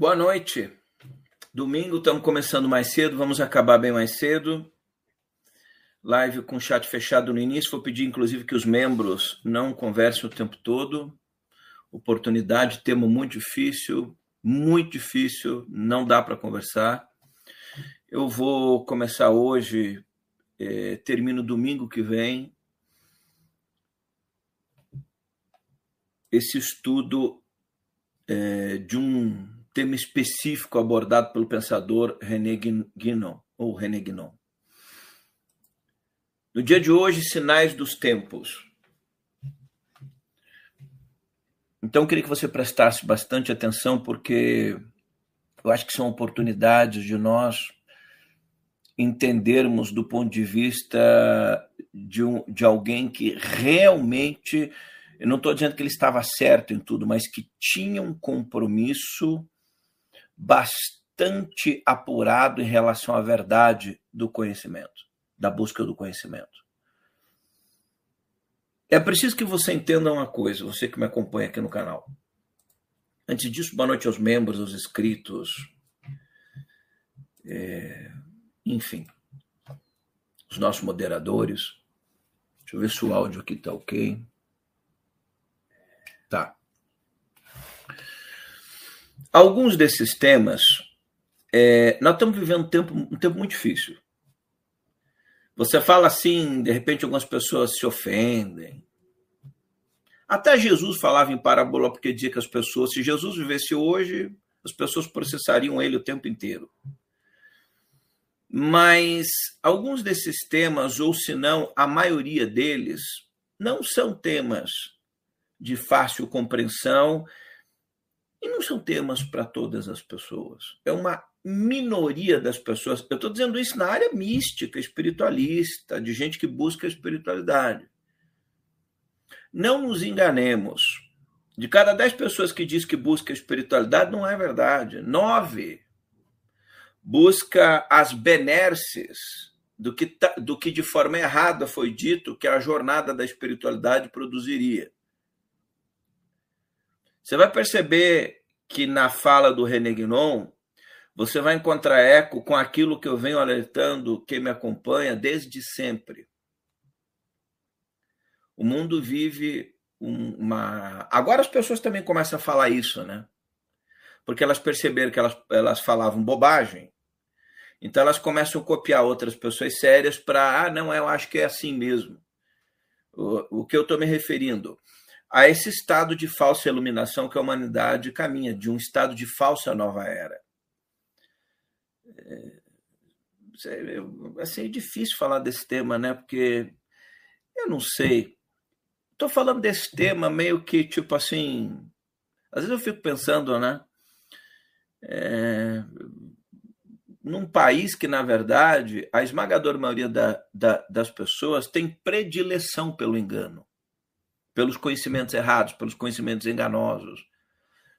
Boa noite. Domingo estamos começando mais cedo, vamos acabar bem mais cedo. Live com chat fechado no início. Vou pedir, inclusive, que os membros não conversem o tempo todo. Oportunidade, tema muito difícil, muito difícil, não dá para conversar. Eu vou começar hoje, é, termino domingo que vem, esse estudo é, de um tema específico abordado pelo pensador René Guinon, ou René Guinon. No dia de hoje, sinais dos tempos. Então, eu queria que você prestasse bastante atenção, porque eu acho que são oportunidades de nós entendermos do ponto de vista de, um, de alguém que realmente, eu não estou dizendo que ele estava certo em tudo, mas que tinha um compromisso bastante apurado em relação à verdade do conhecimento, da busca do conhecimento. É preciso que você entenda uma coisa, você que me acompanha aqui no canal. Antes disso, boa noite aos membros, aos inscritos, é, enfim, os nossos moderadores. Deixa eu ver se o áudio aqui está ok. Tá. Alguns desses temas, é, nós estamos vivendo um tempo, um tempo muito difícil. Você fala assim, de repente algumas pessoas se ofendem. Até Jesus falava em parábola porque dizia que as pessoas, se Jesus vivesse hoje, as pessoas processariam ele o tempo inteiro. Mas alguns desses temas, ou se não, a maioria deles, não são temas de fácil compreensão e não são temas para todas as pessoas. É uma minoria das pessoas. Eu estou dizendo isso na área mística, espiritualista, de gente que busca a espiritualidade. Não nos enganemos. De cada dez pessoas que diz que busca a espiritualidade, não é verdade. Nove busca as benesses do que, do que de forma errada foi dito que a jornada da espiritualidade produziria. Você vai perceber que na fala do René Guinon, você vai encontrar eco com aquilo que eu venho alertando quem me acompanha desde sempre. O mundo vive uma. Agora as pessoas também começam a falar isso, né? Porque elas perceberam que elas, elas falavam bobagem. Então elas começam a copiar outras pessoas sérias para, ah, não, eu acho que é assim mesmo. O, o que eu estou me referindo? A esse estado de falsa iluminação que a humanidade caminha, de um estado de falsa nova era. É, assim, é difícil falar desse tema, né? Porque eu não sei. Estou falando desse tema meio que, tipo assim. Às vezes eu fico pensando, né? É, num país que, na verdade, a esmagadora maioria da, da, das pessoas tem predileção pelo engano, pelos conhecimentos errados, pelos conhecimentos enganosos.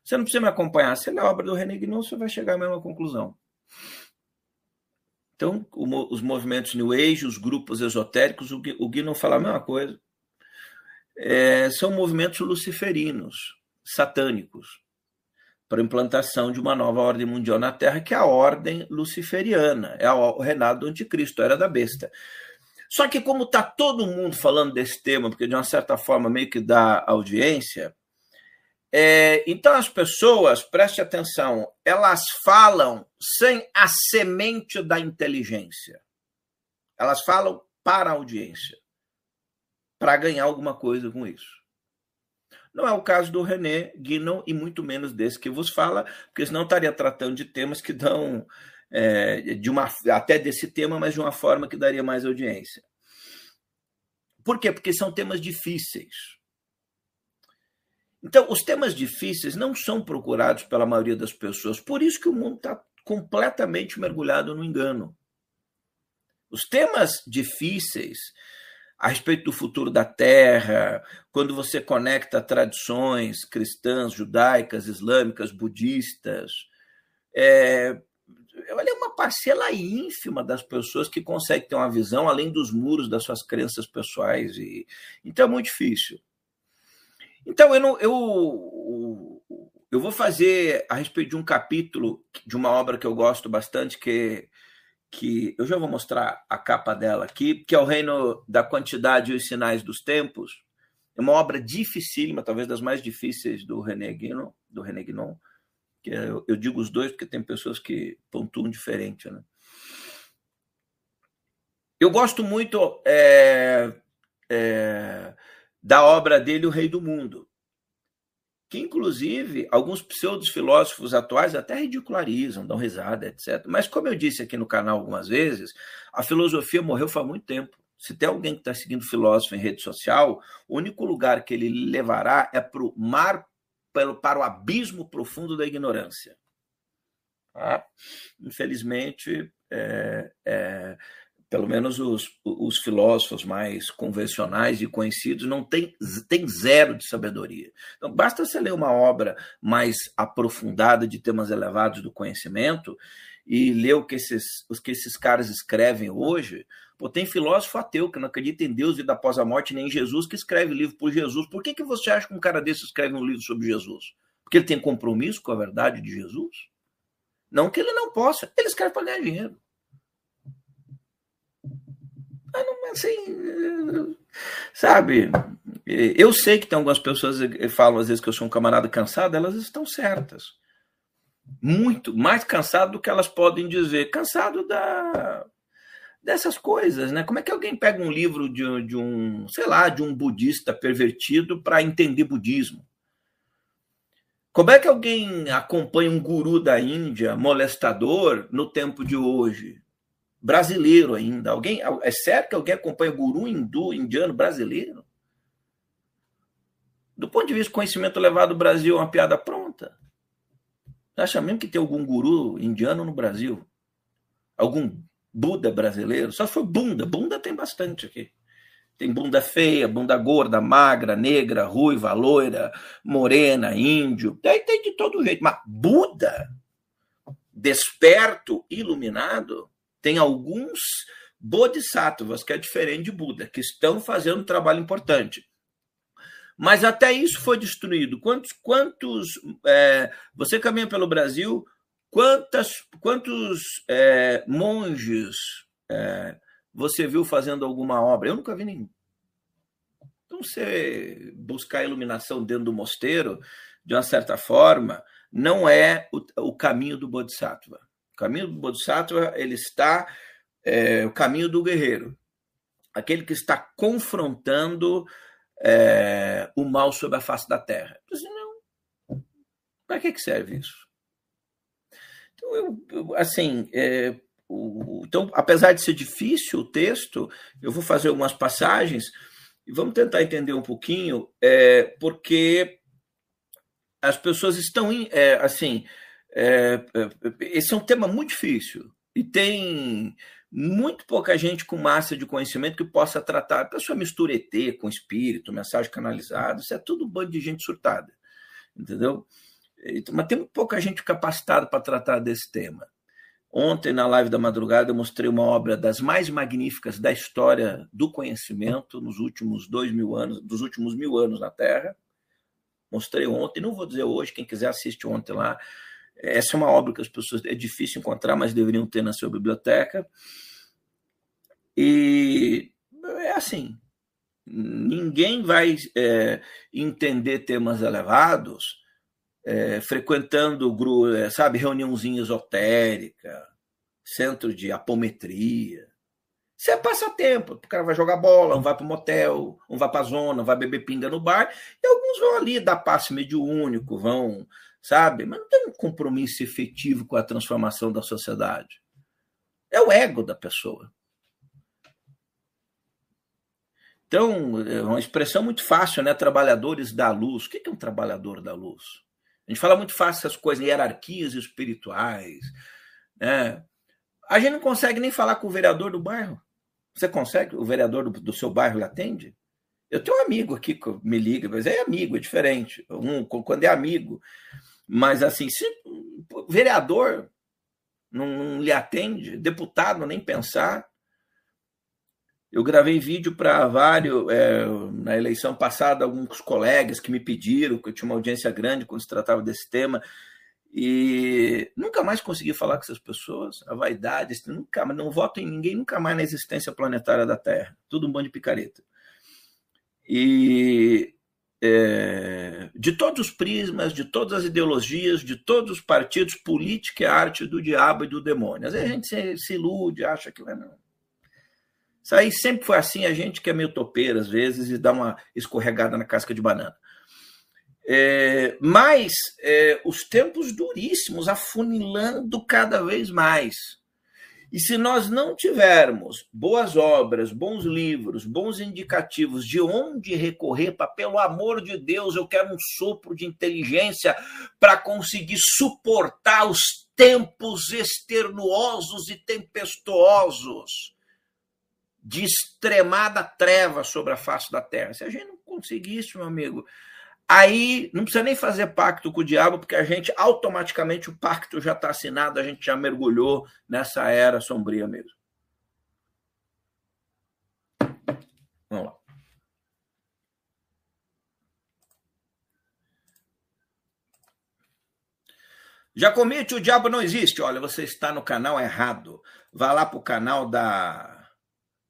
Você não precisa me acompanhar. Se ler a obra do René Guinon, você vai chegar à mesma conclusão. Então, o, os movimentos New Age, os grupos esotéricos, o, o Guinon fala a mesma coisa. É, são movimentos luciferinos, satânicos para implantação de uma nova ordem mundial na Terra, que é a ordem luciferiana, é o reinado do anticristo, era da besta. Só que como está todo mundo falando desse tema, porque de uma certa forma meio que dá audiência, é, então as pessoas, preste atenção, elas falam sem a semente da inteligência. Elas falam para a audiência, para ganhar alguma coisa com isso. Não é o caso do René Guinon e muito menos desse que vos fala, porque senão estaria tratando de temas que dão é, de uma até desse tema, mas de uma forma que daria mais audiência. Por quê? Porque são temas difíceis. Então, os temas difíceis não são procurados pela maioria das pessoas. Por isso que o mundo está completamente mergulhado no engano. Os temas difíceis a respeito do futuro da Terra, quando você conecta tradições cristãs, judaicas, islâmicas, budistas, é, olha, é uma parcela ínfima das pessoas que consegue ter uma visão além dos muros das suas crenças pessoais. E, então é muito difícil. Então eu, não, eu, eu vou fazer a respeito de um capítulo de uma obra que eu gosto bastante, que que eu já vou mostrar a capa dela aqui, que é o Reino da Quantidade e os Sinais dos Tempos. É uma obra dificílima, talvez das mais difíceis do René Guinon, do René Guinon, que é, eu, eu, digo os dois porque tem pessoas que pontuam diferente, né? Eu gosto muito é, é, da obra dele, O Rei do Mundo que inclusive alguns pseudos filósofos atuais até ridicularizam, dão risada, etc. Mas como eu disse aqui no canal algumas vezes, a filosofia morreu faz muito tempo. Se tem alguém que está seguindo filósofo em rede social, o único lugar que ele levará é para o mar, para o abismo profundo da ignorância. Tá? Infelizmente, é, é, pelo menos os, os filósofos mais convencionais e conhecidos, não tem, tem zero de sabedoria. Então, basta você ler uma obra mais aprofundada de temas elevados do conhecimento e ler o que esses, os que esses caras escrevem hoje. Pô, tem filósofo ateu que não acredita em Deus, vida após a morte, nem em Jesus, que escreve livro por Jesus. Por que, que você acha que um cara desse escreve um livro sobre Jesus? Porque ele tem compromisso com a verdade de Jesus? Não que ele não possa, ele escreve para ganhar dinheiro. Assim, sabe? Eu sei que tem algumas pessoas que falam às vezes que eu sou um camarada cansado, elas estão certas. Muito mais cansado do que elas podem dizer. Cansado da dessas coisas, né? Como é que alguém pega um livro de, de um, sei lá, de um budista pervertido para entender budismo? Como é que alguém acompanha um guru da Índia molestador no tempo de hoje? Brasileiro ainda. Alguém é certo que alguém acompanha guru hindu indiano brasileiro? Do ponto de vista do conhecimento levado, o Brasil é uma piada pronta. Acha mesmo que tem algum guru indiano no Brasil? Algum Buda brasileiro? Só for bunda. Bunda tem bastante aqui. Tem bunda feia, bunda gorda, magra, negra, ruiva, loira, morena, índio. Tem, tem de todo jeito. Mas Buda, desperto, iluminado, tem alguns bodhisattvas, que é diferente de Buda, que estão fazendo um trabalho importante. Mas até isso foi destruído. Quantos, quantos é, você caminha pelo Brasil, quantas, quantos é, monges é, você viu fazendo alguma obra? Eu nunca vi nenhum. Então, você buscar iluminação dentro do mosteiro, de uma certa forma, não é o, o caminho do Bodhisattva. Caminho do Bodhisattva ele está é, o caminho do guerreiro, aquele que está confrontando é, o mal sobre a face da terra. Disse, não, para que, que serve isso? Então, eu, eu assim, é, o, então, apesar de ser difícil o texto, eu vou fazer algumas passagens e vamos tentar entender um pouquinho, é, porque as pessoas estão, é, assim, é, é, esse é um tema muito difícil. E tem muito pouca gente com massa de conhecimento que possa tratar. A pessoa mistura ET com espírito, mensagem canalizada, isso é tudo um bando de gente surtada. Entendeu? Mas tem pouca gente capacitada para tratar desse tema. Ontem, na live da madrugada, eu mostrei uma obra das mais magníficas da história do conhecimento nos últimos dois mil anos, dos últimos mil anos na Terra. Mostrei ontem, não vou dizer hoje, quem quiser assiste ontem lá. Essa é uma obra que as pessoas é difícil encontrar, mas deveriam ter na sua biblioteca. E é assim: ninguém vai é, entender temas elevados é, frequentando, é, sabe, reuniãozinha esotérica, centro de apometria. Isso é passatempo. O cara vai jogar bola, um vai para o motel, um vai para a zona, um vai beber pinga no bar, e alguns vão ali dar passe mediúnico, vão, sabe? Mas não tem um compromisso efetivo com a transformação da sociedade. É o ego da pessoa. Então, é uma expressão muito fácil, né? Trabalhadores da luz. O que é um trabalhador da luz? A gente fala muito fácil essas coisas, hierarquias espirituais. Né? A gente não consegue nem falar com o vereador do bairro. Você consegue? O vereador do, do seu bairro lhe atende? Eu tenho um amigo aqui que me liga, mas é amigo, é diferente. Um, quando é amigo. Mas assim, se vereador não, não lhe atende, deputado nem pensar, eu gravei vídeo para vários, é, na eleição passada, alguns colegas que me pediram, que eu tinha uma audiência grande quando se tratava desse tema, e nunca mais consegui falar com essas pessoas. A vaidade, nunca não voto em ninguém nunca mais na existência planetária da Terra. Tudo um bando de picareta. E é, de todos os prismas, de todas as ideologias, de todos os partidos, política é arte do diabo e do demônio. Às vezes a gente se, se ilude, acha que não isso aí sempre foi assim, a gente que é meio topeira às vezes e dá uma escorregada na casca de banana. É, mas é, os tempos duríssimos, afunilando cada vez mais. E se nós não tivermos boas obras, bons livros, bons indicativos de onde recorrer para, pelo amor de Deus, eu quero um sopro de inteligência para conseguir suportar os tempos externuosos e tempestuosos de extremada treva sobre a face da terra. Se a gente não conseguisse, meu amigo, aí não precisa nem fazer pacto com o diabo, porque a gente automaticamente o pacto já está assinado, a gente já mergulhou nessa era sombria mesmo. Vamos lá. Jacomite, o diabo não existe. Olha, você está no canal errado. Vá lá para o canal da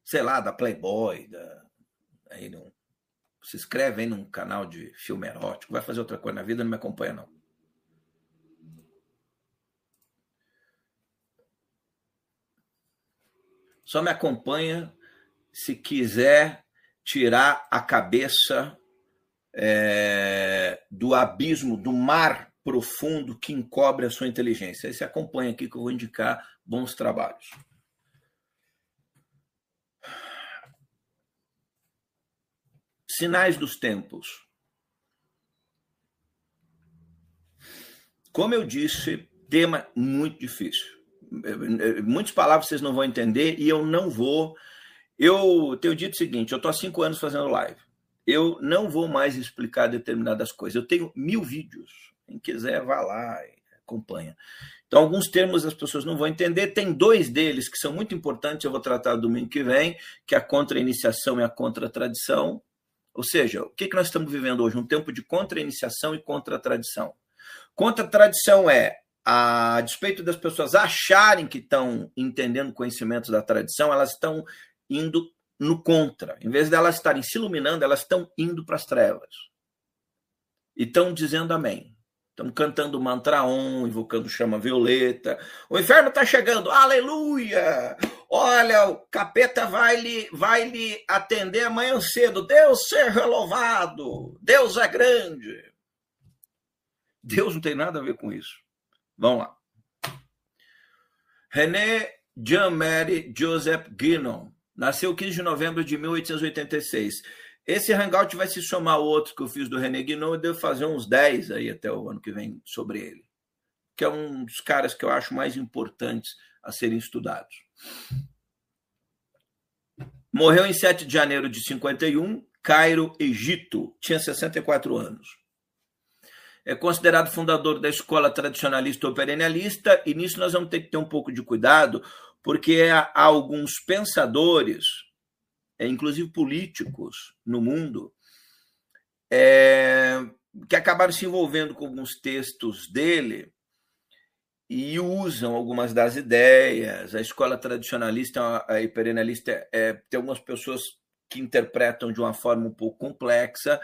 sei lá, da Playboy, da, aí não, se inscreve aí num canal de filme erótico, vai fazer outra coisa na vida, não me acompanha não. Só me acompanha se quiser tirar a cabeça é, do abismo, do mar profundo que encobre a sua inteligência. Aí acompanha aqui que eu vou indicar bons trabalhos. Sinais dos tempos. Como eu disse, tema muito difícil. Muitas palavras vocês não vão entender e eu não vou. Eu tenho dito o seguinte: eu estou há cinco anos fazendo live. Eu não vou mais explicar determinadas coisas. Eu tenho mil vídeos. Quem quiser, vá lá e acompanha. Então, alguns termos as pessoas não vão entender. Tem dois deles que são muito importantes, eu vou tratar domingo que vem, que é a contra-iniciação e a contra-tradição. Ou seja, o que, que nós estamos vivendo hoje? Um tempo de contra-iniciação e contra-tradição. Contra-tradição é, a despeito das pessoas acharem que estão entendendo conhecimentos da tradição, elas estão indo no contra. Em vez de elas estarem se iluminando, elas estão indo para as trevas. E estão dizendo amém. Estamos cantando mantra on, invocando chama violeta. O inferno está chegando, aleluia! Olha, o capeta vai lhe, vai lhe atender amanhã cedo. Deus seja louvado. Deus é grande. Deus não tem nada a ver com isso. Vamos lá. René Jean-Marie Joseph Guinon nasceu 15 de novembro de 1886. Esse hangout vai se somar ao outro que eu fiz do René Guinon e devo fazer uns 10 aí até o ano que vem sobre ele. que é um dos caras que eu acho mais importantes a serem estudados. Morreu em 7 de janeiro de 51, Cairo, Egito. Tinha 64 anos. É considerado fundador da escola tradicionalista ou perennialista, e nisso nós vamos ter que ter um pouco de cuidado, porque há alguns pensadores, é, inclusive políticos no mundo, é, que acabaram se envolvendo com alguns textos dele e usam algumas das ideias. A escola tradicionalista e perennialista é, tem algumas pessoas que interpretam de uma forma um pouco complexa.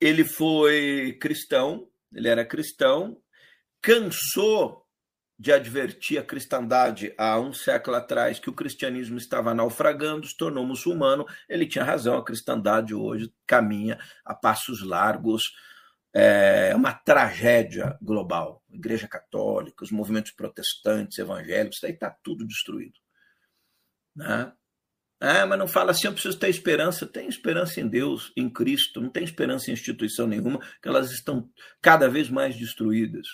Ele foi cristão, ele era cristão, cansou de advertir a cristandade há um século atrás que o cristianismo estava naufragando, se tornou muçulmano. Ele tinha razão, a cristandade hoje caminha a passos largos é uma tragédia global. Igreja Católica, os movimentos protestantes, evangélicos, isso aí está tudo destruído. Né? Ah, mas não fala assim, eu preciso ter esperança. Tem esperança em Deus, em Cristo, não tem esperança em instituição nenhuma, que elas estão cada vez mais destruídas.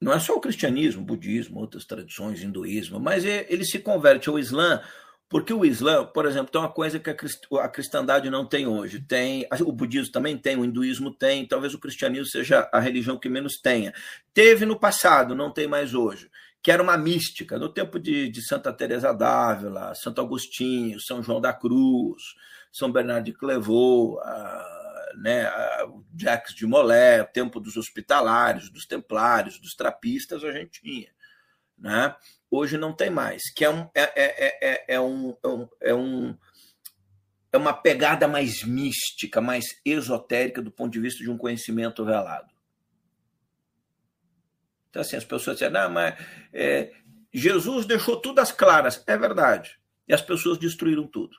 Não é só o cristianismo, budismo, outras tradições, hinduísmo, mas é, ele se converte ao Islã porque o Islã, por exemplo, tem uma coisa que a cristandade não tem hoje. Tem o budismo também tem, o hinduísmo tem, talvez o cristianismo seja a religião que menos tenha. Teve no passado, não tem mais hoje, que era uma mística, no tempo de, de Santa Teresa d'Ávila, Santo Agostinho, São João da Cruz, São Bernardo de Clairvaux, a, né, a, Jacques de Molay, o tempo dos hospitalários, dos templários, dos trapistas, a gente tinha. Né? Hoje não tem mais, que é, um, é, é, é, é, um, é, um, é uma pegada mais mística, mais esotérica do ponto de vista de um conhecimento velado. Então, assim, as pessoas dizem, não, mas é, Jesus deixou tudo às claras. É verdade. E as pessoas destruíram tudo.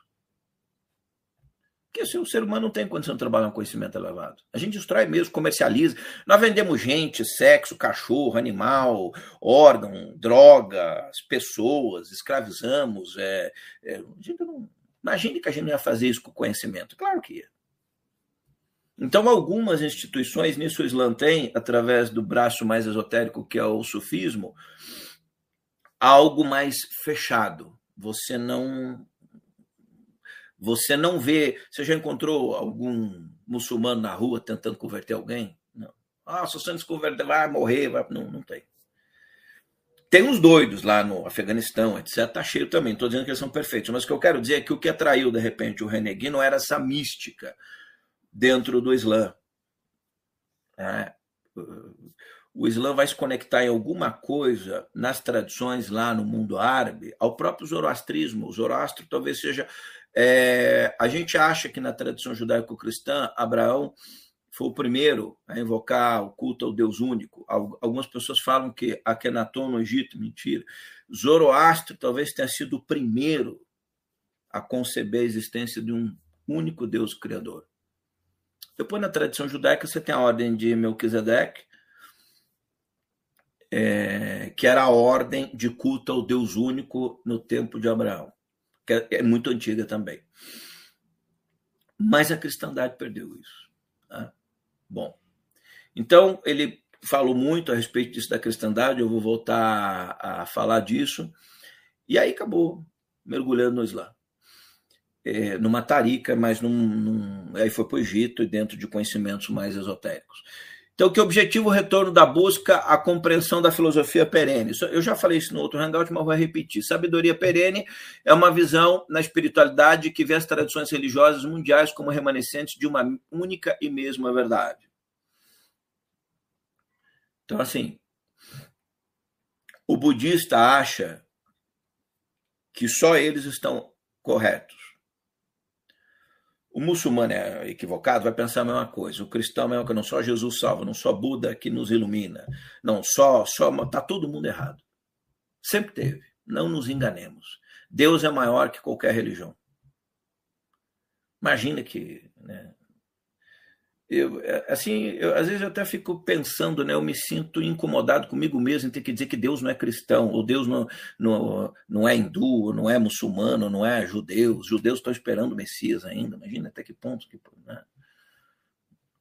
Porque assim, o ser humano não tem condição de trabalhar um conhecimento elevado. A gente destrói mesmo, comercializa. Nós vendemos gente, sexo, cachorro, animal, órgão, drogas, pessoas, escravizamos. É, é, não, imagine que a gente não ia fazer isso com conhecimento. Claro que ia. Então, algumas instituições, nisso o Islã tem, através do braço mais esotérico, que é o sufismo, algo mais fechado. Você não você não vê. Você já encontrou algum muçulmano na rua tentando converter alguém? Não. Ah, se você não se converter, vai morrer. Vai... Não, não tem. Tem uns doidos lá no Afeganistão, etc. Tá cheio também. Estou dizendo que eles são perfeitos. Mas o que eu quero dizer é que o que atraiu, de repente, o Renegui não era essa mística dentro do Islã. É. O Islã vai se conectar em alguma coisa nas tradições lá no mundo árabe ao próprio zoroastrismo. O zoroastro talvez seja é, a gente acha que na tradição judaico-cristã, Abraão foi o primeiro a invocar o culto ao Deus único. Algumas pessoas falam que Akenaton no Egito, mentira. Zoroastro talvez tenha sido o primeiro a conceber a existência de um único Deus criador. Depois, na tradição judaica, você tem a ordem de Melquisedeque, é, que era a ordem de culto ao Deus único no tempo de Abraão que é, é muito antiga também. Mas a cristandade perdeu isso. Tá? Bom, então ele falou muito a respeito disso da cristandade, eu vou voltar a falar disso. E aí acabou mergulhando no Islã. É, numa tarica, mas num, num, aí foi para o Egito e dentro de conhecimentos mais esotéricos. Então, que objetivo o retorno da busca à compreensão da filosofia perene? Eu já falei isso no outro hangout, mas vou repetir. Sabedoria perene é uma visão na espiritualidade que vê as tradições religiosas mundiais como remanescentes de uma única e mesma verdade. Então, assim, o budista acha que só eles estão corretos. O muçulmano é equivocado, vai pensar a mesma coisa. O cristão é coisa. Não só Jesus salva, não só Buda que nos ilumina. Não, só, só está todo mundo errado. Sempre teve. Não nos enganemos. Deus é maior que qualquer religião. Imagina que né, eu, é, assim, eu, às vezes eu até fico pensando, né? Eu me sinto incomodado comigo mesmo em ter que dizer que Deus não é cristão, ou Deus não, não, não é hindu, não é muçulmano, não é judeu. Os judeus estão esperando o Messias ainda. Imagina até que ponto. Que, né?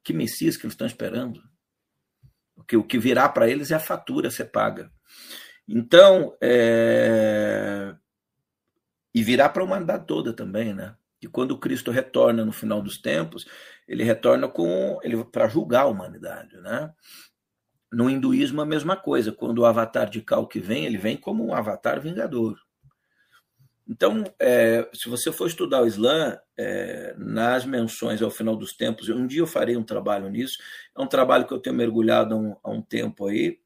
que Messias que eles estão esperando. Porque o que virá para eles é a fatura, você paga. Então, é... e virá para a humanidade toda também, né? E quando Cristo retorna no final dos tempos, ele retorna com ele para julgar a humanidade, né? No hinduísmo a mesma coisa. Quando o avatar de Kalki vem, ele vem como um avatar vingador. Então, é, se você for estudar o Islã, é, nas menções ao final dos tempos, um dia eu farei um trabalho nisso. É um trabalho que eu tenho mergulhado há um, há um tempo aí,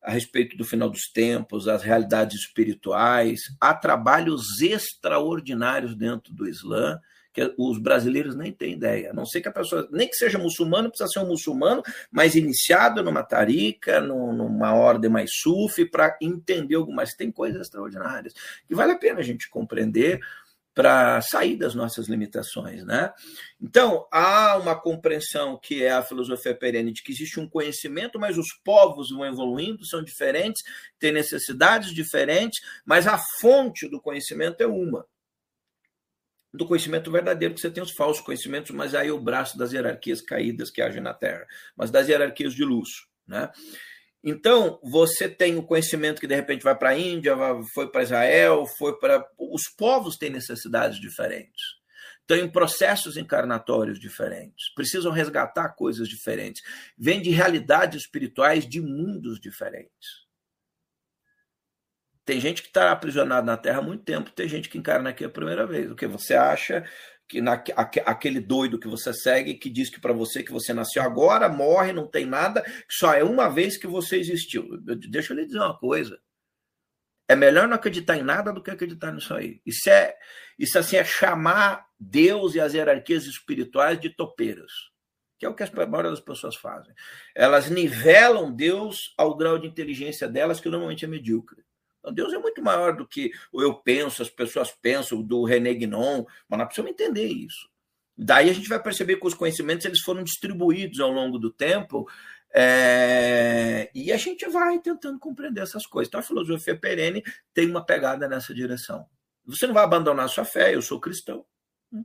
a respeito do final dos tempos, as realidades espirituais. Há trabalhos extraordinários dentro do Islã que os brasileiros nem têm ideia. A não ser que a pessoa, nem que seja muçulmano, precisa ser um muçulmano, mas iniciado numa tarica, numa ordem mais sufi, para entender algumas. Tem coisas extraordinárias que vale a pena a gente compreender para sair das nossas limitações, né? Então, há uma compreensão que é a filosofia perene de que existe um conhecimento, mas os povos vão evoluindo, são diferentes, têm necessidades diferentes, mas a fonte do conhecimento é uma do conhecimento verdadeiro, que você tem os falsos conhecimentos, mas aí o braço das hierarquias caídas que agem na Terra, mas das hierarquias de luz. Né? Então, você tem o conhecimento que de repente vai para a Índia, foi para Israel, foi para. Os povos têm necessidades diferentes. Têm processos encarnatórios diferentes, precisam resgatar coisas diferentes, vêm de realidades espirituais de mundos diferentes. Tem gente que está aprisionado na Terra há muito tempo, tem gente que encarna aqui a primeira vez. O que você acha que na, aquele doido que você segue que diz que para você que você nasceu agora, morre, não tem nada, só é uma vez que você existiu. Deixa eu lhe dizer uma coisa. É melhor não acreditar em nada do que acreditar nisso aí. Isso é, isso assim é chamar Deus e as hierarquias espirituais de topeiras, que é o que a maioria das pessoas fazem. Elas nivelam Deus ao grau de inteligência delas, que normalmente é medíocre. Então, Deus é muito maior do que eu penso, as pessoas pensam, do René Guinon, mas nós precisamos entender isso. Daí a gente vai perceber que os conhecimentos eles foram distribuídos ao longo do tempo é... e a gente vai tentando compreender essas coisas. Então a filosofia perene tem uma pegada nessa direção. Você não vai abandonar sua fé, eu sou cristão. Né?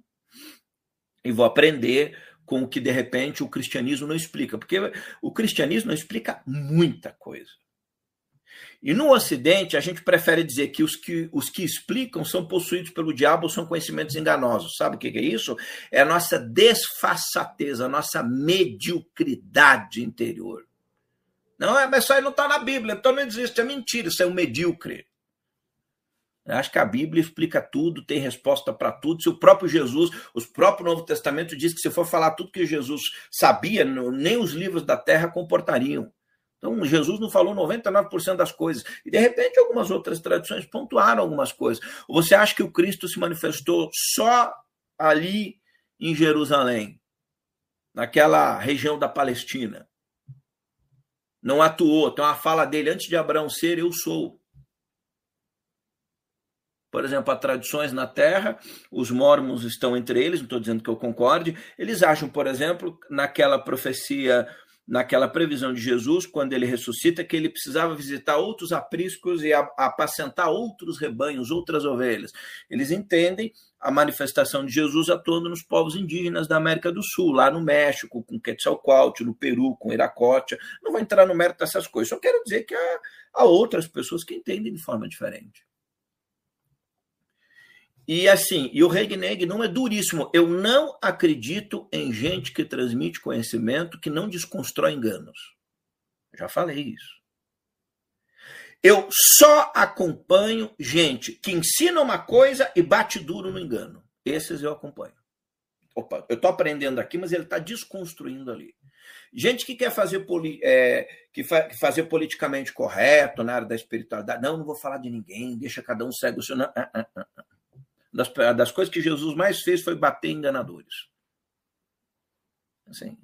E vou aprender com o que de repente o cristianismo não explica, porque o cristianismo não explica muita coisa. E no Ocidente, a gente prefere dizer que os que, os que explicam são possuídos pelo diabo, são conhecimentos enganosos. Sabe o que é isso? É a nossa desfaçatez, a nossa mediocridade interior. Não, é, mas isso aí não está na Bíblia, então não existe, é mentira, isso é um medíocre. Eu acho que a Bíblia explica tudo, tem resposta para tudo. Se o próprio Jesus, o próprio Novo Testamento diz que se for falar tudo que Jesus sabia, nem os livros da terra comportariam. Então, Jesus não falou 99% das coisas. E, de repente, algumas outras tradições pontuaram algumas coisas. Você acha que o Cristo se manifestou só ali em Jerusalém, naquela região da Palestina? Não atuou. Então, a fala dele, antes de Abraão ser, eu sou. Por exemplo, há tradições na Terra, os mormons estão entre eles, não estou dizendo que eu concorde. Eles acham, por exemplo, naquela profecia naquela previsão de Jesus, quando ele ressuscita, que ele precisava visitar outros apriscos e apacentar outros rebanhos, outras ovelhas. Eles entendem a manifestação de Jesus atuando nos povos indígenas da América do Sul, lá no México, com Quetzalcoatl, no Peru, com Iracocha. Não vou entrar no mérito dessas coisas, só quero dizer que há, há outras pessoas que entendem de forma diferente. E assim, e o Regneg não é duríssimo. Eu não acredito em gente que transmite conhecimento que não desconstrói enganos. Já falei isso. Eu só acompanho gente que ensina uma coisa e bate duro no engano. Esses eu acompanho. Opa, eu estou aprendendo aqui, mas ele está desconstruindo ali. Gente que quer fazer, poli, é, que fa, fazer politicamente correto na área da espiritualidade. Não, não vou falar de ninguém, deixa cada um cego o seu. Não, ah, ah, ah, ah das, das coisas que Jesus mais fez foi bater enganadores. Assim,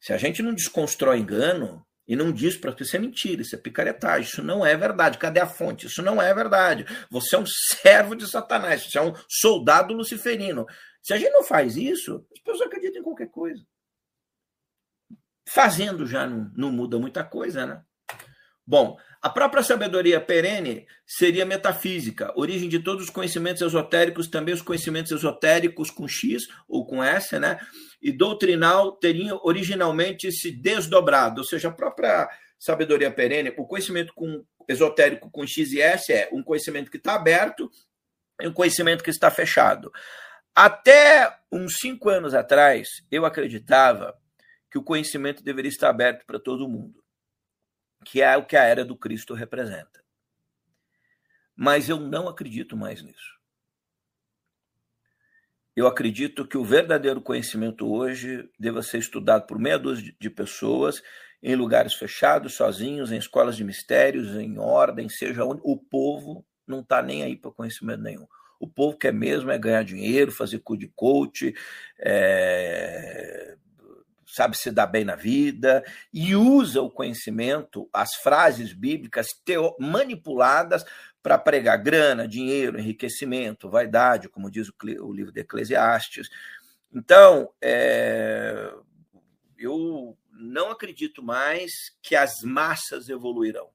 se a gente não desconstrói engano e não diz para você é mentira, isso é picaretagem, isso não é verdade. Cadê a fonte? Isso não é verdade. Você é um servo de Satanás, você é um soldado luciferino. Se a gente não faz isso, as pessoas acreditam em qualquer coisa. Fazendo já não, não muda muita coisa, né? Bom, a própria sabedoria perene seria metafísica, origem de todos os conhecimentos esotéricos, também os conhecimentos esotéricos com X ou com S, né? E doutrinal teriam originalmente se desdobrado, ou seja, a própria sabedoria perene, o conhecimento com esotérico com X e S é um conhecimento que está aberto e um conhecimento que está fechado. Até uns cinco anos atrás, eu acreditava que o conhecimento deveria estar aberto para todo mundo que é o que a era do Cristo representa. Mas eu não acredito mais nisso. Eu acredito que o verdadeiro conhecimento hoje deva ser estudado por meia dúzia de pessoas, em lugares fechados, sozinhos, em escolas de mistérios, em ordem, seja onde. O povo não está nem aí para conhecimento nenhum. O povo quer mesmo é ganhar dinheiro, fazer cu de coach, é, sabe se dar bem na vida, e usa o conhecimento, as frases bíblicas teo, manipuladas para pregar grana, dinheiro, enriquecimento, vaidade, como diz o, o livro de Eclesiastes. Então, é, eu não acredito mais que as massas evoluirão.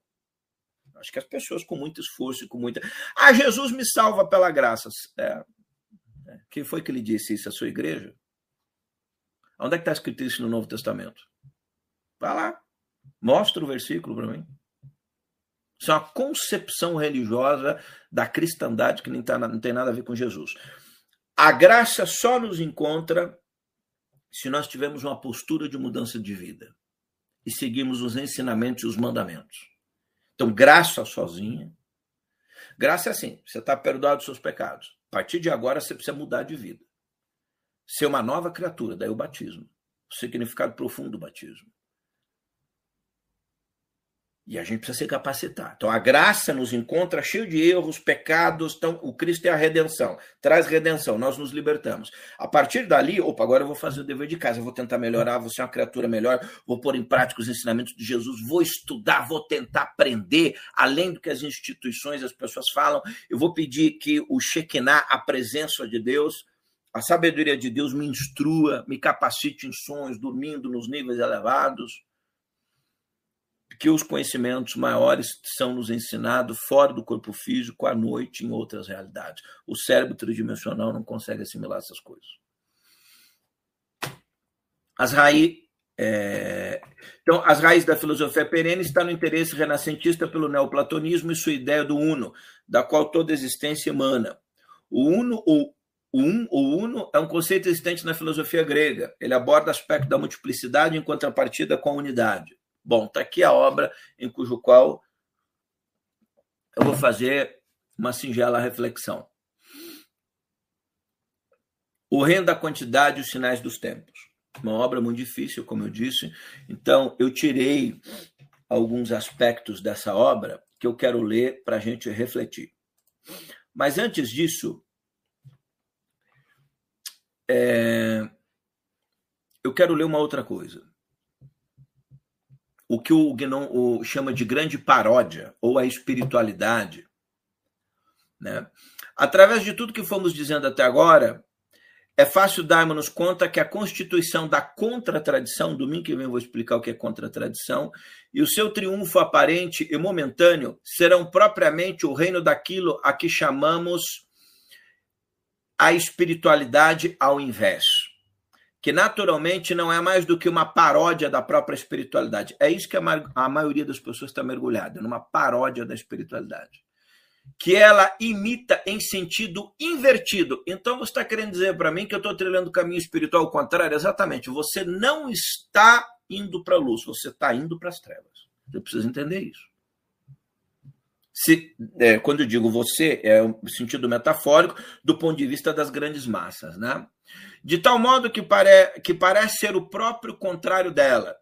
Acho que as pessoas com muito esforço e com muita. Ah, Jesus me salva pela graça. É. é. Quem foi que lhe disse isso? A sua igreja? Onde é que está escrito isso no Novo Testamento? Vai lá. Mostra o versículo para mim. Isso é uma concepção religiosa da cristandade que nem tá, não tem nada a ver com Jesus. A graça só nos encontra se nós tivermos uma postura de mudança de vida e seguimos os ensinamentos e os mandamentos. Então, graça sozinha. Graça é assim: você está perdoado dos seus pecados. A partir de agora, você precisa mudar de vida ser uma nova criatura, daí o batismo. O significado profundo do batismo. E a gente precisa se capacitar. Então a graça nos encontra cheio de erros, pecados. Então o Cristo é a redenção, traz redenção, nós nos libertamos. A partir dali, opa, agora eu vou fazer o dever de casa, vou tentar melhorar, vou ser uma criatura melhor, vou pôr em prática os ensinamentos de Jesus, vou estudar, vou tentar aprender, além do que as instituições, as pessoas falam. Eu vou pedir que o Shekinah, a presença de Deus, a sabedoria de Deus me instrua, me capacite em sonhos, dormindo nos níveis elevados. Que os conhecimentos maiores são nos ensinados fora do corpo físico, à noite, em outras realidades. O cérebro tridimensional não consegue assimilar essas coisas. As raízes. É... Então, as raízes da filosofia perene estão no interesse renascentista pelo neoplatonismo e sua ideia do uno, da qual toda existência emana. O uno ou o um, o uno é um conceito existente na filosofia grega. Ele aborda o aspecto da multiplicidade em contrapartida com a unidade. Bom, está aqui a obra em cujo qual eu vou fazer uma singela reflexão. O reino da quantidade e os sinais dos tempos. Uma obra muito difícil, como eu disse. Então, eu tirei alguns aspectos dessa obra que eu quero ler para a gente refletir. Mas antes disso, é... Eu quero ler uma outra coisa. O que o Guinon chama de grande paródia, ou a espiritualidade. Né? Através de tudo que fomos dizendo até agora, é fácil darmos conta que a constituição da contratradição, domingo que vem eu vou explicar o que é contratradição, e o seu triunfo aparente e momentâneo serão propriamente o reino daquilo a que chamamos a espiritualidade ao invés, que naturalmente não é mais do que uma paródia da própria espiritualidade. É isso que a, ma a maioria das pessoas está mergulhada, numa paródia da espiritualidade. Que ela imita em sentido invertido. Então você está querendo dizer para mim que eu estou trilhando o caminho espiritual ao contrário? Exatamente. Você não está indo para a luz, você está indo para as trevas. Você precisa entender isso. Se, é, quando eu digo você, é o sentido metafórico, do ponto de vista das grandes massas. Né? De tal modo que, pare, que parece ser o próprio contrário dela.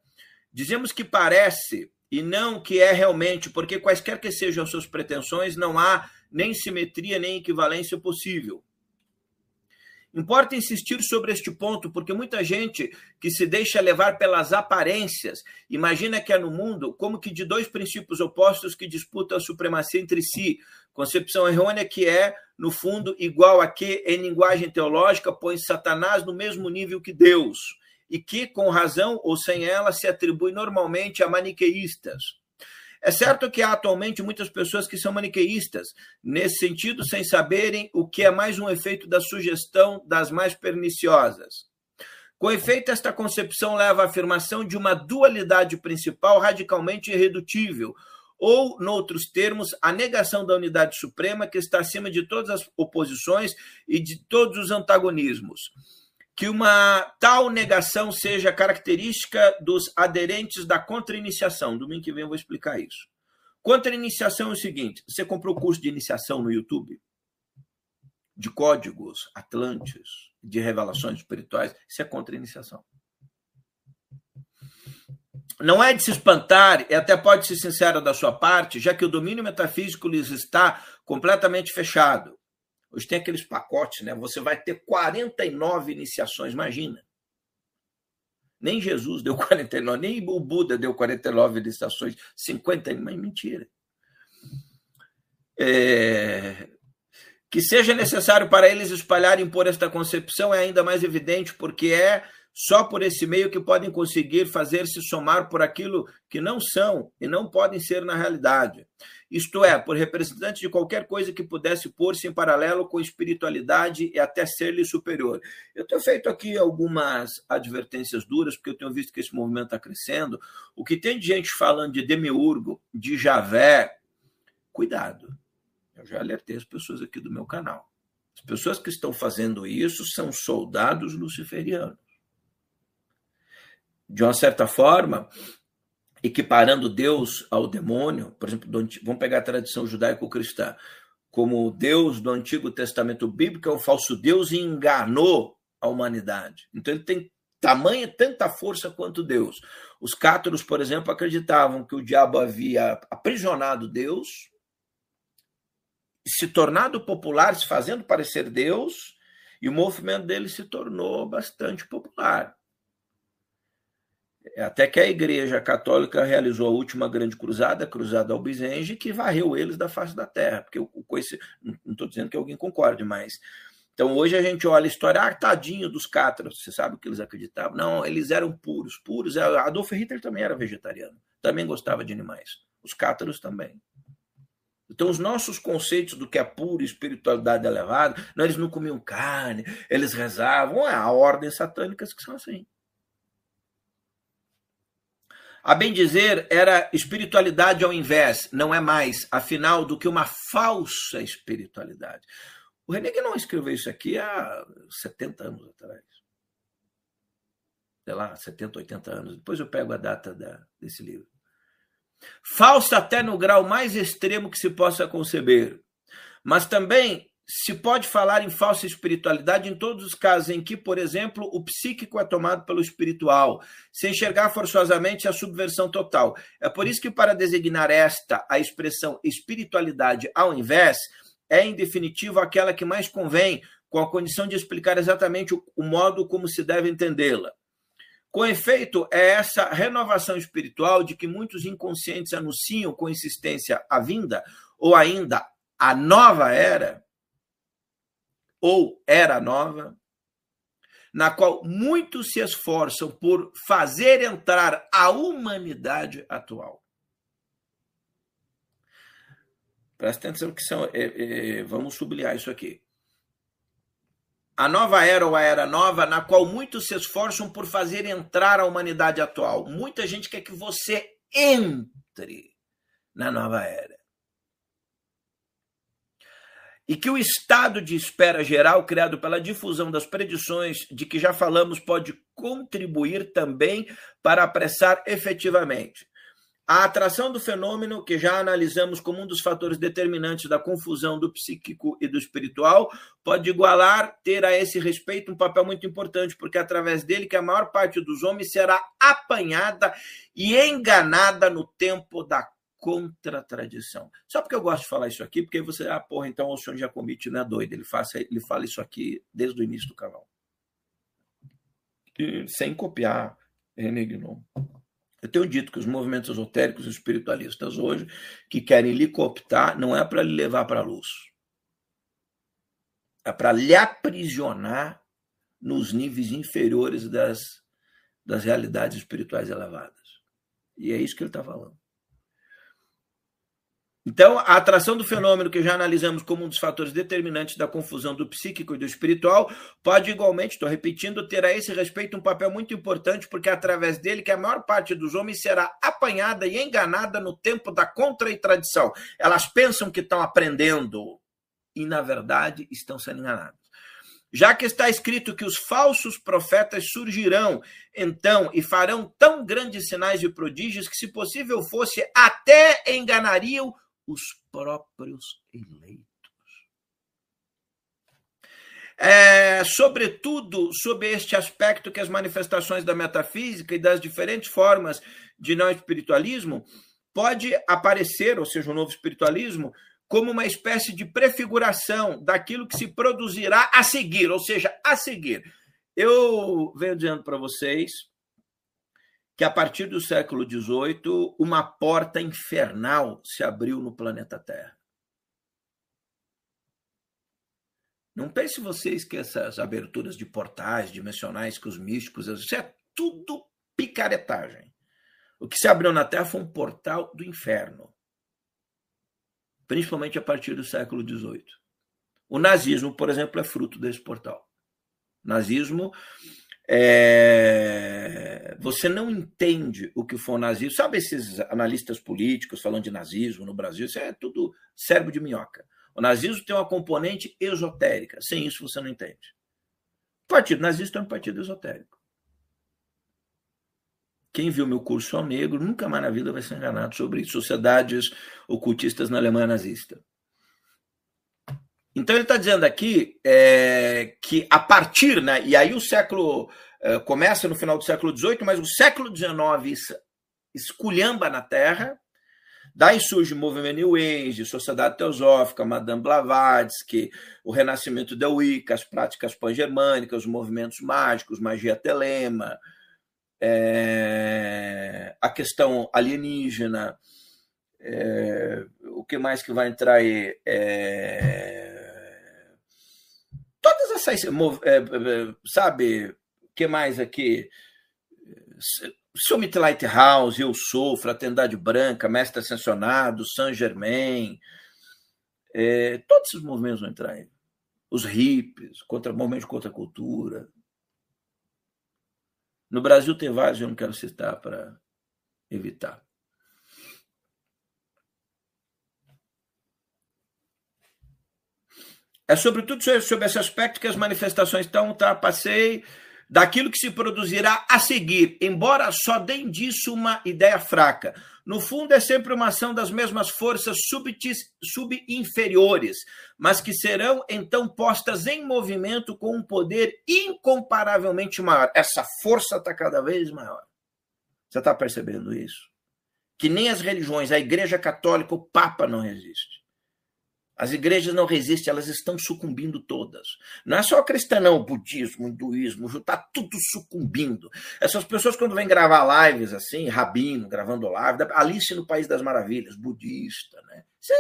Dizemos que parece e não que é realmente, porque quaisquer que sejam suas pretensões, não há nem simetria nem equivalência possível. Importa insistir sobre este ponto, porque muita gente que se deixa levar pelas aparências imagina que é no mundo como que de dois princípios opostos que disputam a supremacia entre si. Concepção errônea que é, no fundo, igual a que, em linguagem teológica, põe Satanás no mesmo nível que Deus, e que, com razão ou sem ela, se atribui normalmente a maniqueístas. É certo que há atualmente muitas pessoas que são maniqueístas, nesse sentido, sem saberem o que é mais um efeito da sugestão das mais perniciosas. Com efeito, esta concepção leva à afirmação de uma dualidade principal radicalmente irredutível, ou, noutros termos, a negação da unidade suprema que está acima de todas as oposições e de todos os antagonismos. Que uma tal negação seja característica dos aderentes da contra-iniciação. Domingo que vem eu vou explicar isso. Contra-iniciação é o seguinte: você comprou o curso de iniciação no YouTube? De códigos Atlantes, de revelações espirituais, isso é contra-iniciação não é de se espantar, e até pode ser sincero da sua parte, já que o domínio metafísico lhes está completamente fechado. Hoje tem aqueles pacotes, né? Você vai ter 49 iniciações, imagina. Nem Jesus deu 49, nem o Buda deu 49 iniciações, 50, mas mentira. É... Que seja necessário para eles espalharem por esta concepção é ainda mais evidente, porque é só por esse meio que podem conseguir fazer-se somar por aquilo que não são e não podem ser na realidade. Isto é, por representantes de qualquer coisa que pudesse pôr-se em paralelo com espiritualidade e até ser-lhe superior. Eu tenho feito aqui algumas advertências duras, porque eu tenho visto que esse movimento está crescendo. O que tem de gente falando de demiurgo, de Javé, cuidado. Eu já alertei as pessoas aqui do meu canal. As pessoas que estão fazendo isso são soldados luciferianos de uma certa forma, equiparando Deus ao demônio, por exemplo, vamos pegar a tradição judaico-cristã, como Deus do Antigo Testamento Bíblico é um falso Deus e enganou a humanidade. Então ele tem tamanha tanta força quanto Deus. Os cátaros, por exemplo, acreditavam que o diabo havia aprisionado Deus, se tornado popular, se fazendo parecer Deus, e o movimento dele se tornou bastante popular. Até que a Igreja Católica realizou a última grande cruzada, a Cruzada Albigense, que varreu eles da face da terra. Porque eu conheci, não estou dizendo que alguém concorde, mas. Então hoje a gente olha a história, ah, tadinho dos cátaros, você sabe o que eles acreditavam? Não, eles eram puros, puros. Adolf Hitler também era vegetariano, também gostava de animais. Os cátaros também. Então, os nossos conceitos do que é puro espiritualidade elevada, não, eles não comiam carne, eles rezavam, é a ordem satânicas que são assim. A bem dizer, era espiritualidade ao invés, não é mais, afinal, do que uma falsa espiritualidade. O René não escreveu isso aqui há 70 anos atrás. Sei lá, 70, 80 anos. Depois eu pego a data da, desse livro. Falsa até no grau mais extremo que se possa conceber. Mas também se pode falar em falsa espiritualidade em todos os casos em que, por exemplo, o psíquico é tomado pelo espiritual, sem enxergar forçosamente a subversão total. É por isso que, para designar esta, a expressão espiritualidade ao invés, é em definitivo aquela que mais convém, com a condição de explicar exatamente o, o modo como se deve entendê-la. Com efeito, é essa renovação espiritual de que muitos inconscientes anunciam com insistência a vinda, ou ainda a nova era, ou era nova, na qual muitos se esforçam por fazer entrar a humanidade atual. Presta atenção que são. É, é, vamos sublinhar isso aqui. A nova era ou a era nova, na qual muitos se esforçam por fazer entrar a humanidade atual. Muita gente quer que você entre na nova era e que o estado de espera geral criado pela difusão das predições de que já falamos pode contribuir também para apressar efetivamente. A atração do fenômeno, que já analisamos como um dos fatores determinantes da confusão do psíquico e do espiritual, pode igualar, ter a esse respeito um papel muito importante, porque é através dele que a maior parte dos homens será apanhada e enganada no tempo da contra a tradição. Só porque eu gosto de falar isso aqui, porque você, ah, porra, então o senhor Giacomitti não é doido, ele, faça, ele fala isso aqui desde o início do canal. E, sem copiar René Guinon. Eu tenho dito que os movimentos esotéricos e espiritualistas hoje, que querem lhe cooptar, não é para lhe levar para a luz. É para lhe aprisionar nos níveis inferiores das, das realidades espirituais elevadas. E é isso que ele está falando. Então, a atração do fenômeno que já analisamos como um dos fatores determinantes da confusão do psíquico e do espiritual pode igualmente, estou repetindo, ter a esse respeito um papel muito importante, porque é através dele que a maior parte dos homens será apanhada e enganada no tempo da contra e tradição. Elas pensam que estão aprendendo e, na verdade, estão sendo enganadas. Já que está escrito que os falsos profetas surgirão, então, e farão tão grandes sinais e prodígios que, se possível fosse, até enganariam os próprios eleitos. É, sobretudo sobre este aspecto que as manifestações da metafísica e das diferentes formas de não espiritualismo pode aparecer, ou seja, o novo espiritualismo, como uma espécie de prefiguração daquilo que se produzirá a seguir, ou seja, a seguir. Eu venho dizendo para vocês que a partir do século XVIII uma porta infernal se abriu no planeta Terra. Não pense vocês que essas aberturas de portais dimensionais que os místicos, isso é tudo picaretagem. O que se abriu na Terra foi um portal do inferno, principalmente a partir do século XVIII. O nazismo, por exemplo, é fruto desse portal. O nazismo é... Você não entende o que foi o nazismo. Sabe esses analistas políticos falando de nazismo no Brasil? Isso é tudo cérebro de minhoca. O nazismo tem uma componente esotérica. Sem isso você não entende. O partido nazista é um partido esotérico. Quem viu meu curso ao negro nunca mais na vida vai ser enganado sobre sociedades ocultistas na Alemanha nazista. Então ele está dizendo aqui é, que a partir, né, e aí o século é, começa no final do século XVIII, mas o século XIX esculhamba na Terra, daí surge o movimento New Age, Sociedade Teosófica, Madame Blavatsky, o renascimento da Wicca, as práticas pan-germânicas, os movimentos mágicos, magia telema, é, a questão alienígena, o que mais que vai entrar aí? Todas essas, é, é, sabe, o que mais aqui? Summit Lighthouse, Eu Sou, Fraternidade Branca, Mestre Ascensionado, Saint Germain, é, todos esses movimentos vão entrar aí. Os hippies, contra, movimentos contra a cultura. No Brasil tem vários, eu não quero citar para evitar. É sobretudo sobre esse aspecto que as manifestações estão, tá? Passei daquilo que se produzirá a seguir, embora só deem disso uma ideia fraca. No fundo, é sempre uma ação das mesmas forças subinferiores, mas que serão então postas em movimento com um poder incomparavelmente maior. Essa força está cada vez maior. Você está percebendo isso? Que nem as religiões, a Igreja Católica, o Papa não resiste. As igrejas não resistem, elas estão sucumbindo todas. Não é só cristão, o budismo, o hinduísmo, está tudo sucumbindo. Essas pessoas, quando vêm gravar lives assim, rabino gravando live, Alice no País das Maravilhas, budista, né? Você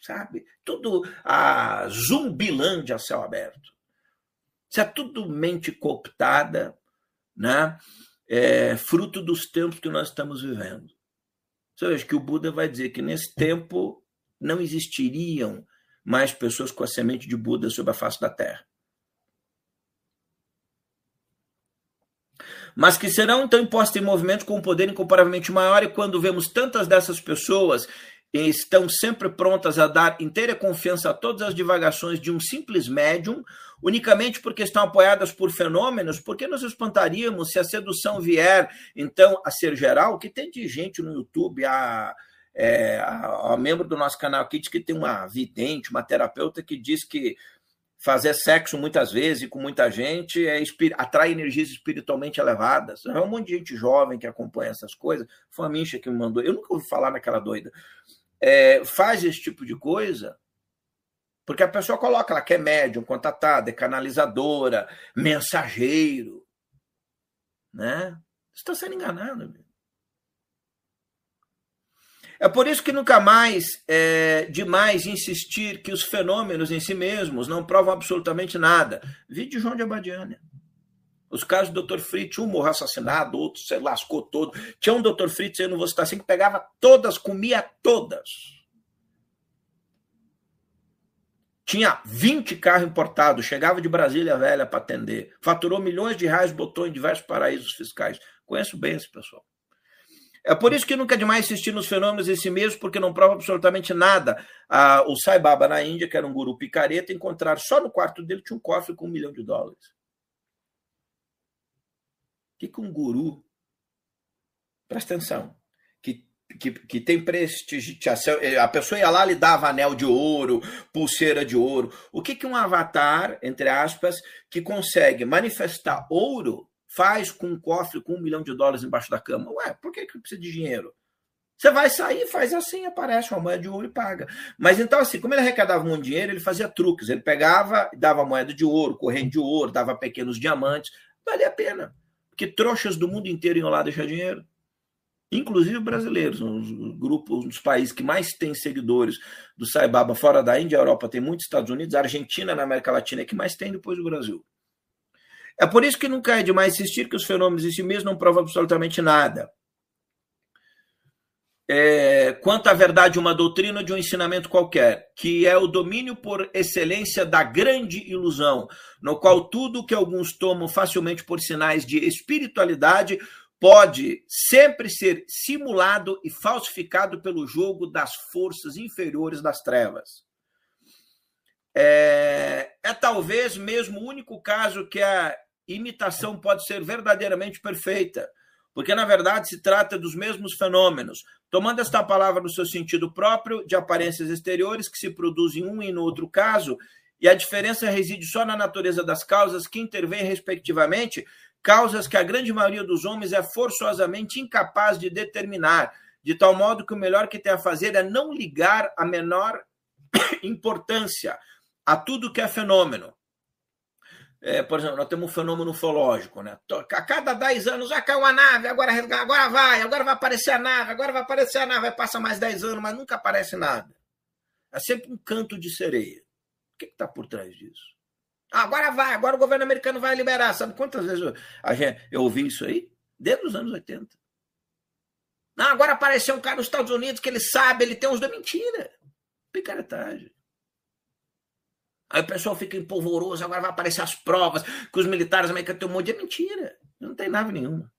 sabe, tudo a zumbilândia a céu aberto. Isso é tudo mente cooptada, né? É, fruto dos tempos que nós estamos vivendo. Você veja que o Buda vai dizer que nesse tempo não existiriam mais pessoas com a semente de Buda sobre a face da Terra. Mas que serão então impostas em movimentos com um poder incomparavelmente maior, e quando vemos tantas dessas pessoas estão sempre prontas a dar inteira confiança a todas as divagações de um simples médium, unicamente porque estão apoiadas por fenômenos, por que nos espantaríamos se a sedução vier, então, a ser geral? Que tem de gente no YouTube a é, a, a membro do nosso canal diz que tem uma vidente, uma terapeuta que diz que fazer sexo muitas vezes e com muita gente é, atrai energias espiritualmente elevadas. É um monte de gente jovem que acompanha essas coisas. Foi a Mincha que me mandou. Eu nunca ouvi falar naquela doida. É, faz esse tipo de coisa porque a pessoa coloca, ela quer médium, contatada, é canalizadora, mensageiro. Né? Você está sendo enganado. Meu. É por isso que nunca mais é demais insistir que os fenômenos em si mesmos não provam absolutamente nada. Vídeo João de Abadiânia. Os casos do Dr. Fritz, um morreu assassinado, outro se lascou todo. Tinha um Dr. Fritz, eu não vou citar assim, que pegava todas, comia todas. tinha 20 carros importados, chegava de Brasília Velha para atender, faturou milhões de reais, botou em diversos paraísos fiscais. Conheço bem esse pessoal. É por isso que nunca é demais insistir nos fenômenos em si mesmo, porque não prova absolutamente nada. Ah, o Sai Baba na Índia, que era um guru picareta, encontrar só no quarto dele tinha um cofre com um milhão de dólares. O que, que um guru, presta atenção, que, que, que tem prestigiação, a pessoa ia lá lhe dava anel de ouro, pulseira de ouro. O que, que um avatar, entre aspas, que consegue manifestar ouro faz com um cofre com um milhão de dólares embaixo da cama? Ué, por que, que precisa de dinheiro? Você vai sair, faz assim, aparece uma moeda de ouro e paga. Mas então, assim, como ele arrecadava muito dinheiro, ele fazia truques. Ele pegava, dava moeda de ouro, corrente de ouro, dava pequenos diamantes. Valia a pena. Porque trouxas do mundo inteiro iam lá deixar dinheiro. Inclusive brasileiros, os grupos, um dos países que mais tem seguidores do Saibaba fora da Índia, Europa tem muitos, Estados Unidos, Argentina na América Latina é que mais tem depois do Brasil. É por isso que nunca é demais insistir que os fenômenos em si mesmos não provam absolutamente nada. É, quanto à verdade de uma doutrina de um ensinamento qualquer, que é o domínio por excelência da grande ilusão, no qual tudo que alguns tomam facilmente por sinais de espiritualidade pode sempre ser simulado e falsificado pelo jogo das forças inferiores das trevas. É, é talvez mesmo o único caso que a imitação pode ser verdadeiramente perfeita, porque na verdade se trata dos mesmos fenômenos, tomando esta palavra no seu sentido próprio, de aparências exteriores que se produzem um e no outro caso, e a diferença reside só na natureza das causas que intervêm respectivamente, causas que a grande maioria dos homens é forçosamente incapaz de determinar, de tal modo que o melhor que tem a fazer é não ligar a menor importância a tudo que é fenômeno, é, por exemplo, nós temos um fenômeno ufológico, né? A cada 10 anos já caiu uma nave, agora, agora vai, agora vai aparecer a nave, agora vai aparecer a nave, vai passar mais 10 anos, mas nunca aparece nada. É sempre um canto de sereia. O que está por trás disso? Ah, agora vai, agora o governo americano vai liberar. Sabe quantas vezes eu, gente, eu ouvi isso aí? Desde os anos 80. Não, agora apareceu um cara nos Estados Unidos que ele sabe, ele tem uns mentira. Picaretagem. Aí o pessoal fica empolvoroso, agora vai aparecer as provas que os militares americanos têm um monte de é mentira. Não tem nada nenhuma.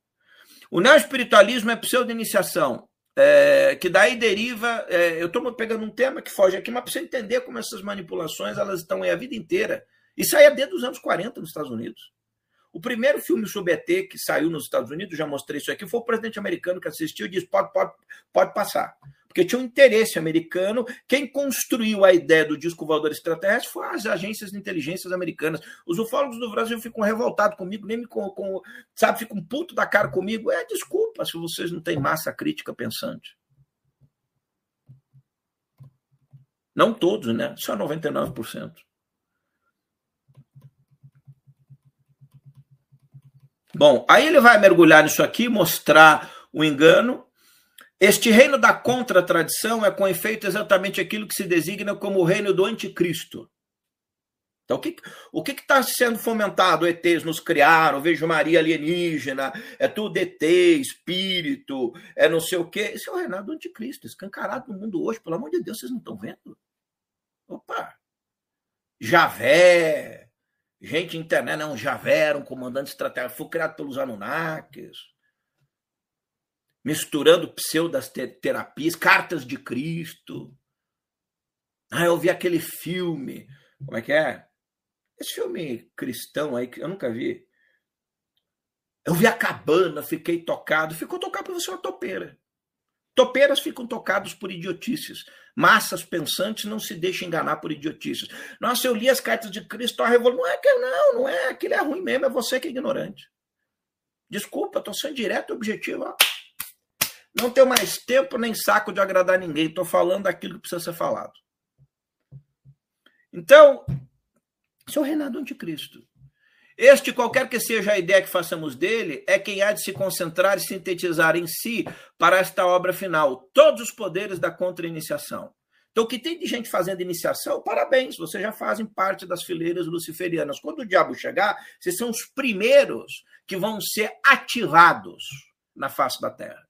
O neoespiritualismo é pseudo-iniciação, é, que daí deriva. É, eu estou pegando um tema que foge aqui, mas para você entender como essas manipulações elas estão aí a vida inteira. Isso aí é desde os anos 40 nos Estados Unidos. O primeiro filme sobre ET que saiu nos Estados Unidos, já mostrei isso aqui, foi o presidente americano que assistiu e disse: pode, pode, pode passar porque tinha um interesse americano. Quem construiu a ideia do disco voador extraterrestre foram as agências de inteligência americanas. Os ufólogos do Brasil ficam revoltados comigo, nem me com, com sabe, ficam puto da cara comigo. É desculpa se vocês não têm massa crítica pensante. Não todos, né? Só 99%. Bom, aí ele vai mergulhar nisso aqui, mostrar o engano, este reino da contratradição é com efeito exatamente aquilo que se designa como o reino do anticristo. Então, o que o que está sendo fomentado? ETs nos criaram, vejo Maria alienígena, é tudo ET, espírito, é não sei o quê. Esse é o reinado do anticristo, escancarado no mundo hoje, pelo amor de Deus, vocês não estão vendo? Opa! Javé, gente internet, não, Javé era um comandante estratégico, foi criado pelos Anunnakis misturando pseudas terapias, cartas de Cristo. Ah, eu vi aquele filme. Como é que é? Esse filme cristão aí que eu nunca vi. Eu vi a cabana, fiquei tocado. Ficou tocado por você uma topeira. Topeiras ficam tocados por idiotices. Massas pensantes não se deixam enganar por idiotices. Nossa, eu li as cartas de Cristo, a revolução. Não é que não, não é. Aquilo é ruim mesmo, é você que é ignorante. Desculpa, estou sendo direto e objetivo. Não tenho mais tempo nem saco de agradar ninguém. Estou falando aquilo que precisa ser falado. Então, esse o reinado do anticristo. Este, qualquer que seja a ideia que façamos dele, é quem há de se concentrar e sintetizar em si para esta obra final todos os poderes da contra-iniciação. Então, o que tem de gente fazendo iniciação, parabéns, vocês já fazem parte das fileiras luciferianas. Quando o diabo chegar, vocês são os primeiros que vão ser ativados na face da terra.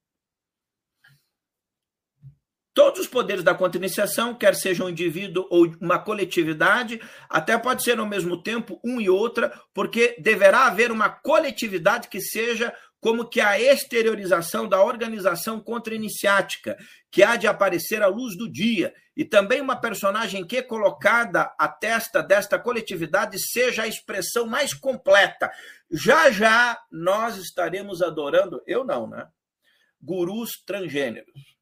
Todos os poderes da contra-iniciação, quer seja um indivíduo ou uma coletividade, até pode ser ao mesmo tempo um e outra, porque deverá haver uma coletividade que seja como que a exteriorização da organização contra-iniciática, que há de aparecer à luz do dia, e também uma personagem que, colocada à testa desta coletividade, seja a expressão mais completa. Já já nós estaremos adorando, eu não, né? Gurus transgêneros.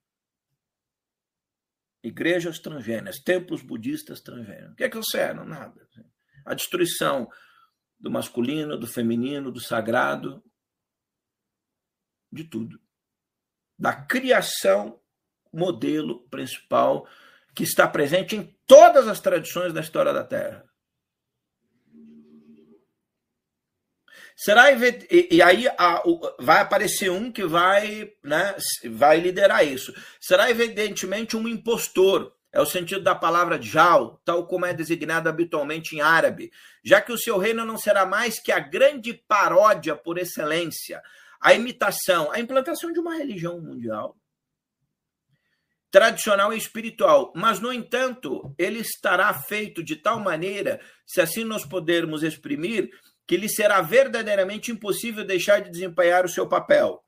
Igrejas transgêneras, templos budistas transgêneros. O que é que? Não, nada. A destruição do masculino, do feminino, do sagrado, de tudo. Da criação, modelo principal que está presente em todas as tradições da história da Terra. Será e, e aí a, o, vai aparecer um que vai, né, vai liderar isso. Será evidentemente um impostor, é o sentido da palavra jal, tal como é designado habitualmente em árabe, já que o seu reino não será mais que a grande paródia por excelência, a imitação, a implantação de uma religião mundial tradicional e espiritual, mas no entanto, ele estará feito de tal maneira, se assim nós pudermos exprimir, que lhe será verdadeiramente impossível deixar de desempenhar o seu papel.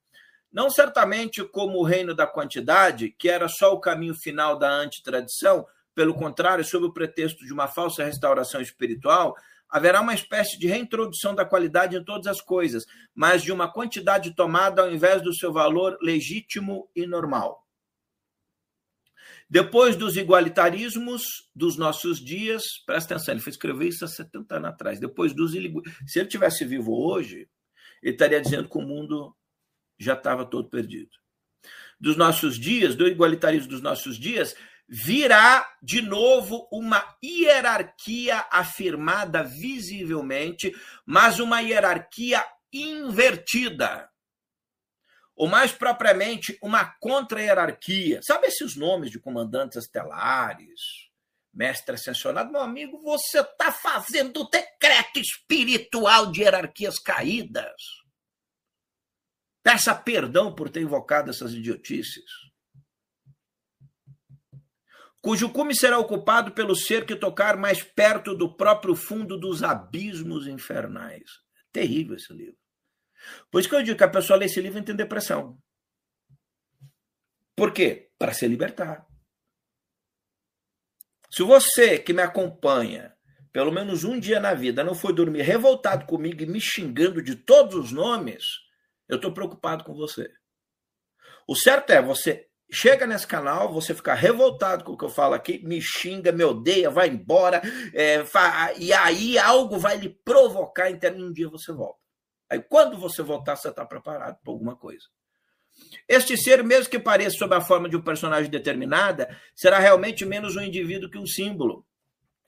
Não certamente como o reino da quantidade, que era só o caminho final da antitradição, pelo contrário, sob o pretexto de uma falsa restauração espiritual, haverá uma espécie de reintrodução da qualidade em todas as coisas, mas de uma quantidade tomada ao invés do seu valor legítimo e normal. Depois dos igualitarismos dos nossos dias, presta atenção, ele foi escrever isso há 70 anos atrás. Depois dos se ele tivesse vivo hoje, ele estaria dizendo que o mundo já estava todo perdido. Dos nossos dias, do igualitarismo dos nossos dias, virá de novo uma hierarquia afirmada visivelmente, mas uma hierarquia invertida. Ou mais propriamente, uma contra-hierarquia. Sabe esses nomes de comandantes estelares, mestre ascensionado? Meu amigo, você está fazendo decreto espiritual de hierarquias caídas. Peça perdão por ter invocado essas idiotices cujo cume será ocupado pelo ser que tocar mais perto do próprio fundo dos abismos infernais. Terrível esse livro. Por isso que eu digo que a pessoa lê esse livro e tem depressão. Por quê? Para se libertar. Se você que me acompanha, pelo menos um dia na vida, não foi dormir revoltado comigo e me xingando de todos os nomes, eu estou preocupado com você. O certo é você chega nesse canal, você fica revoltado com o que eu falo aqui, me xinga, me odeia, vai embora, é, e aí algo vai lhe provocar, então um dia você volta. Aí quando você voltar, você está preparado para alguma coisa. Este ser, mesmo que pareça sob a forma de um personagem determinada, será realmente menos um indivíduo que um símbolo.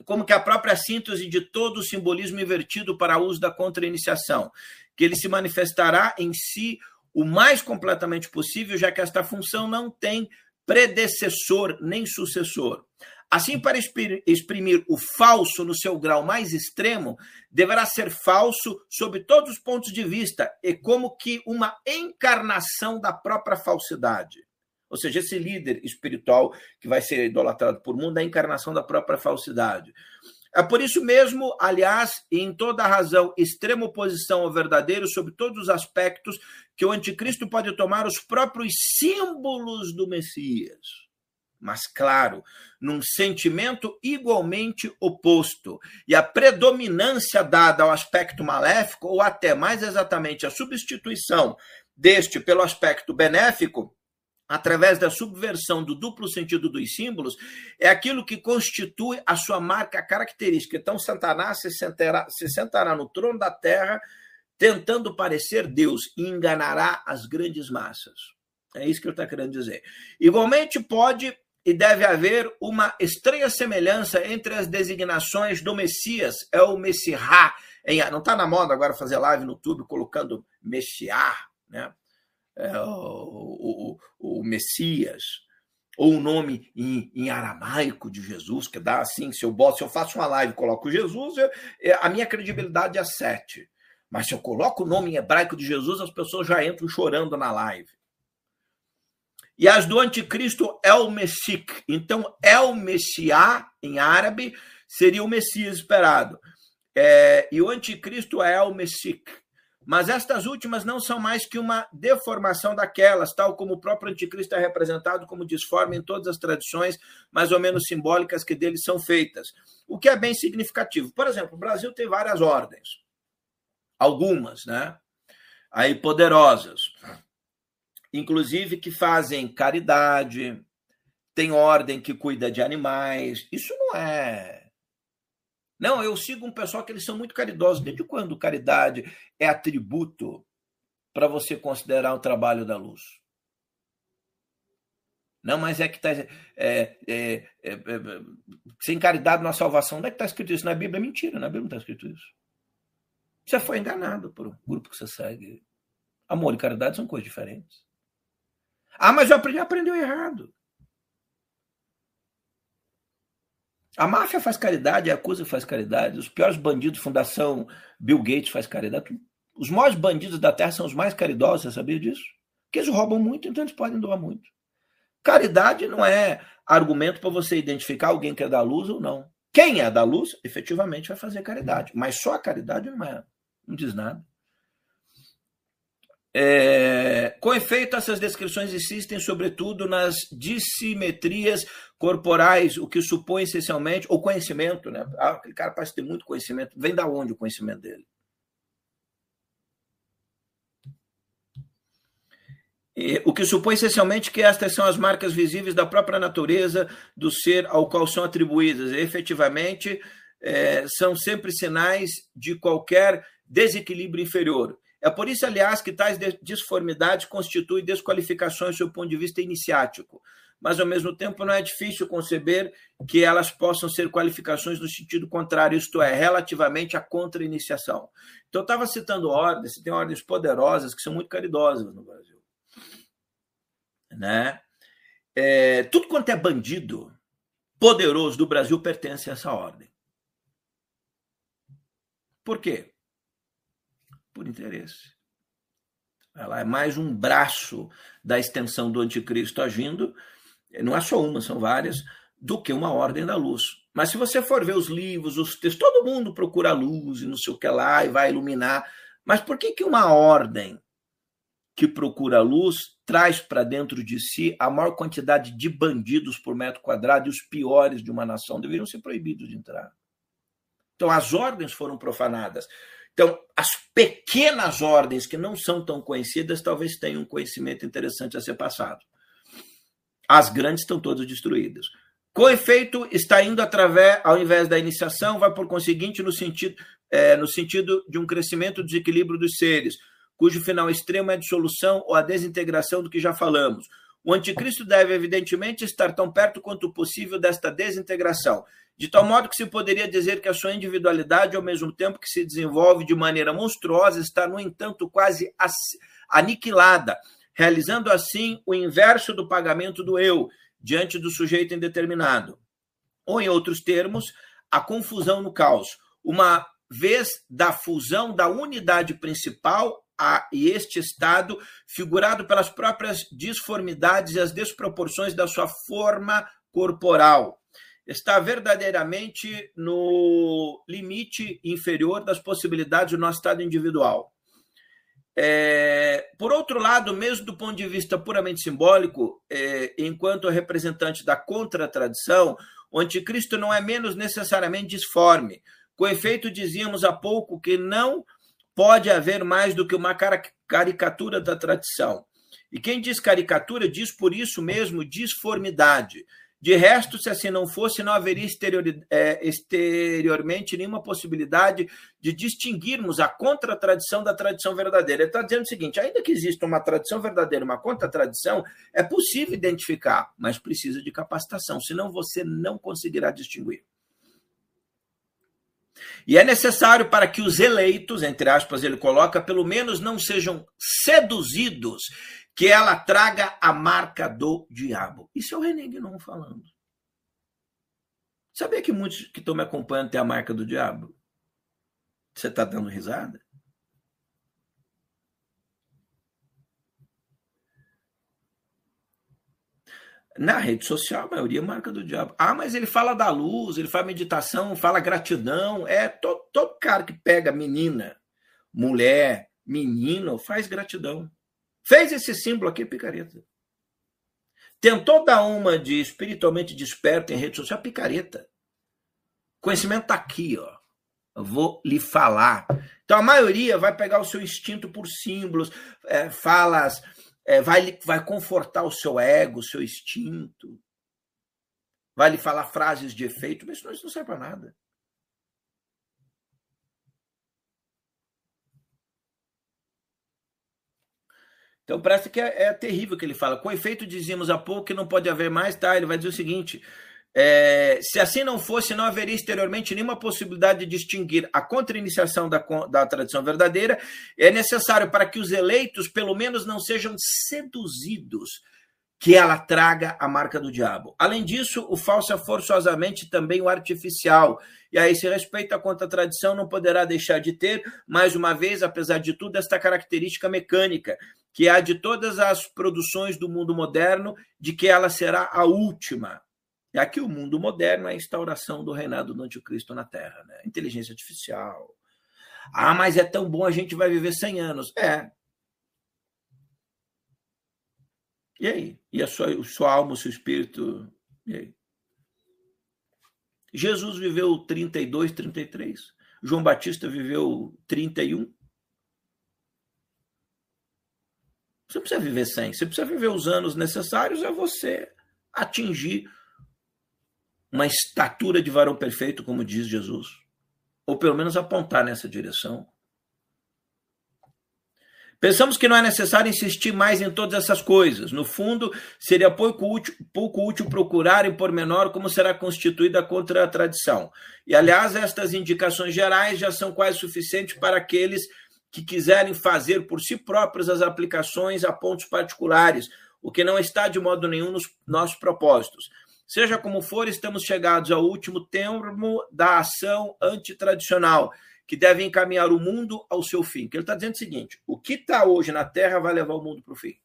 Como que a própria síntese de todo o simbolismo invertido para uso da contra-iniciação, que ele se manifestará em si o mais completamente possível, já que esta função não tem predecessor nem sucessor. Assim, para exprimir o falso no seu grau mais extremo, deverá ser falso sob todos os pontos de vista e como que uma encarnação da própria falsidade. Ou seja, esse líder espiritual que vai ser idolatrado por mundo é a encarnação da própria falsidade. É por isso mesmo, aliás, em toda razão, extrema oposição ao verdadeiro sobre todos os aspectos, que o anticristo pode tomar os próprios símbolos do Messias. Mas, claro, num sentimento igualmente oposto. E a predominância dada ao aspecto maléfico, ou até mais exatamente a substituição deste pelo aspecto benéfico, através da subversão do duplo sentido dos símbolos, é aquilo que constitui a sua marca característica. Então, Satanás se sentará, se sentará no trono da terra, tentando parecer Deus, e enganará as grandes massas. É isso que ele está querendo dizer. Igualmente, pode e deve haver uma estranha semelhança entre as designações do Messias, é o Messiá. Não está na moda agora fazer live no YouTube colocando Messiá, né? é, o, o, o, Messias, ou o nome em, em, aramaico de Jesus, que dá assim, se eu, boto, se eu faço uma live e coloco Jesus, eu, é, a minha credibilidade é sete. Mas se eu coloco o nome em hebraico de Jesus, as pessoas já entram chorando na live. E as do anticristo El Meshik. Então, El Messiá, em árabe, seria o Messias esperado. É, e o anticristo é El Meshik. Mas estas últimas não são mais que uma deformação daquelas, tal como o próprio anticristo é representado como disforme em todas as tradições mais ou menos simbólicas que dele são feitas. O que é bem significativo. Por exemplo, o Brasil tem várias ordens. Algumas, né? Aí poderosas. Inclusive que fazem caridade, tem ordem que cuida de animais. Isso não é não, eu sigo um pessoal que eles são muito caridosos. Desde quando caridade é atributo para você considerar o trabalho da luz? Não, mas é que está. É, é, é, é, sem caridade na salvação. Onde é que está escrito isso? Na Bíblia é mentira, na Bíblia não está escrito isso. Você foi enganado por um grupo que você segue. Amor e caridade são coisas diferentes. Ah, mas eu aprendeu errado. A máfia faz caridade, a acusa faz caridade, os piores bandidos, Fundação Bill Gates faz caridade. Os maiores bandidos da Terra são os mais caridosos, você sabia disso? Porque eles roubam muito, então eles podem doar muito. Caridade não é argumento para você identificar alguém que é da luz ou não. Quem é da luz, efetivamente vai fazer caridade, mas só a caridade não é, não diz nada. É, com efeito, essas descrições existem sobretudo nas dissimetrias corporais, o que supõe essencialmente o conhecimento, né? Ah, aquele cara parece ter muito conhecimento. Vem da onde o conhecimento dele? E, o que supõe essencialmente que estas são as marcas visíveis da própria natureza do ser ao qual são atribuídas. E, efetivamente, é, são sempre sinais de qualquer desequilíbrio inferior. É por isso, aliás, que tais disformidades constituem desqualificações do ponto de vista iniciático, mas ao mesmo tempo não é difícil conceber que elas possam ser qualificações no sentido contrário, isto é, relativamente à contra-iniciação. Então, eu estava citando ordens, tem ordens poderosas que são muito caridosas no Brasil. Né? É, tudo quanto é bandido poderoso do Brasil pertence a essa ordem. Por quê? Por interesse. Ela é mais um braço da extensão do anticristo agindo, não é só uma, são várias, do que uma ordem da luz. Mas se você for ver os livros, os textos, todo mundo procura luz e não sei o que lá e vai iluminar. Mas por que, que uma ordem que procura luz traz para dentro de si a maior quantidade de bandidos por metro quadrado e os piores de uma nação deveriam ser proibidos de entrar? Então as ordens foram profanadas. Então, as pequenas ordens que não são tão conhecidas talvez tenham um conhecimento interessante a ser passado. As grandes estão todas destruídas. Com efeito, está indo através, ao invés da iniciação, vai por conseguinte no sentido, é, no sentido de um crescimento do desequilíbrio dos seres, cujo final extremo é a dissolução ou a desintegração do que já falamos. O anticristo deve, evidentemente, estar tão perto quanto possível desta desintegração de tal modo que se poderia dizer que a sua individualidade, ao mesmo tempo que se desenvolve de maneira monstruosa, está, no entanto, quase aniquilada, realizando assim o inverso do pagamento do eu diante do sujeito indeterminado. Ou, em outros termos, a confusão no caos, uma vez da fusão da unidade principal a, e este estado, figurado pelas próprias disformidades e as desproporções da sua forma corporal está verdadeiramente no limite inferior das possibilidades do nosso estado individual. É, por outro lado, mesmo do ponto de vista puramente simbólico, é, enquanto representante da contratradição, o anticristo não é menos necessariamente disforme. Com efeito, dizíamos há pouco que não pode haver mais do que uma caricatura da tradição. E quem diz caricatura diz por isso mesmo disformidade. De resto, se assim não fosse, não haveria exterior, é, exteriormente nenhuma possibilidade de distinguirmos a contra-tradição da tradição verdadeira. Ele está dizendo o seguinte: ainda que exista uma tradição verdadeira, uma contra-tradição, é possível identificar, mas precisa de capacitação, senão você não conseguirá distinguir. E é necessário para que os eleitos, entre aspas, ele coloca, pelo menos não sejam seduzidos que ela traga a marca do diabo. Isso é o René Guinon falando. Sabia que muitos que estão me acompanhando têm a marca do diabo? Você está dando risada? Na rede social, a maioria é marca do diabo. Ah, mas ele fala da luz, ele fala meditação, fala gratidão. É todo, todo cara que pega menina, mulher, menino, faz gratidão. Fez esse símbolo aqui, picareta. Tentou dar uma de espiritualmente desperto em rede social, picareta. Conhecimento está aqui, ó. Eu vou lhe falar. Então a maioria vai pegar o seu instinto por símbolos, é, falas, é, vai, vai confortar o seu ego, o seu instinto, vai lhe falar frases de efeito, mas isso não serve para nada. Então parece que é, é terrível o que ele fala. Com efeito, dizíamos há pouco que não pode haver mais, tá? Ele vai dizer o seguinte: é, se assim não fosse, não haveria exteriormente nenhuma possibilidade de distinguir a contra-iniciação da, da tradição verdadeira. É necessário para que os eleitos, pelo menos, não sejam seduzidos que ela traga a marca do diabo. Além disso, o falso é forçosamente também o artificial. E aí, se respeita contra a tradição, não poderá deixar de ter, mais uma vez, apesar de tudo, esta característica mecânica, que há de todas as produções do mundo moderno, de que ela será a última. E aqui o mundo moderno é a instauração do reinado do anticristo na Terra, né? Inteligência artificial. Ah, mas é tão bom, a gente vai viver 100 anos. É. E aí? E a sua, a sua alma, o seu espírito? E aí? Jesus viveu 32, 33. João Batista viveu 31. Você não precisa viver 100. Você precisa viver os anos necessários a você atingir uma estatura de varão perfeito, como diz Jesus, ou pelo menos apontar nessa direção. Pensamos que não é necessário insistir mais em todas essas coisas. No fundo, seria pouco útil, pouco útil procurar em pormenor como será constituída a contra-tradição. E, aliás, estas indicações gerais já são quase suficientes para aqueles que quiserem fazer por si próprios as aplicações a pontos particulares, o que não está de modo nenhum nos nossos propósitos. Seja como for, estamos chegados ao último termo da ação antitradicional, que deve encaminhar o mundo ao seu fim. Ele está dizendo o seguinte: o que está hoje na Terra vai levar o mundo para o fim.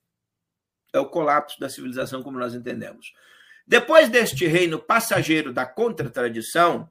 É o colapso da civilização como nós entendemos. Depois deste reino passageiro da contratradição,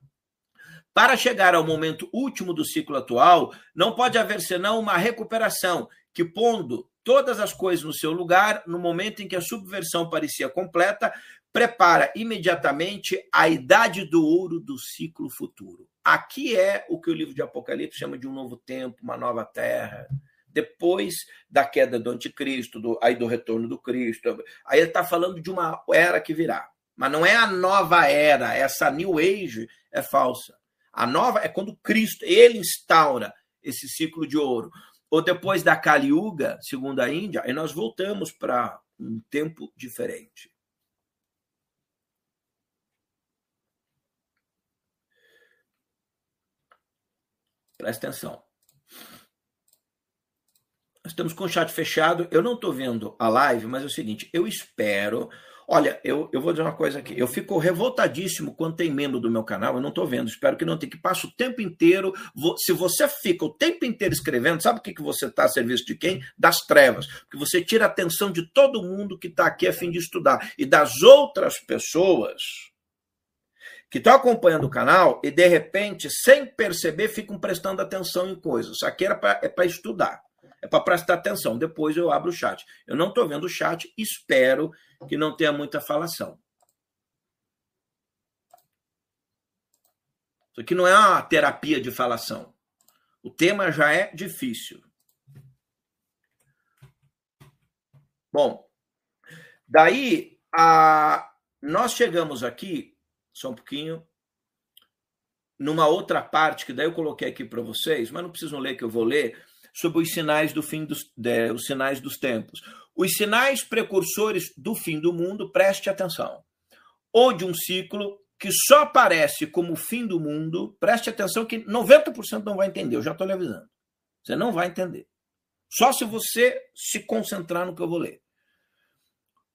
para chegar ao momento último do ciclo atual, não pode haver senão uma recuperação que, pondo todas as coisas no seu lugar, no momento em que a subversão parecia completa, prepara imediatamente a idade do ouro do ciclo futuro. Aqui é o que o livro de Apocalipse chama de um novo tempo, uma nova terra. Depois da queda do anticristo, do, aí do retorno do Cristo. Aí ele está falando de uma era que virá. Mas não é a nova era, essa New Age é falsa. A nova é quando Cristo, ele instaura esse ciclo de ouro. Ou depois da Kali Yuga, segundo a Índia, aí nós voltamos para um tempo diferente. Presta atenção. Nós estamos com o chat fechado. Eu não estou vendo a live, mas é o seguinte: eu espero. Olha, eu, eu vou dizer uma coisa aqui. Eu fico revoltadíssimo quando tem membro do meu canal. Eu não estou vendo. Espero que não tenha. Que passe o tempo inteiro. Se você fica o tempo inteiro escrevendo, sabe o que, que você está a serviço de quem? Das trevas. Porque você tira a atenção de todo mundo que está aqui a fim de estudar. E das outras pessoas que estão acompanhando o canal e, de repente, sem perceber, ficam prestando atenção em coisas. Isso aqui era pra, é para estudar, é para prestar atenção. Depois eu abro o chat. Eu não estou vendo o chat, espero que não tenha muita falação. Isso aqui não é uma terapia de falação. O tema já é difícil. Bom, daí a, nós chegamos aqui só um pouquinho. Numa outra parte, que daí eu coloquei aqui para vocês, mas não precisam ler que eu vou ler, sobre os sinais do fim dos, de, os sinais dos tempos. Os sinais precursores do fim do mundo, preste atenção. Ou de um ciclo que só aparece como o fim do mundo, preste atenção que 90% não vai entender, eu já estou lhe avisando. Você não vai entender. Só se você se concentrar no que eu vou ler.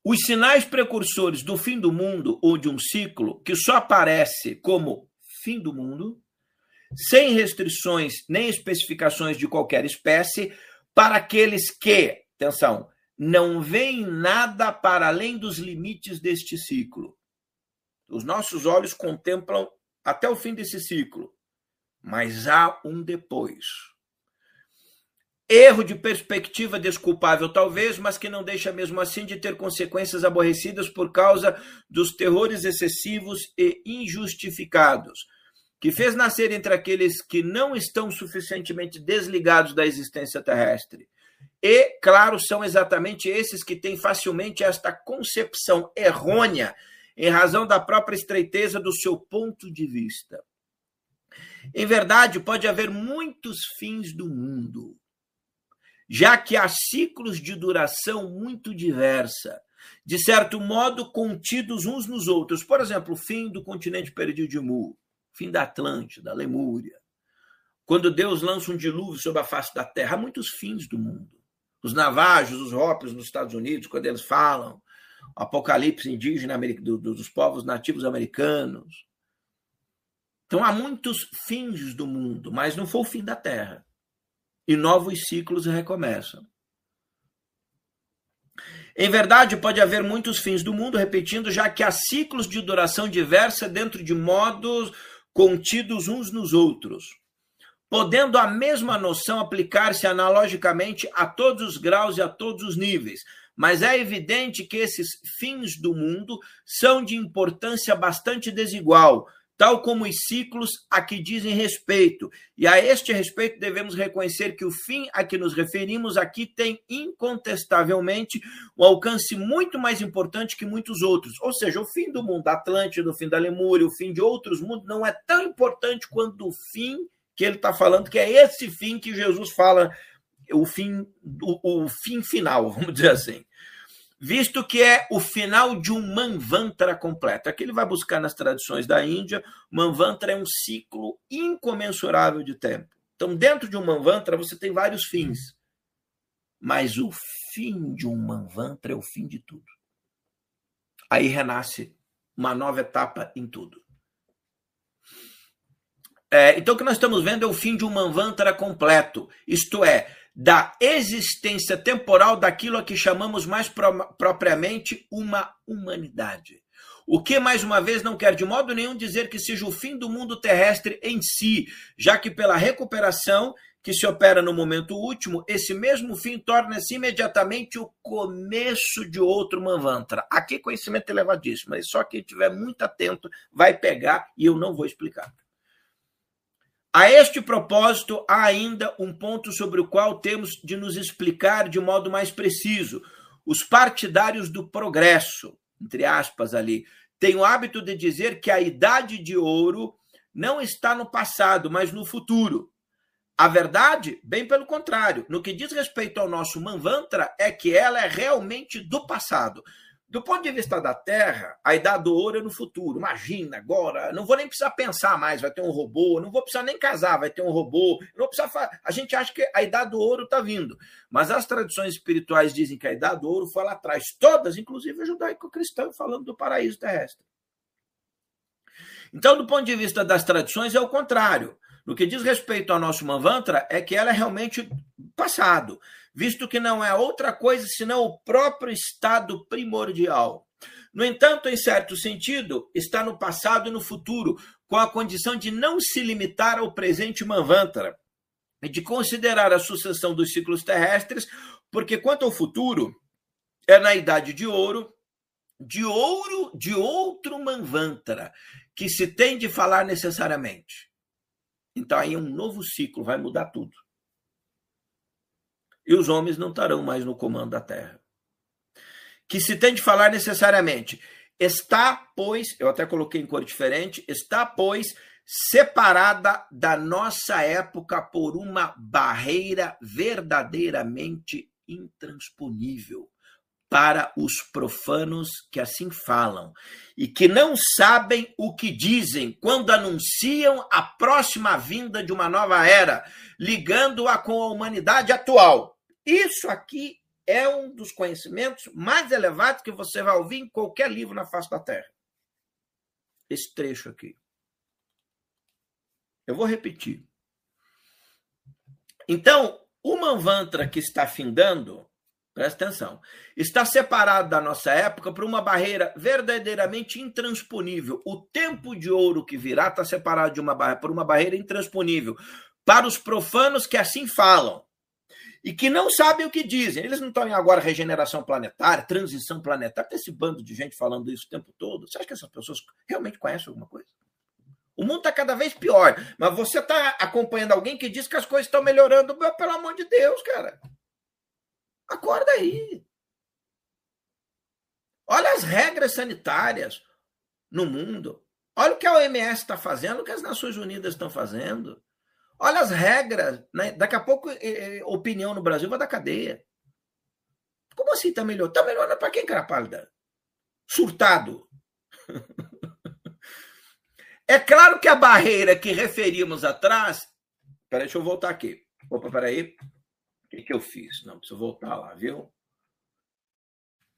Os sinais precursores do fim do mundo ou de um ciclo que só aparece como fim do mundo, sem restrições nem especificações de qualquer espécie, para aqueles que, atenção, não veem nada para além dos limites deste ciclo. Os nossos olhos contemplam até o fim desse ciclo, mas há um depois. Erro de perspectiva desculpável, talvez, mas que não deixa mesmo assim de ter consequências aborrecidas por causa dos terrores excessivos e injustificados, que fez nascer entre aqueles que não estão suficientemente desligados da existência terrestre. E, claro, são exatamente esses que têm facilmente esta concepção errônea em razão da própria estreiteza do seu ponto de vista. Em verdade, pode haver muitos fins do mundo já que há ciclos de duração muito diversa, de certo modo contidos uns nos outros. Por exemplo, o fim do continente perdido de Mu, fim da Atlântida, da Lemúria. Quando Deus lança um dilúvio sobre a face da terra, há muitos fins do mundo. Os navajos, os hopis nos Estados Unidos, quando eles falam, apocalipse indígena dos povos nativos americanos. Então há muitos fins do mundo, mas não foi o fim da terra e novos ciclos recomeçam. Em verdade, pode haver muitos fins do mundo, repetindo, já que há ciclos de duração diversa dentro de modos contidos uns nos outros, podendo a mesma noção aplicar-se analogicamente a todos os graus e a todos os níveis. Mas é evidente que esses fins do mundo são de importância bastante desigual, tal como os ciclos a que dizem respeito. E a este respeito devemos reconhecer que o fim a que nos referimos aqui tem incontestavelmente um alcance muito mais importante que muitos outros. Ou seja, o fim do mundo Atlântida, o fim da Lemúria, o fim de outros mundos não é tão importante quanto o fim que ele está falando, que é esse fim que Jesus fala, o fim, o, o fim final, vamos dizer assim visto que é o final de um Manvantara completo. Aqui ele vai buscar nas tradições da Índia, Manvantara é um ciclo incomensurável de tempo. Então, dentro de um Manvantara, você tem vários fins. Mas o fim de um Manvantara é o fim de tudo. Aí renasce uma nova etapa em tudo. É, então, o que nós estamos vendo é o fim de um Manvantara completo. Isto é, da existência temporal daquilo a que chamamos mais pro, propriamente uma humanidade. O que, mais uma vez, não quer de modo nenhum dizer que seja o fim do mundo terrestre em si, já que pela recuperação que se opera no momento último, esse mesmo fim torna-se imediatamente o começo de outro Manvantra. Aqui conhecimento elevadíssimo, mas só quem estiver muito atento vai pegar e eu não vou explicar. A este propósito, há ainda um ponto sobre o qual temos de nos explicar de modo mais preciso. Os partidários do progresso, entre aspas ali, têm o hábito de dizer que a idade de ouro não está no passado, mas no futuro. A verdade, bem pelo contrário, no que diz respeito ao nosso Manvantra, é que ela é realmente do passado. Do ponto de vista da Terra, a idade do ouro é no futuro. Imagina agora, não vou nem precisar pensar mais, vai ter um robô, não vou precisar nem casar, vai ter um robô. Não vou precisar A gente acha que a idade do ouro está vindo. Mas as tradições espirituais dizem que a idade do ouro foi lá atrás, todas, inclusive o judaico-cristão, falando do paraíso terrestre. Então, do ponto de vista das tradições, é o contrário. No que diz respeito ao nosso Manvantra, é que ela é realmente passado visto que não é outra coisa senão o próprio estado primordial. No entanto, em certo sentido, está no passado e no futuro, com a condição de não se limitar ao presente Manvantara e de considerar a sucessão dos ciclos terrestres, porque quanto ao futuro, é na idade de ouro, de ouro de outro Manvantara, que se tem de falar necessariamente. Então aí um novo ciclo vai mudar tudo e os homens não estarão mais no comando da terra. Que se tem de falar necessariamente, está, pois, eu até coloquei em cor diferente, está, pois, separada da nossa época por uma barreira verdadeiramente intransponível para os profanos que assim falam e que não sabem o que dizem quando anunciam a próxima vinda de uma nova era, ligando-a com a humanidade atual. Isso aqui é um dos conhecimentos mais elevados que você vai ouvir em qualquer livro na face da Terra. Esse trecho aqui. Eu vou repetir. Então, o Manvantra que está findando Presta atenção. Está separado da nossa época por uma barreira verdadeiramente intransponível. O tempo de ouro que virá está separado de uma barreira, por uma barreira intransponível. Para os profanos que assim falam e que não sabem o que dizem. Eles não estão em agora regeneração planetária, transição planetária. Tem esse bando de gente falando isso o tempo todo. Você acha que essas pessoas realmente conhecem alguma coisa? O mundo está cada vez pior, mas você está acompanhando alguém que diz que as coisas estão melhorando. Pelo amor de Deus, cara. Acorda aí. Olha as regras sanitárias no mundo. Olha o que a OMS está fazendo, o que as Nações Unidas estão fazendo. Olha as regras. Né? Daqui a pouco, eh, opinião no Brasil vai dar cadeia. Como assim está melhorando? Está melhorando para quem, cara pálida? Surtado. É claro que a barreira que referimos atrás. Peraí, deixa eu voltar aqui. Opa, peraí. O que, que eu fiz? Não, preciso voltar lá, viu?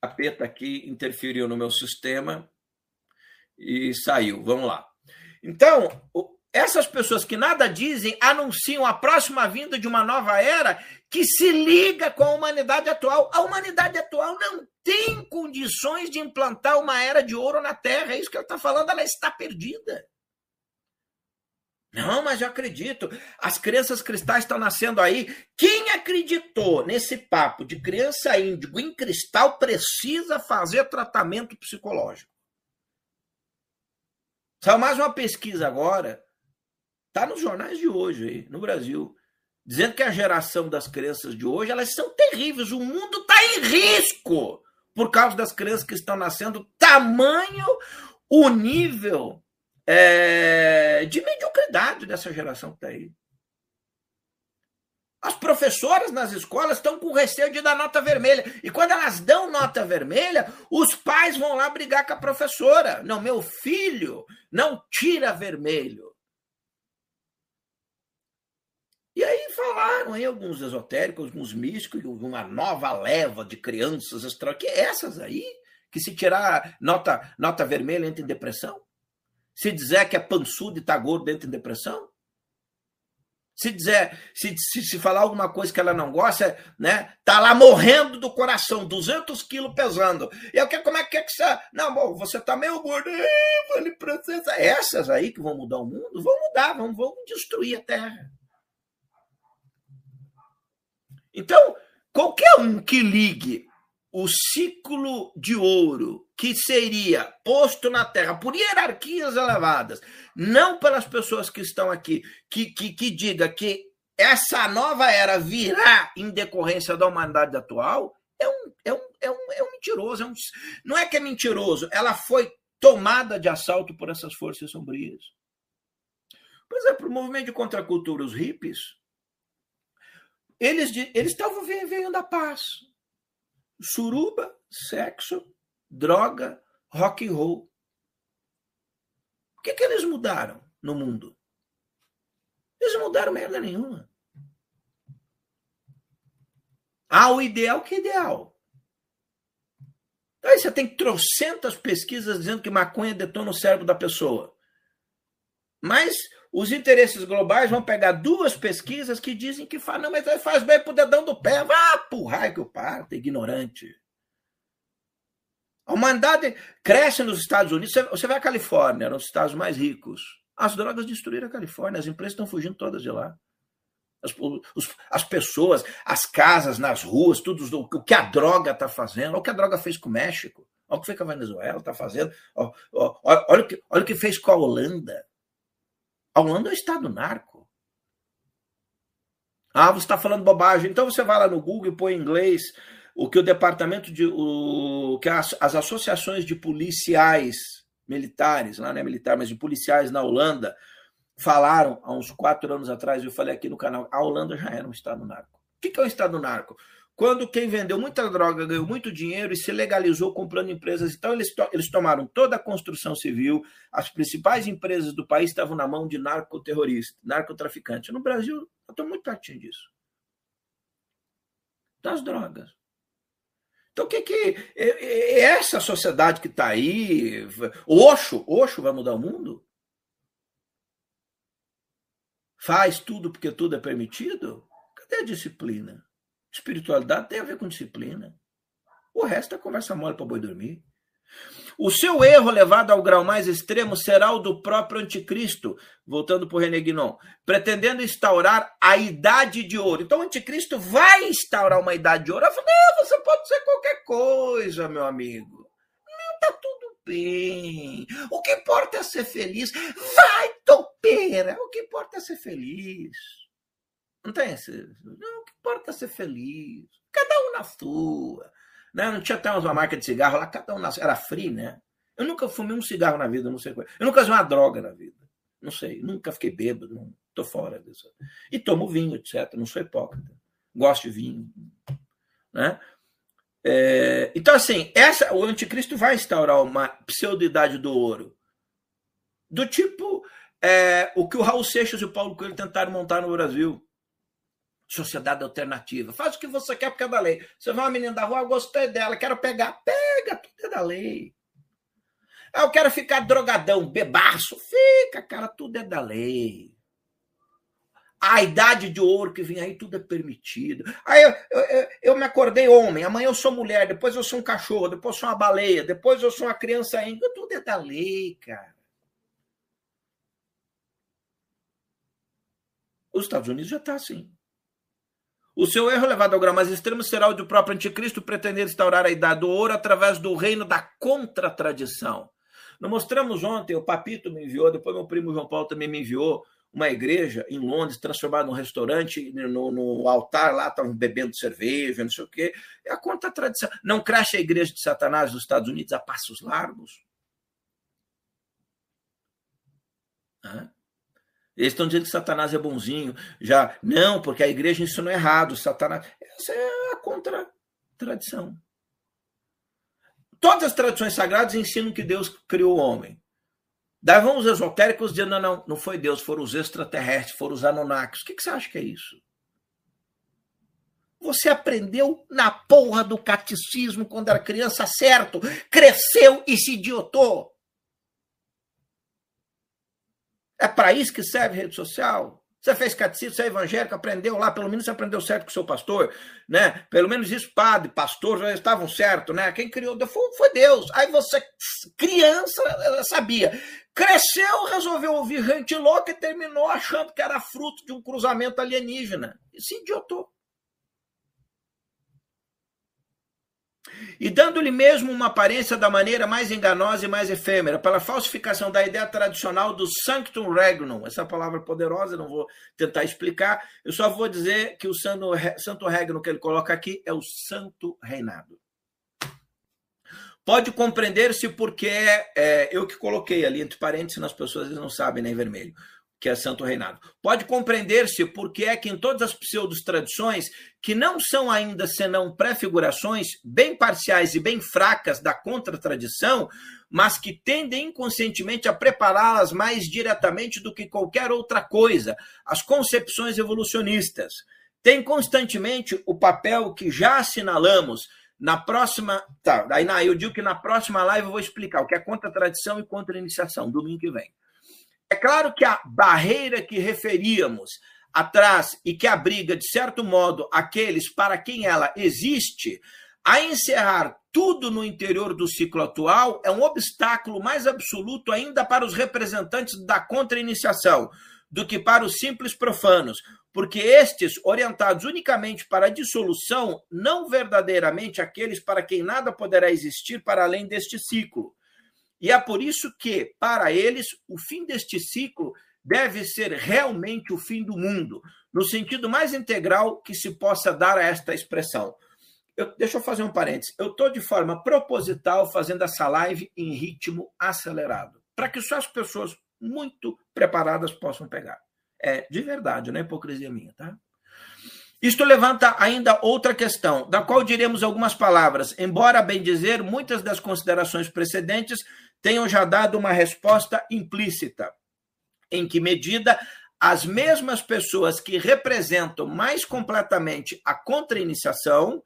A peta aqui interferiu no meu sistema e saiu. Vamos lá. Então, essas pessoas que nada dizem anunciam a próxima vinda de uma nova era que se liga com a humanidade atual. A humanidade atual não tem condições de implantar uma era de ouro na Terra. É isso que ele está falando, ela está perdida. Não, mas eu acredito. As crianças cristais estão nascendo aí. Quem acreditou nesse papo de criança índigo em cristal precisa fazer tratamento psicológico. Saiu mais uma pesquisa agora, está nos jornais de hoje aí, no Brasil, dizendo que a geração das crianças de hoje elas são terríveis. O mundo está em risco por causa das crianças que estão nascendo. Tamanho o nível é, de mediocridade dessa geração que está aí. As professoras nas escolas estão com receio de dar nota vermelha. E quando elas dão nota vermelha, os pais vão lá brigar com a professora. Não, meu filho não tira vermelho. E aí falaram aí alguns esotéricos, alguns místicos, uma nova leva de crianças extra, que essas aí, que se tirar nota, nota vermelha entra em depressão. Se dizer que é pançudo e tá gordo, entra em depressão? Se dizer, se, se, se, falar alguma coisa que ela não gosta, né? Tá lá morrendo do coração, 200 quilos pesando. E eu quero, como é que é que você. Não, bom, você tá meio gordo, vale processa. Essas aí que vão mudar o mundo, vão mudar, vão, vão destruir a Terra. Então, qualquer um que ligue o ciclo de ouro que seria posto na Terra por hierarquias elevadas, não pelas pessoas que estão aqui, que, que, que diga que essa nova era virá em decorrência da humanidade atual, é um, é um, é um, é um mentiroso. É um, não é que é mentiroso, ela foi tomada de assalto por essas forças sombrias. Por exemplo, o movimento de contracultura, os hippies, eles, eles estavam vivendo a paz. Suruba, sexo, droga, rock and roll. O que, que eles mudaram no mundo? Eles mudaram merda nenhuma. Ah, o ideal que ideal. Aí você tem trocentas pesquisas dizendo que maconha detona o cérebro da pessoa. Mas os interesses globais vão pegar duas pesquisas que dizem que faz, não, mas faz bem pro dedão do pé. Pro raio que eu parto, ignorante. A humanidade cresce nos Estados Unidos. Você vai à Califórnia, nos estados mais ricos. As drogas destruíram a Califórnia, as empresas estão fugindo todas de lá. As, os, as pessoas, as casas nas ruas, tudo o que a droga está fazendo, olha o que a droga fez com o México, olha o que fez com a Venezuela, está fazendo, olha, olha, olha, o que, olha o que fez com a Holanda. A Holanda é um estado narco. Ah, você está falando bobagem. Então você vai lá no Google e põe em inglês o que o departamento de. O, que as, as associações de policiais militares, lá não é militar, mas de policiais na Holanda, falaram há uns quatro anos atrás, eu falei aqui no canal, a Holanda já era um Estado narco. O que é um Estado narco? Quando quem vendeu muita droga ganhou muito dinheiro e se legalizou comprando empresas. Então, eles, to eles tomaram toda a construção civil, as principais empresas do país estavam na mão de narcoterroristas, narcotraficantes. No Brasil, eu estou muito pertinho disso. Das drogas. Então, o que que. Essa sociedade que está aí. Oxo, Oxo vai mudar o mundo? Faz tudo porque tudo é permitido? Cadê a disciplina? Espiritualidade tem a ver com disciplina. O resto é conversa mole para boi dormir. O seu erro levado ao grau mais extremo será o do próprio anticristo, voltando para o René Guinon, pretendendo instaurar a idade de ouro. Então o anticristo vai instaurar uma idade de ouro. Eu falei, não, você pode ser qualquer coisa, meu amigo. Não, tá tudo bem. O que importa é ser feliz. Vai, topeira. O que importa é ser feliz. Não tem esse... Não, que importa é ser feliz. Cada um na sua. Né? Não tinha até uma marca de cigarro lá, cada um na... era free, né? Eu nunca fumei um cigarro na vida, não sei qual. Eu nunca usei uma droga na vida. Não sei, nunca fiquei bêbado, não, tô fora disso. E tomo vinho, etc. Não sou hipócrita. Gosto de vinho. Né? É, então, assim, essa, o anticristo vai instaurar uma pseudoidade do ouro. Do tipo é, o que o Raul Seixas e o Paulo Coelho tentaram montar no Brasil sociedade alternativa. Faz o que você quer porque é da lei. Você vê uma menina da rua, eu gostei dela, quero pegar. Pega, tudo é da lei. Eu quero ficar drogadão, bebaço. Fica, cara, tudo é da lei. A idade de ouro que vem aí, tudo é permitido. Aí eu, eu, eu, me acordei homem, amanhã eu sou mulher, depois eu sou um cachorro, depois eu sou uma baleia, depois eu sou uma criança ainda. Tudo é da lei, cara. Os Estados Unidos já está assim. O seu erro levado ao grau mais extremo será o do próprio anticristo pretender instaurar a idade do ouro através do reino da contratradição. Nós mostramos ontem, o Papito me enviou, depois meu primo João Paulo também me enviou, uma igreja em Londres transformada num restaurante, no, no altar lá estavam bebendo cerveja, não sei o quê. É a contratradição. Não cresce a igreja de Satanás nos Estados Unidos a passos largos? Hã? Eles estão dizendo que Satanás é bonzinho. Já, não, porque a igreja ensinou errado. Satanás. Essa é a contra-tradição. Todas as tradições sagradas ensinam que Deus criou o homem. Daí vão os esotéricos dizendo: não, não, não foi Deus, foram os extraterrestres, foram os Anunnakis. O que, que você acha que é isso? Você aprendeu na porra do catecismo quando era criança, certo? Cresceu e se idiotou. É para isso que serve rede social? Você fez catecismo, você é evangélico, aprendeu lá, pelo menos você aprendeu certo com o seu pastor, né? Pelo menos isso, padre, pastor, já estavam certo, né? Quem criou foi, foi Deus. Aí você, criança, sabia. Cresceu, resolveu ouvir gente louca e terminou achando que era fruto de um cruzamento alienígena. E se idiotou. E dando-lhe mesmo uma aparência da maneira mais enganosa e mais efêmera, pela falsificação da ideia tradicional do Sanctum Regnum. Essa palavra poderosa, não vou tentar explicar, eu só vou dizer que o Santo, Santo Regnum que ele coloca aqui é o Santo Reinado. Pode compreender-se porque é, eu que coloquei ali entre parênteses, as pessoas não sabem, nem né, vermelho que é Santo Reinado. Pode compreender-se porque é que em todas as pseudo-tradições, que não são ainda senão prefigurações bem parciais e bem fracas da contratradição, mas que tendem inconscientemente a prepará-las mais diretamente do que qualquer outra coisa, as concepções evolucionistas. Tem constantemente o papel que já assinalamos na próxima. Tá, aí eu digo que na próxima live eu vou explicar o que é contra-tradição e contra-iniciação, domingo que vem. É claro que a barreira que referíamos atrás e que abriga, de certo modo, aqueles para quem ela existe, a encerrar tudo no interior do ciclo atual é um obstáculo mais absoluto ainda para os representantes da contra-iniciação do que para os simples profanos, porque estes, orientados unicamente para a dissolução, não verdadeiramente aqueles para quem nada poderá existir para além deste ciclo. E é por isso que, para eles, o fim deste ciclo deve ser realmente o fim do mundo, no sentido mais integral que se possa dar a esta expressão. Eu, deixa eu fazer um parênteses. Eu estou de forma proposital fazendo essa live em ritmo acelerado, para que só as pessoas muito preparadas possam pegar. É de verdade, não é hipocrisia minha, tá? Isto levanta ainda outra questão, da qual diremos algumas palavras, embora, bem dizer, muitas das considerações precedentes tenham já dado uma resposta implícita. Em que medida as mesmas pessoas que representam mais completamente a contra-iniciação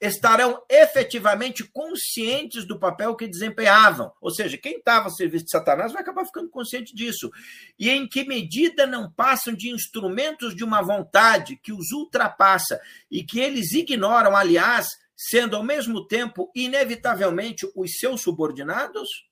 estarão efetivamente conscientes do papel que desempenhavam. Ou seja, quem estava a serviço de Satanás vai acabar ficando consciente disso. E em que medida não passam de instrumentos de uma vontade que os ultrapassa e que eles ignoram, aliás, sendo ao mesmo tempo, inevitavelmente, os seus subordinados?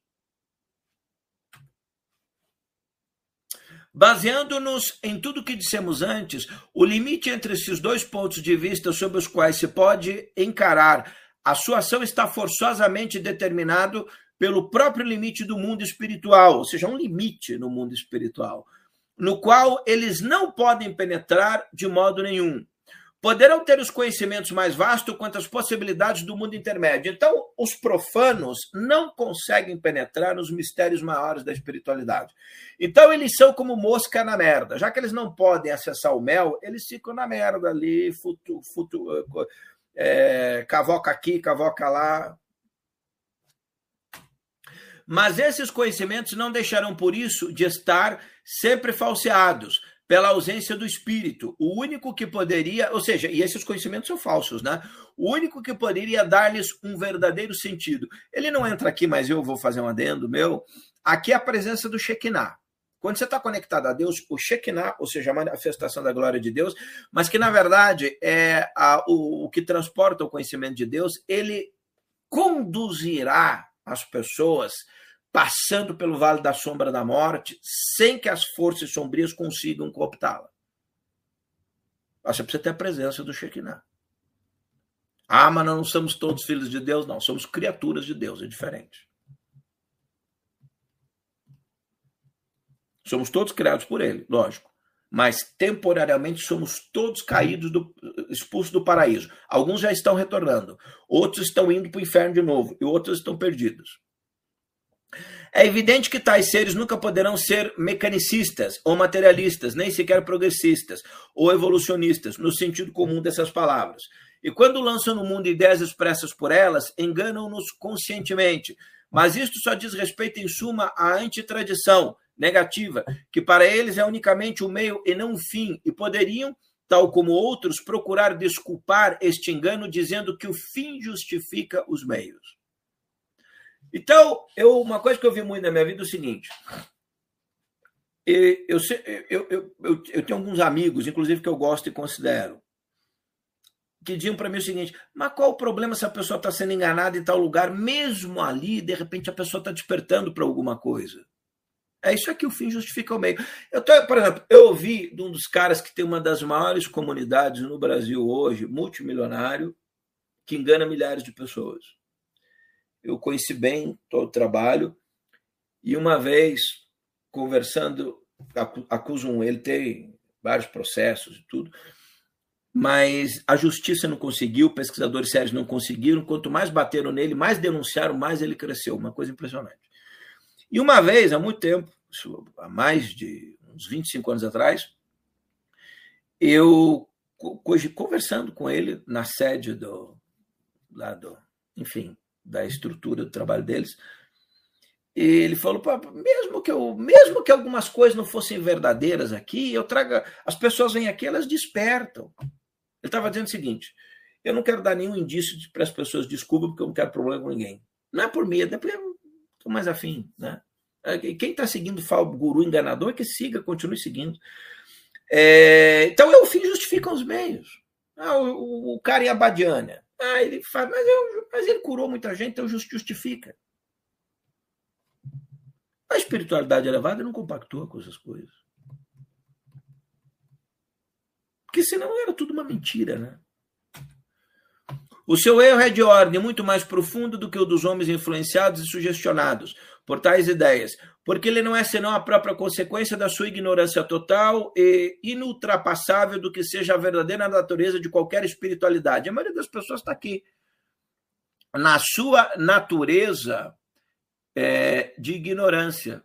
Baseando-nos em tudo que dissemos antes, o limite entre esses dois pontos de vista sobre os quais se pode encarar a sua ação está forçosamente determinado pelo próprio limite do mundo espiritual, ou seja, um limite no mundo espiritual, no qual eles não podem penetrar de modo nenhum poderão ter os conhecimentos mais vastos quanto às possibilidades do mundo intermédio. Então, os profanos não conseguem penetrar nos mistérios maiores da espiritualidade. Então, eles são como mosca na merda. Já que eles não podem acessar o mel, eles ficam na merda ali, futu, futu, é, cavoca aqui, cavoca lá. Mas esses conhecimentos não deixarão, por isso, de estar sempre falseados pela ausência do espírito. O único que poderia, ou seja, e esses conhecimentos são falsos, né? O único que poderia dar-lhes um verdadeiro sentido. Ele não entra aqui, mas eu vou fazer um adendo meu. Aqui é a presença do Shekinah. Quando você está conectado a Deus, o Shekinah, ou seja, a manifestação da glória de Deus, mas que na verdade é a, o, o que transporta o conhecimento de Deus, ele conduzirá as pessoas passando pelo vale da sombra da morte, sem que as forças sombrias consigam cooptá-la. Você precisa ter a presença do Shekinah. Ah, mas não somos todos filhos de Deus, não. Somos criaturas de Deus, é diferente. Somos todos criados por Ele, lógico. Mas temporariamente somos todos caídos, do, expulsos do paraíso. Alguns já estão retornando, outros estão indo para o inferno de novo, e outros estão perdidos. É evidente que tais seres nunca poderão ser mecanicistas ou materialistas, nem sequer progressistas ou evolucionistas, no sentido comum dessas palavras. E quando lançam no mundo ideias expressas por elas, enganam-nos conscientemente. Mas isto só diz respeito, em suma, à antitradição negativa, que para eles é unicamente o meio e não o fim, e poderiam, tal como outros, procurar desculpar este engano dizendo que o fim justifica os meios. Então, eu, uma coisa que eu vi muito na minha vida é o seguinte. Eu, eu, eu, eu, eu tenho alguns amigos, inclusive, que eu gosto e considero, que diziam para mim o seguinte: mas qual o problema se a pessoa está sendo enganada em tal lugar, mesmo ali, de repente a pessoa está despertando para alguma coisa? É isso aqui, o fim justifica o meio. Eu tô, por exemplo, eu ouvi de um dos caras que tem uma das maiores comunidades no Brasil hoje, multimilionário, que engana milhares de pessoas eu conheci bem todo o trabalho. E uma vez, conversando, acusam ele tem vários processos e tudo, mas a justiça não conseguiu, pesquisadores sérios não conseguiram. Quanto mais bateram nele, mais denunciaram, mais ele cresceu. Uma coisa impressionante. E uma vez, há muito tempo, há mais de uns 25 anos atrás, eu conversando com ele na sede do, lá do, enfim, da estrutura do trabalho deles. E ele falou, mesmo que eu, mesmo que algumas coisas não fossem verdadeiras aqui, eu traga, as pessoas vêm aqui, elas despertam. Ele estava dizendo o seguinte: eu não quero dar nenhum indício para as pessoas desculpa porque eu não quero problema com ninguém. Não é por medo, é porque eu estou mais afim, né? É, quem está seguindo o guru enganador, que siga, continue seguindo. É, então, é o fim justifica os meios. Ah, o, o, cara em Abadiânia, ah, ele faz, mas, eu, mas ele curou muita gente, então justifica. A espiritualidade elevada não compactua com essas coisas. Porque senão era tudo uma mentira, né? O seu erro é de ordem muito mais profundo do que o dos homens influenciados e sugestionados por tais ideias, porque ele não é senão a própria consequência da sua ignorância total e inultrapassável do que seja a verdadeira natureza de qualquer espiritualidade. A maioria das pessoas está aqui. Na sua natureza é, de ignorância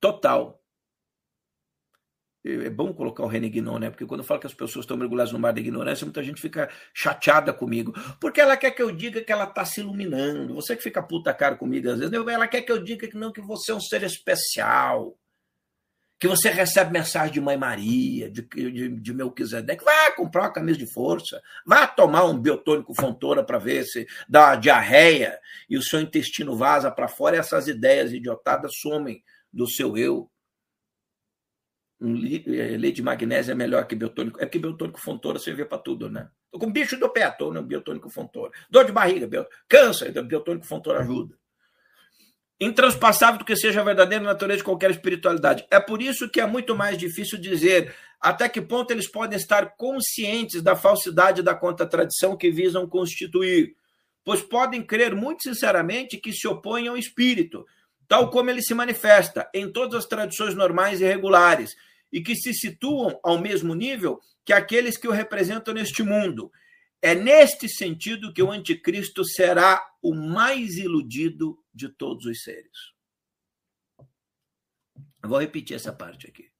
total. É bom colocar o René Guinon, né? Porque quando eu falo que as pessoas estão mergulhadas no mar da ignorância, muita gente fica chateada comigo. Porque ela quer que eu diga que ela está se iluminando. Você que fica puta cara comigo às vezes, ela quer que eu diga que não, que você é um ser especial. que você recebe mensagem de Mãe Maria, de, de, de Melquisedeque, vá comprar uma camisa de força, vá tomar um biotônico fontora para ver se dá uma diarreia e o seu intestino vaza para fora e essas ideias idiotadas somem do seu eu. Um é, leite de magnésio é melhor que biotônico. É porque biotônico fontora serve para tudo, né? Tô com bicho do pé, tô no biotônico fontora. Dor de barriga, biotônico. câncer, biotônico fontora ajuda intranspassável do que seja a verdadeira natureza de qualquer espiritualidade. É por isso que é muito mais difícil dizer até que ponto eles podem estar conscientes da falsidade da contradição que visam constituir, pois podem crer muito sinceramente que se opõem ao espírito, tal como ele se manifesta em todas as tradições normais e regulares, e que se situam ao mesmo nível que aqueles que o representam neste mundo, é neste sentido que o anticristo será o mais iludido de todos os seres. vou repetir essa parte aqui.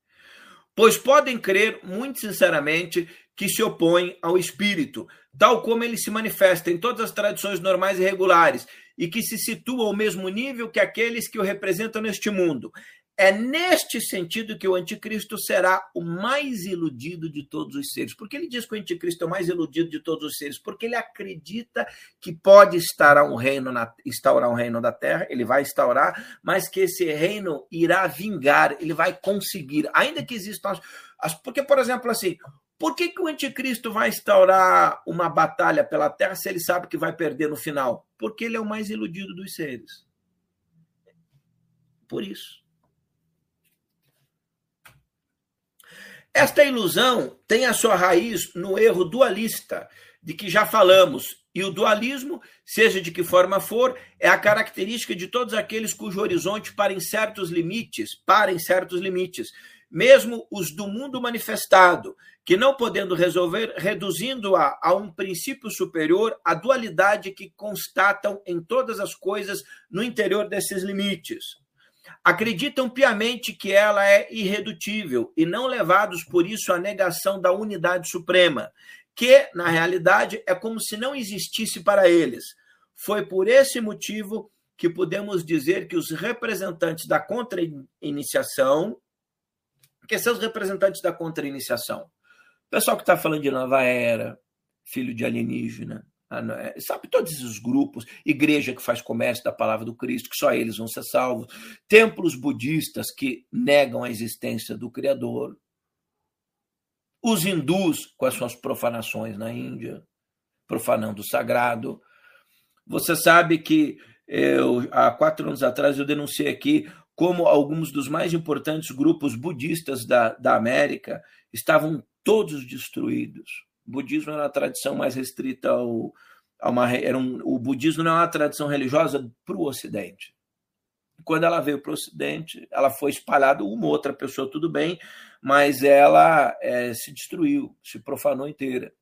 Pois podem crer muito sinceramente que se opõem ao espírito, tal como ele se manifesta em todas as tradições normais e regulares, e que se situa ao mesmo nível que aqueles que o representam neste mundo. É neste sentido que o anticristo será o mais iludido de todos os seres. Por que ele diz que o anticristo é o mais iludido de todos os seres? Porque ele acredita que pode instaurar um reino na, instaurar um reino da terra, ele vai instaurar, mas que esse reino irá vingar, ele vai conseguir, ainda que existam as, porque por exemplo assim, por que, que o anticristo vai instaurar uma batalha pela terra se ele sabe que vai perder no final? Porque ele é o mais iludido dos seres. Por isso. Esta ilusão tem a sua raiz no erro dualista, de que já falamos, e o dualismo, seja de que forma for, é a característica de todos aqueles cujo horizonte para em certos limites, para em certos limites, mesmo os do mundo manifestado, que não podendo resolver, reduzindo-a a um princípio superior, a dualidade que constatam em todas as coisas no interior desses limites acreditam piamente que ela é irredutível e não levados por isso à negação da unidade suprema, que, na realidade, é como se não existisse para eles. Foi por esse motivo que podemos dizer que os representantes da contra-iniciação, que são os representantes da contra-iniciação? Pessoal que está falando de nova era, filho de alienígena, sabe, todos esses grupos, igreja que faz comércio da palavra do Cristo, que só eles vão ser salvos, templos budistas que negam a existência do Criador, os hindus com as suas profanações na Índia, profanando o sagrado. Você sabe que eu, há quatro anos atrás eu denunciei aqui como alguns dos mais importantes grupos budistas da, da América estavam todos destruídos o budismo era uma tradição mais restrita ao, a uma, era um, o budismo não é uma tradição religiosa para o Ocidente. Quando ela veio para o Ocidente, ela foi espalhada uma outra pessoa, tudo bem, mas ela é, se destruiu, se profanou inteira.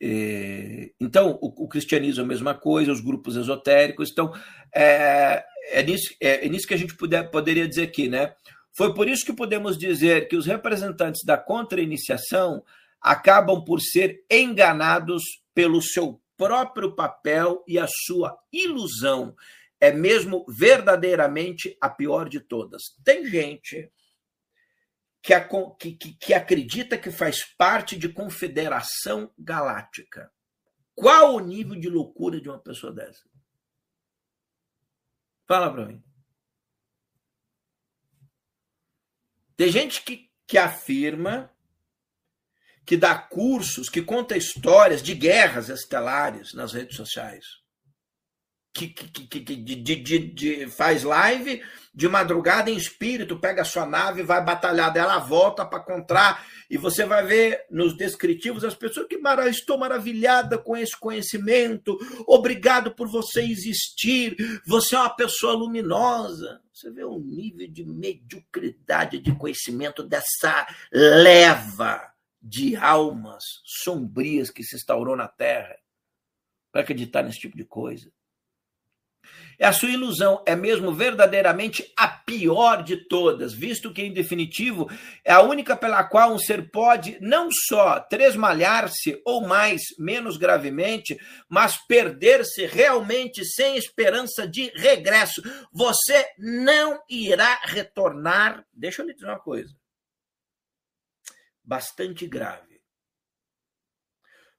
É, então, o, o, cristianismo é a mesma coisa, os grupos esotéricos. Então, é, é, nisso, é, é nisso que a gente puder, poderia dizer aqui, né? Foi por isso que podemos dizer que os representantes da contra-iniciação acabam por ser enganados pelo seu próprio papel e a sua ilusão. É mesmo verdadeiramente a pior de todas. Tem gente que, que, que acredita que faz parte de confederação galáctica. Qual o nível de loucura de uma pessoa dessa? Fala para mim. Tem gente que, que afirma que dá cursos, que conta histórias de guerras estelares nas redes sociais. Que, que, que, que de, de, de, faz live de madrugada em espírito, pega a sua nave, vai batalhar dela, volta para encontrar, e você vai ver nos descritivos as pessoas que mara, estou maravilhada com esse conhecimento, obrigado por você existir, você é uma pessoa luminosa. Você vê o nível de mediocridade de conhecimento dessa leva de almas sombrias que se instaurou na Terra para acreditar nesse tipo de coisa. É a sua ilusão é mesmo verdadeiramente a pior de todas, visto que, em definitivo, é a única pela qual um ser pode não só tresmalhar-se ou mais, menos gravemente, mas perder-se realmente sem esperança de regresso. Você não irá retornar. Deixa eu lhe dizer uma coisa. Bastante grave.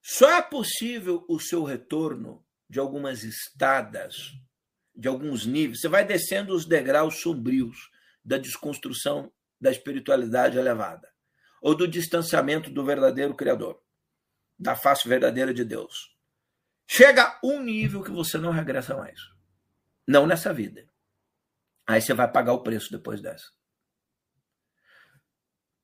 Só é possível o seu retorno de algumas estadas de alguns níveis, você vai descendo os degraus sombrios da desconstrução da espiritualidade elevada, ou do distanciamento do verdadeiro Criador, da face verdadeira de Deus. Chega um nível que você não regressa mais. Não nessa vida. Aí você vai pagar o preço depois dessa.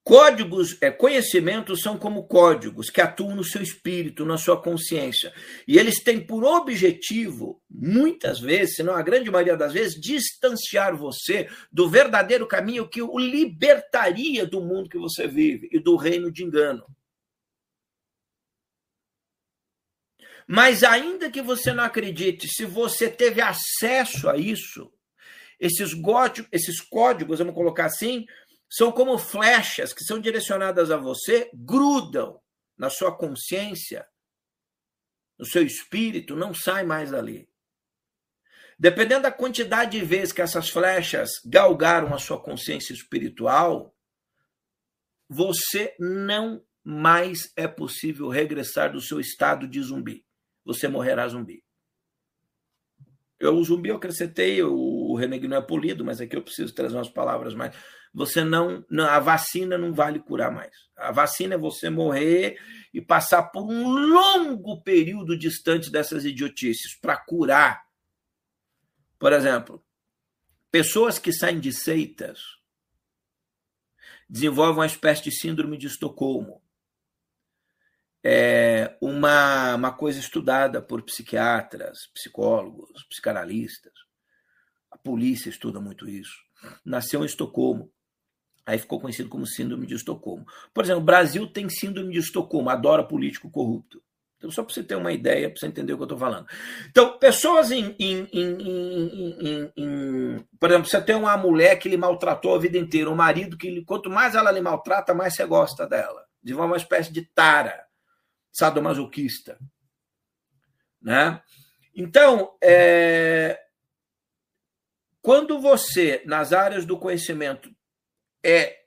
Códigos, é, conhecimentos são como códigos que atuam no seu espírito, na sua consciência. E eles têm por objetivo, muitas vezes, se não a grande maioria das vezes, distanciar você do verdadeiro caminho que o libertaria do mundo que você vive e do reino de engano. Mas ainda que você não acredite, se você teve acesso a isso, esses, códigos, esses códigos, vamos colocar assim, são como flechas que são direcionadas a você, grudam na sua consciência, no seu espírito, não sai mais dali. Dependendo da quantidade de vezes que essas flechas galgaram a sua consciência espiritual, você não mais é possível regressar do seu estado de zumbi. Você morrerá zumbi. Eu, o zumbi eu acrescentei, o Reneg não é polido, mas aqui eu preciso trazer umas palavras mais você não, a vacina não vale curar mais. A vacina é você morrer e passar por um longo período distante dessas idiotices para curar. Por exemplo, pessoas que saem de seitas desenvolvem uma espécie de síndrome de Estocolmo. É uma, uma coisa estudada por psiquiatras, psicólogos, psicanalistas. A polícia estuda muito isso. Nasceu em Estocolmo. Aí ficou conhecido como Síndrome de Estocolmo. Por exemplo, o Brasil tem Síndrome de Estocolmo, adora político corrupto. Então, só para você ter uma ideia, para você entender o que eu estou falando. Então, pessoas em, em, em, em, Por exemplo, você tem uma mulher que lhe maltratou a vida inteira, um marido que, quanto mais ela lhe maltrata, mais você gosta dela. De uma espécie de tara, sadomasoquista. Né? Então, é... quando você, nas áreas do conhecimento, é,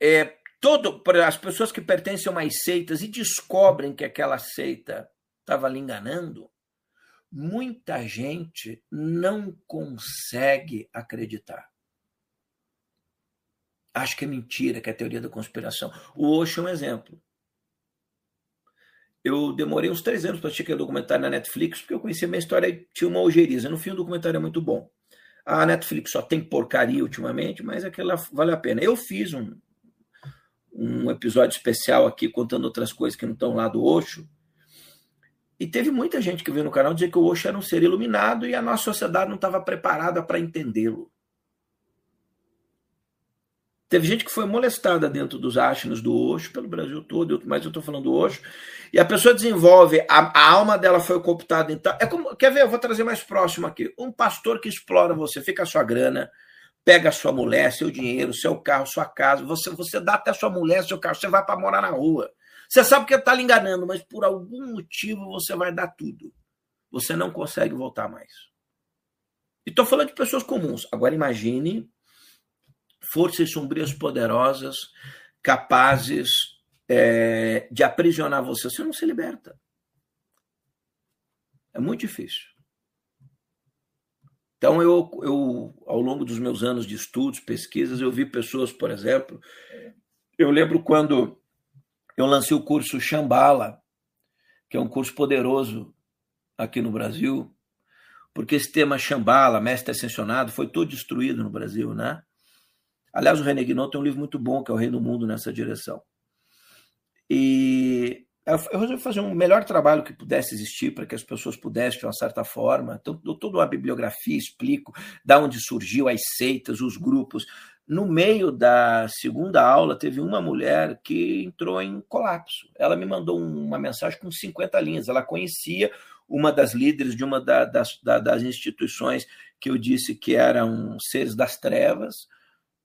é todo para as pessoas que pertencem a umas seitas e descobrem que aquela seita estava lhe enganando, muita gente não consegue acreditar. Acho que é mentira, que é teoria da conspiração. O Osho é um exemplo. Eu demorei uns três anos para assistir aquele documentário na Netflix, porque eu conhecia minha história e tinha uma ojeriza. No fim, o documentário é muito bom. A Netflix só tem porcaria ultimamente, mas aquela vale a pena. Eu fiz um, um episódio especial aqui contando outras coisas que não estão lá do Osho. E teve muita gente que veio no canal dizer que o Osho era um ser iluminado e a nossa sociedade não estava preparada para entendê-lo. Teve gente que foi molestada dentro dos ashramas do Osho, pelo Brasil todo, mas eu estou falando do Osho. E a pessoa desenvolve, a, a alma dela foi cooptada. Então, é como, quer ver? Eu vou trazer mais próximo aqui. Um pastor que explora você, fica a sua grana, pega a sua mulher, seu dinheiro, seu carro, sua casa, você, você dá até a sua mulher, seu carro, você vai para morar na rua. Você sabe que está lhe enganando, mas por algum motivo você vai dar tudo. Você não consegue voltar mais. E estou falando de pessoas comuns. Agora imagine forças sombrias poderosas capazes é, de aprisionar você. Você não se liberta. É muito difícil. Então, eu, eu, ao longo dos meus anos de estudos, pesquisas, eu vi pessoas, por exemplo, eu lembro quando eu lancei o curso Shambhala, que é um curso poderoso aqui no Brasil, porque esse tema Shambhala, mestre ascensionado, foi todo destruído no Brasil, né? Aliás, o René Guinot tem um livro muito bom, que é O Rei do Mundo, nessa direção. E eu resolvi fazer um melhor trabalho que pudesse existir para que as pessoas pudessem, de uma certa forma. Então, dou toda uma bibliografia, explico da onde surgiu as seitas, os grupos. No meio da segunda aula, teve uma mulher que entrou em colapso. Ela me mandou uma mensagem com 50 linhas. Ela conhecia uma das líderes de uma da, das, da, das instituições que eu disse que eram seres das trevas,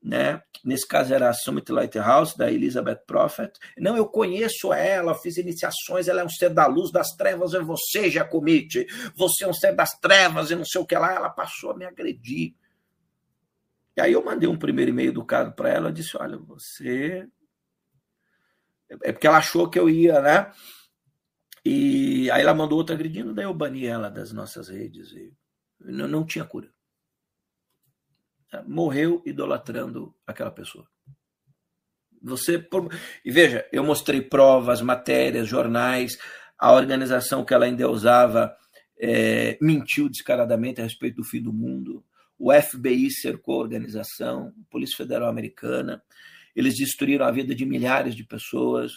né? Nesse caso era a Summit Lighthouse, da Elizabeth Prophet. Não, eu conheço ela, fiz iniciações, ela é um ser da luz das trevas, é você, Jacomite. Você é um ser das trevas e não sei o que lá. Ela passou a me agredir. E aí eu mandei um primeiro e-mail educado para ela, disse, olha, você... É porque ela achou que eu ia, né? E aí ela mandou outra agredindo, daí eu bani ela das nossas redes. E não, não tinha cura. Morreu idolatrando aquela pessoa. Você e veja, eu mostrei provas, matérias, jornais, a organização que ela ainda usava é, mentiu descaradamente a respeito do fim do mundo. O FBI cercou a organização, a Polícia Federal Americana. Eles destruíram a vida de milhares de pessoas.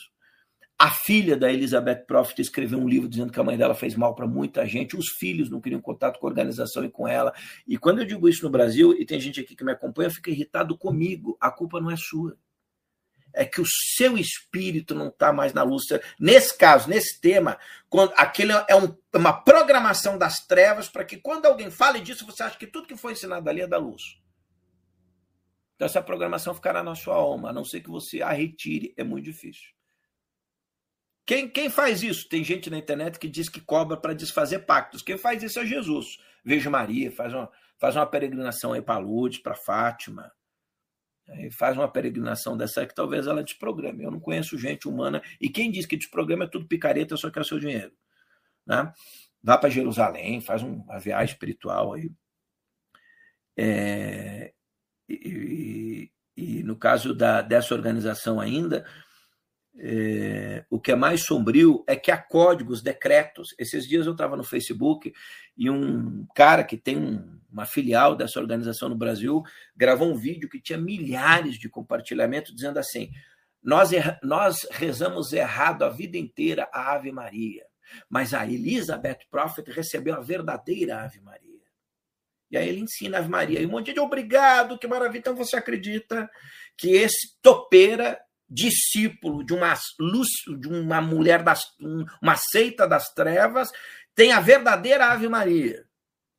A filha da Elizabeth Prophet escreveu um livro dizendo que a mãe dela fez mal para muita gente. Os filhos não queriam contato com a organização e com ela. E quando eu digo isso no Brasil, e tem gente aqui que me acompanha, fica irritado comigo. A culpa não é sua. É que o seu espírito não está mais na luz. Nesse caso, nesse tema, quando aquele é um, uma programação das trevas para que quando alguém fale disso, você acha que tudo que foi ensinado ali é da luz. Então essa programação ficará na sua alma, a não ser que você a retire. É muito difícil. Quem, quem faz isso? Tem gente na internet que diz que cobra para desfazer pactos. Quem faz isso é Jesus. Veja Maria, faz uma, faz uma peregrinação aí para Lourdes, para Fátima. Aí faz uma peregrinação dessa que talvez ela desprograme. Eu não conheço gente humana. E quem diz que desprograma é tudo picareta, só quer o seu dinheiro. Né? Vá para Jerusalém, faz uma viagem espiritual aí. É, e, e, e, no caso da, dessa organização ainda, é, o que é mais sombrio é que há códigos, decretos. Esses dias eu estava no Facebook e um cara que tem um, uma filial dessa organização no Brasil gravou um vídeo que tinha milhares de compartilhamentos dizendo assim: nós, nós rezamos errado a vida inteira a Ave Maria, mas a Elizabeth Prophet recebeu a verdadeira Ave Maria. E aí ele ensina a Ave Maria. E um monte de obrigado, que maravilha. Então você acredita que esse topeira discípulo de uma luz, de uma mulher das uma seita das trevas, tem a verdadeira Ave Maria.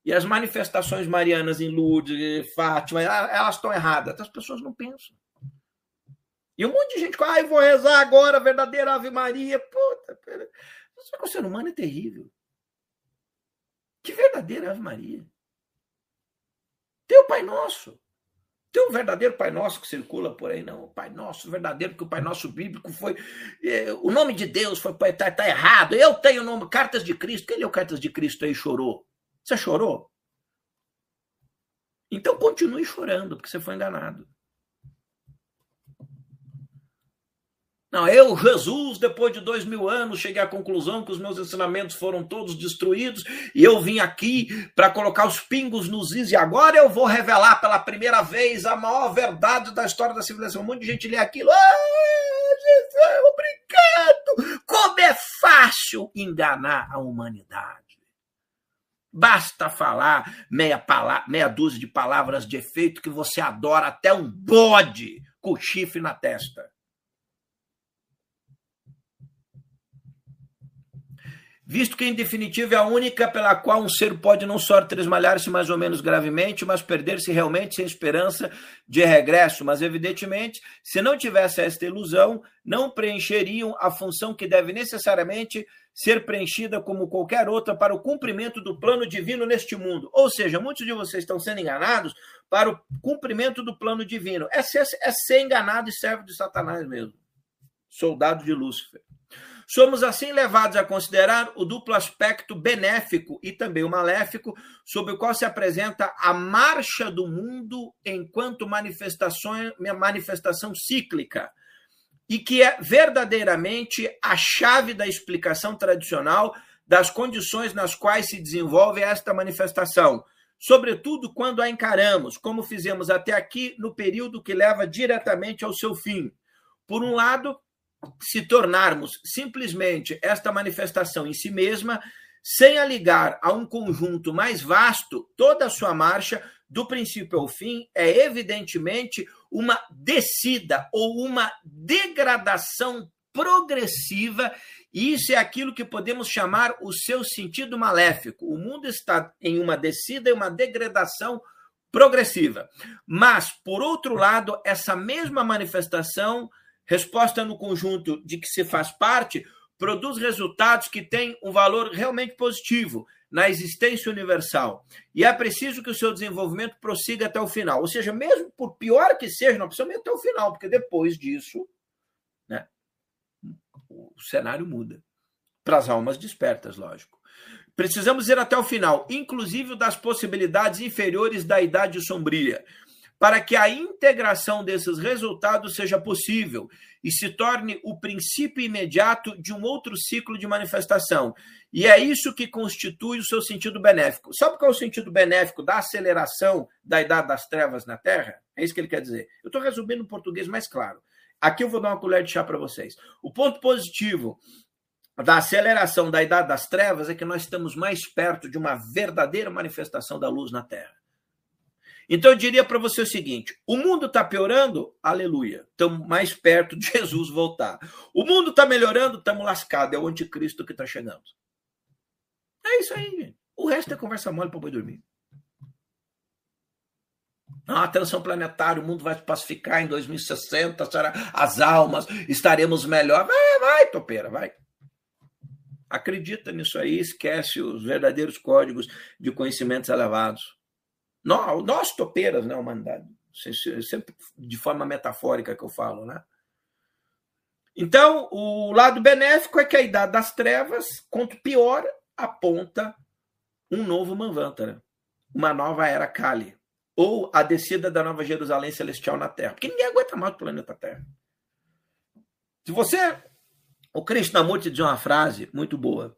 E as manifestações marianas em Lourdes, Fátima, elas estão erradas. As pessoas não pensam. E um monte de gente, ah, eu vou rezar agora verdadeira Ave Maria. Puta, pera. O ser humano é terrível. Que verdadeira Ave Maria? Tem o Pai Nosso. Tem um verdadeiro Pai Nosso que circula por aí, não. O Pai Nosso verdadeiro, porque o Pai Nosso bíblico foi. Eh, o nome de Deus foi tá, tá errado. Eu tenho o nome, Cartas de Cristo. Quem leu Cartas de Cristo aí chorou? Você chorou? Então continue chorando, porque você foi enganado. Não, eu, Jesus, depois de dois mil anos, cheguei à conclusão que os meus ensinamentos foram todos destruídos e eu vim aqui para colocar os pingos nos is e agora eu vou revelar pela primeira vez a maior verdade da história da civilização. Um monte de gente lê aquilo. Ah, Jesus, obrigado! Como é fácil enganar a humanidade. Basta falar meia, meia dúzia de palavras de efeito que você adora até um bode com chifre na testa. Visto que, em definitiva, é a única pela qual um ser pode não só tresmalhar-se mais ou menos gravemente, mas perder-se realmente sem esperança de regresso. Mas, evidentemente, se não tivesse esta ilusão, não preencheriam a função que deve necessariamente ser preenchida como qualquer outra para o cumprimento do plano divino neste mundo. Ou seja, muitos de vocês estão sendo enganados para o cumprimento do plano divino. É ser, é ser enganado e servo de Satanás mesmo. Soldado de Lúcifer. Somos assim levados a considerar o duplo aspecto benéfico e também o maléfico, sob o qual se apresenta a marcha do mundo enquanto manifestação, manifestação cíclica, e que é verdadeiramente a chave da explicação tradicional das condições nas quais se desenvolve esta manifestação, sobretudo quando a encaramos, como fizemos até aqui, no período que leva diretamente ao seu fim. Por um lado, se tornarmos simplesmente esta manifestação em si mesma, sem a ligar a um conjunto mais vasto, toda a sua marcha, do princípio ao fim, é evidentemente uma descida ou uma degradação progressiva, e isso é aquilo que podemos chamar o seu sentido maléfico. O mundo está em uma descida e uma degradação progressiva. Mas, por outro lado, essa mesma manifestação, resposta no conjunto de que se faz parte, produz resultados que têm um valor realmente positivo na existência universal. E é preciso que o seu desenvolvimento prossiga até o final. Ou seja, mesmo por pior que seja, nós precisamos ir até o final, porque depois disso, né, o cenário muda. Para as almas despertas, lógico. Precisamos ir até o final, inclusive das possibilidades inferiores da idade sombria, para que a integração desses resultados seja possível e se torne o princípio imediato de um outro ciclo de manifestação. E é isso que constitui o seu sentido benéfico. Sabe qual é o sentido benéfico da aceleração da idade das trevas na Terra? É isso que ele quer dizer. Eu estou resumindo em português mais claro. Aqui eu vou dar uma colher de chá para vocês. O ponto positivo da aceleração da idade das trevas é que nós estamos mais perto de uma verdadeira manifestação da luz na Terra. Então eu diria para você o seguinte: o mundo está piorando? Aleluia. Estamos mais perto de Jesus voltar. O mundo está melhorando? Estamos lascados. É o anticristo que está chegando. É isso aí, gente. O resto é conversa mole para boi dormir. Ah, a tensão planetária, o mundo vai se pacificar em 2060, será as almas, estaremos melhor. Vai, vai, topeira, vai. Acredita nisso aí, esquece os verdadeiros códigos de conhecimentos elevados. Nós, nós topeiras, né, humanidade? Sempre de forma metafórica que eu falo, né? Então, o lado benéfico é que a idade das trevas, quanto pior, aponta um novo Manvantara, uma nova era Kali, ou a descida da nova Jerusalém celestial na Terra, porque ninguém aguenta mais o planeta Terra. Se você o Krishnamurti diz uma frase muito boa.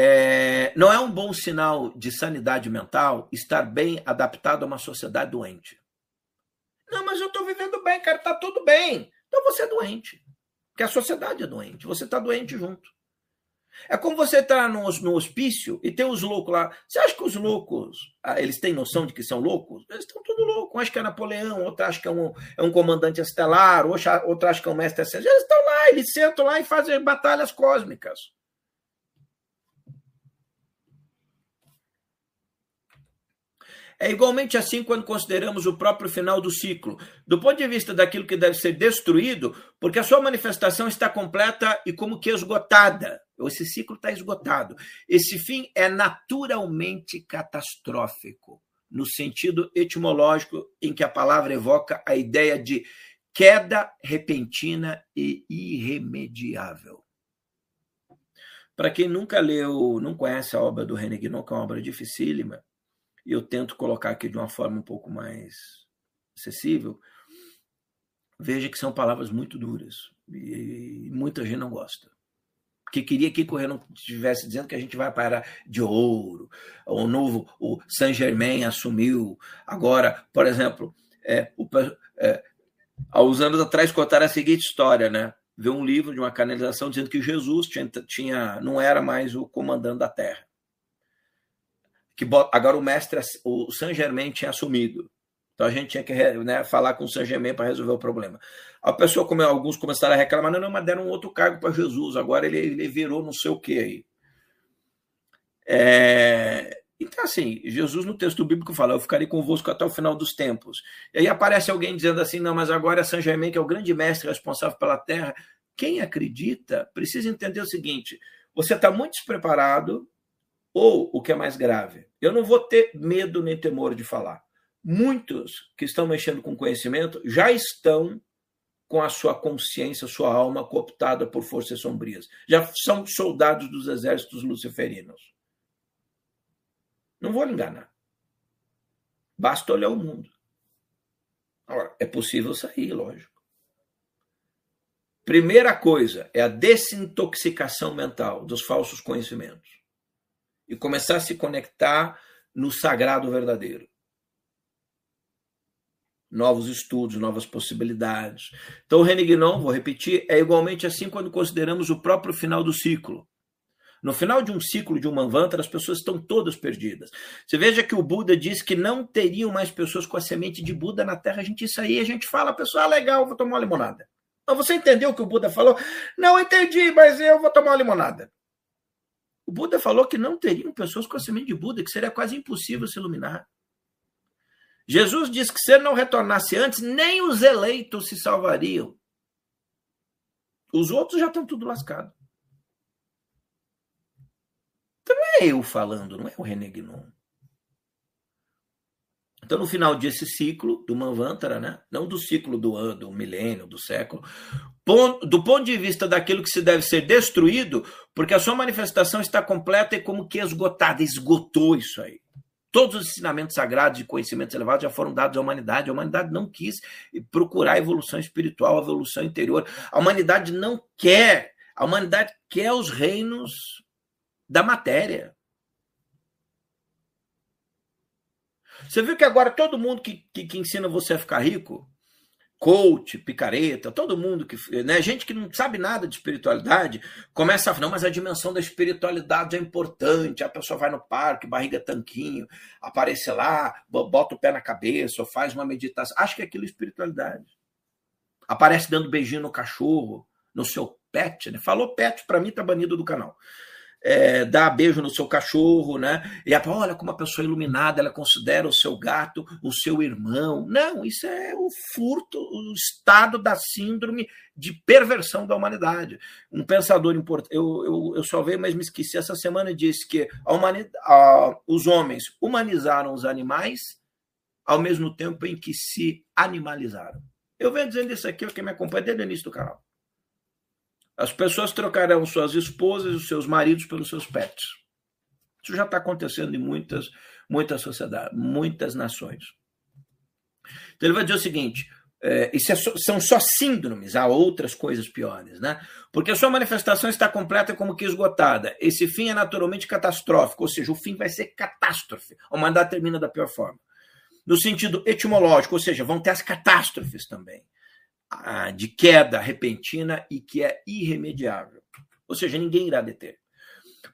É, não é um bom sinal de sanidade mental estar bem adaptado a uma sociedade doente. Não, mas eu estou vivendo bem, cara, está tudo bem. Então você é doente. Porque a sociedade é doente. Você está doente junto. É como você estar tá no, no hospício e tem os loucos lá. Você acha que os loucos, ah, eles têm noção de que são loucos? Eles estão tudo loucos. Um acha que é Napoleão, outro acha que é um, é um comandante estelar, outro acha que é um mestre ascendente. Eles estão lá, eles sentam lá e fazem batalhas cósmicas. É igualmente assim quando consideramos o próprio final do ciclo, do ponto de vista daquilo que deve ser destruído, porque a sua manifestação está completa e como que esgotada. Esse ciclo está esgotado. Esse fim é naturalmente catastrófico, no sentido etimológico em que a palavra evoca a ideia de queda repentina e irremediável. Para quem nunca leu, não conhece a obra do René Guinon, que é uma obra dificílima, e eu tento colocar aqui de uma forma um pouco mais acessível, veja que são palavras muito duras e muita gente não gosta. Porque queria que Correia não estivesse dizendo que a gente vai para de ouro, o novo, o Saint Germain assumiu. Agora, por exemplo, é, o, é, há uns anos atrás contaram a seguinte história, né? Vê um livro de uma canalização dizendo que Jesus tinha, tinha, não era mais o comandante da Terra que agora o mestre, o Saint Germain tinha assumido. Então a gente tinha que né, falar com o Saint Germain para resolver o problema. A pessoa, como alguns começaram a reclamar, não, não, mas deram um outro cargo para Jesus, agora ele, ele virou não sei o que aí. É, então, assim, Jesus no texto bíblico fala: Eu ficarei convosco até o final dos tempos. E aí aparece alguém dizendo assim: Não, mas agora é Saint Germain, que é o grande mestre responsável pela terra. Quem acredita precisa entender o seguinte: você está muito despreparado, ou, o que é mais grave, eu não vou ter medo nem temor de falar. Muitos que estão mexendo com conhecimento já estão com a sua consciência, sua alma cooptada por forças sombrias. Já são soldados dos exércitos luciferinos. Não vou lhe enganar. Basta olhar o mundo. Agora, é possível sair, lógico. Primeira coisa é a desintoxicação mental dos falsos conhecimentos e começar a se conectar no sagrado verdadeiro. Novos estudos, novas possibilidades. Então, o René Guinon, vou repetir, é igualmente assim quando consideramos o próprio final do ciclo. No final de um ciclo de um Manvantara, as pessoas estão todas perdidas. Você veja que o Buda diz que não teriam mais pessoas com a semente de Buda na Terra. A gente isso aí, a gente fala, pessoal, ah, legal, vou tomar uma limonada. Mas você entendeu o que o Buda falou? Não entendi, mas eu vou tomar uma limonada. O Buda falou que não teriam pessoas com a semente de Buda, que seria quase impossível se iluminar. Jesus disse que se ele não retornasse antes, nem os eleitos se salvariam. Os outros já estão tudo lascados. Então não é eu falando, não é o René Guinon. Então, no final desse ciclo do Manvantara, né? não do ciclo do, do milênio, do século, do ponto de vista daquilo que se deve ser destruído, porque a sua manifestação está completa e como que esgotada, esgotou isso aí. Todos os ensinamentos sagrados e conhecimentos elevados já foram dados à humanidade. A humanidade não quis procurar a evolução espiritual, a evolução interior. A humanidade não quer. A humanidade quer os reinos da matéria. Você viu que agora todo mundo que, que, que ensina você a ficar rico, coach, picareta, todo mundo que, né, gente que não sabe nada de espiritualidade, começa a falar, não, mas a dimensão da espiritualidade é importante, a pessoa vai no parque, barriga tanquinho, aparece lá, bota o pé na cabeça, ou faz uma meditação, acho que aquilo é espiritualidade. Aparece dando beijinho no cachorro, no seu pet, né? Falou pet, para mim tá banido do canal é, dá beijo no seu cachorro, né? E olha como a pessoa iluminada ela considera o seu gato o seu irmão. Não, isso é o furto, o estado da síndrome de perversão da humanidade. Um pensador importante, eu, eu, eu só veio, mas me esqueci, essa semana disse que a humanidade, a, os homens humanizaram os animais ao mesmo tempo em que se animalizaram. Eu venho dizendo isso aqui, quem me acompanha desde o início do canal. As pessoas trocarão suas esposas e seus maridos pelos seus pets. Isso já está acontecendo em muitas, muitas sociedades, muitas nações. Então ele vai dizer o seguinte: é, isso é só, são só síndromes, há outras coisas piores, né? Porque a sua manifestação está completa como que esgotada. Esse fim é naturalmente catastrófico, ou seja, o fim vai ser catástrofe. A humanidade termina da pior forma. No sentido etimológico, ou seja, vão ter as catástrofes também de queda repentina e que é irremediável. Ou seja, ninguém irá deter.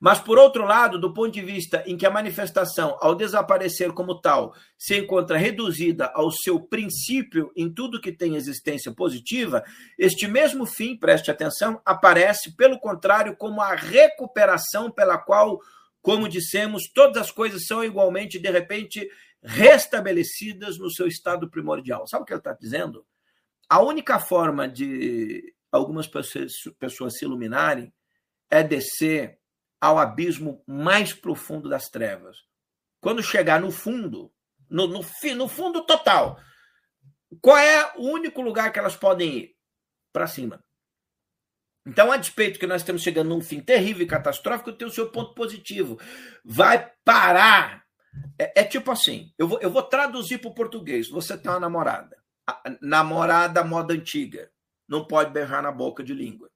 Mas, por outro lado, do ponto de vista em que a manifestação, ao desaparecer como tal, se encontra reduzida ao seu princípio em tudo que tem existência positiva, este mesmo fim, preste atenção, aparece, pelo contrário, como a recuperação pela qual, como dissemos, todas as coisas são igualmente, de repente, restabelecidas no seu estado primordial. Sabe o que ele está dizendo? A única forma de algumas pessoas, se iluminarem é descer ao abismo mais profundo das trevas. Quando chegar no fundo, no, no, no fundo total, qual é o único lugar que elas podem ir? Para cima. Então, a despeito que nós estamos chegando num fim terrível e catastrófico, tem o seu ponto positivo. Vai parar. É, é tipo assim: eu vou, eu vou traduzir para o português. Você tem uma namorada namorada moda antiga. Não pode beijar na boca de língua.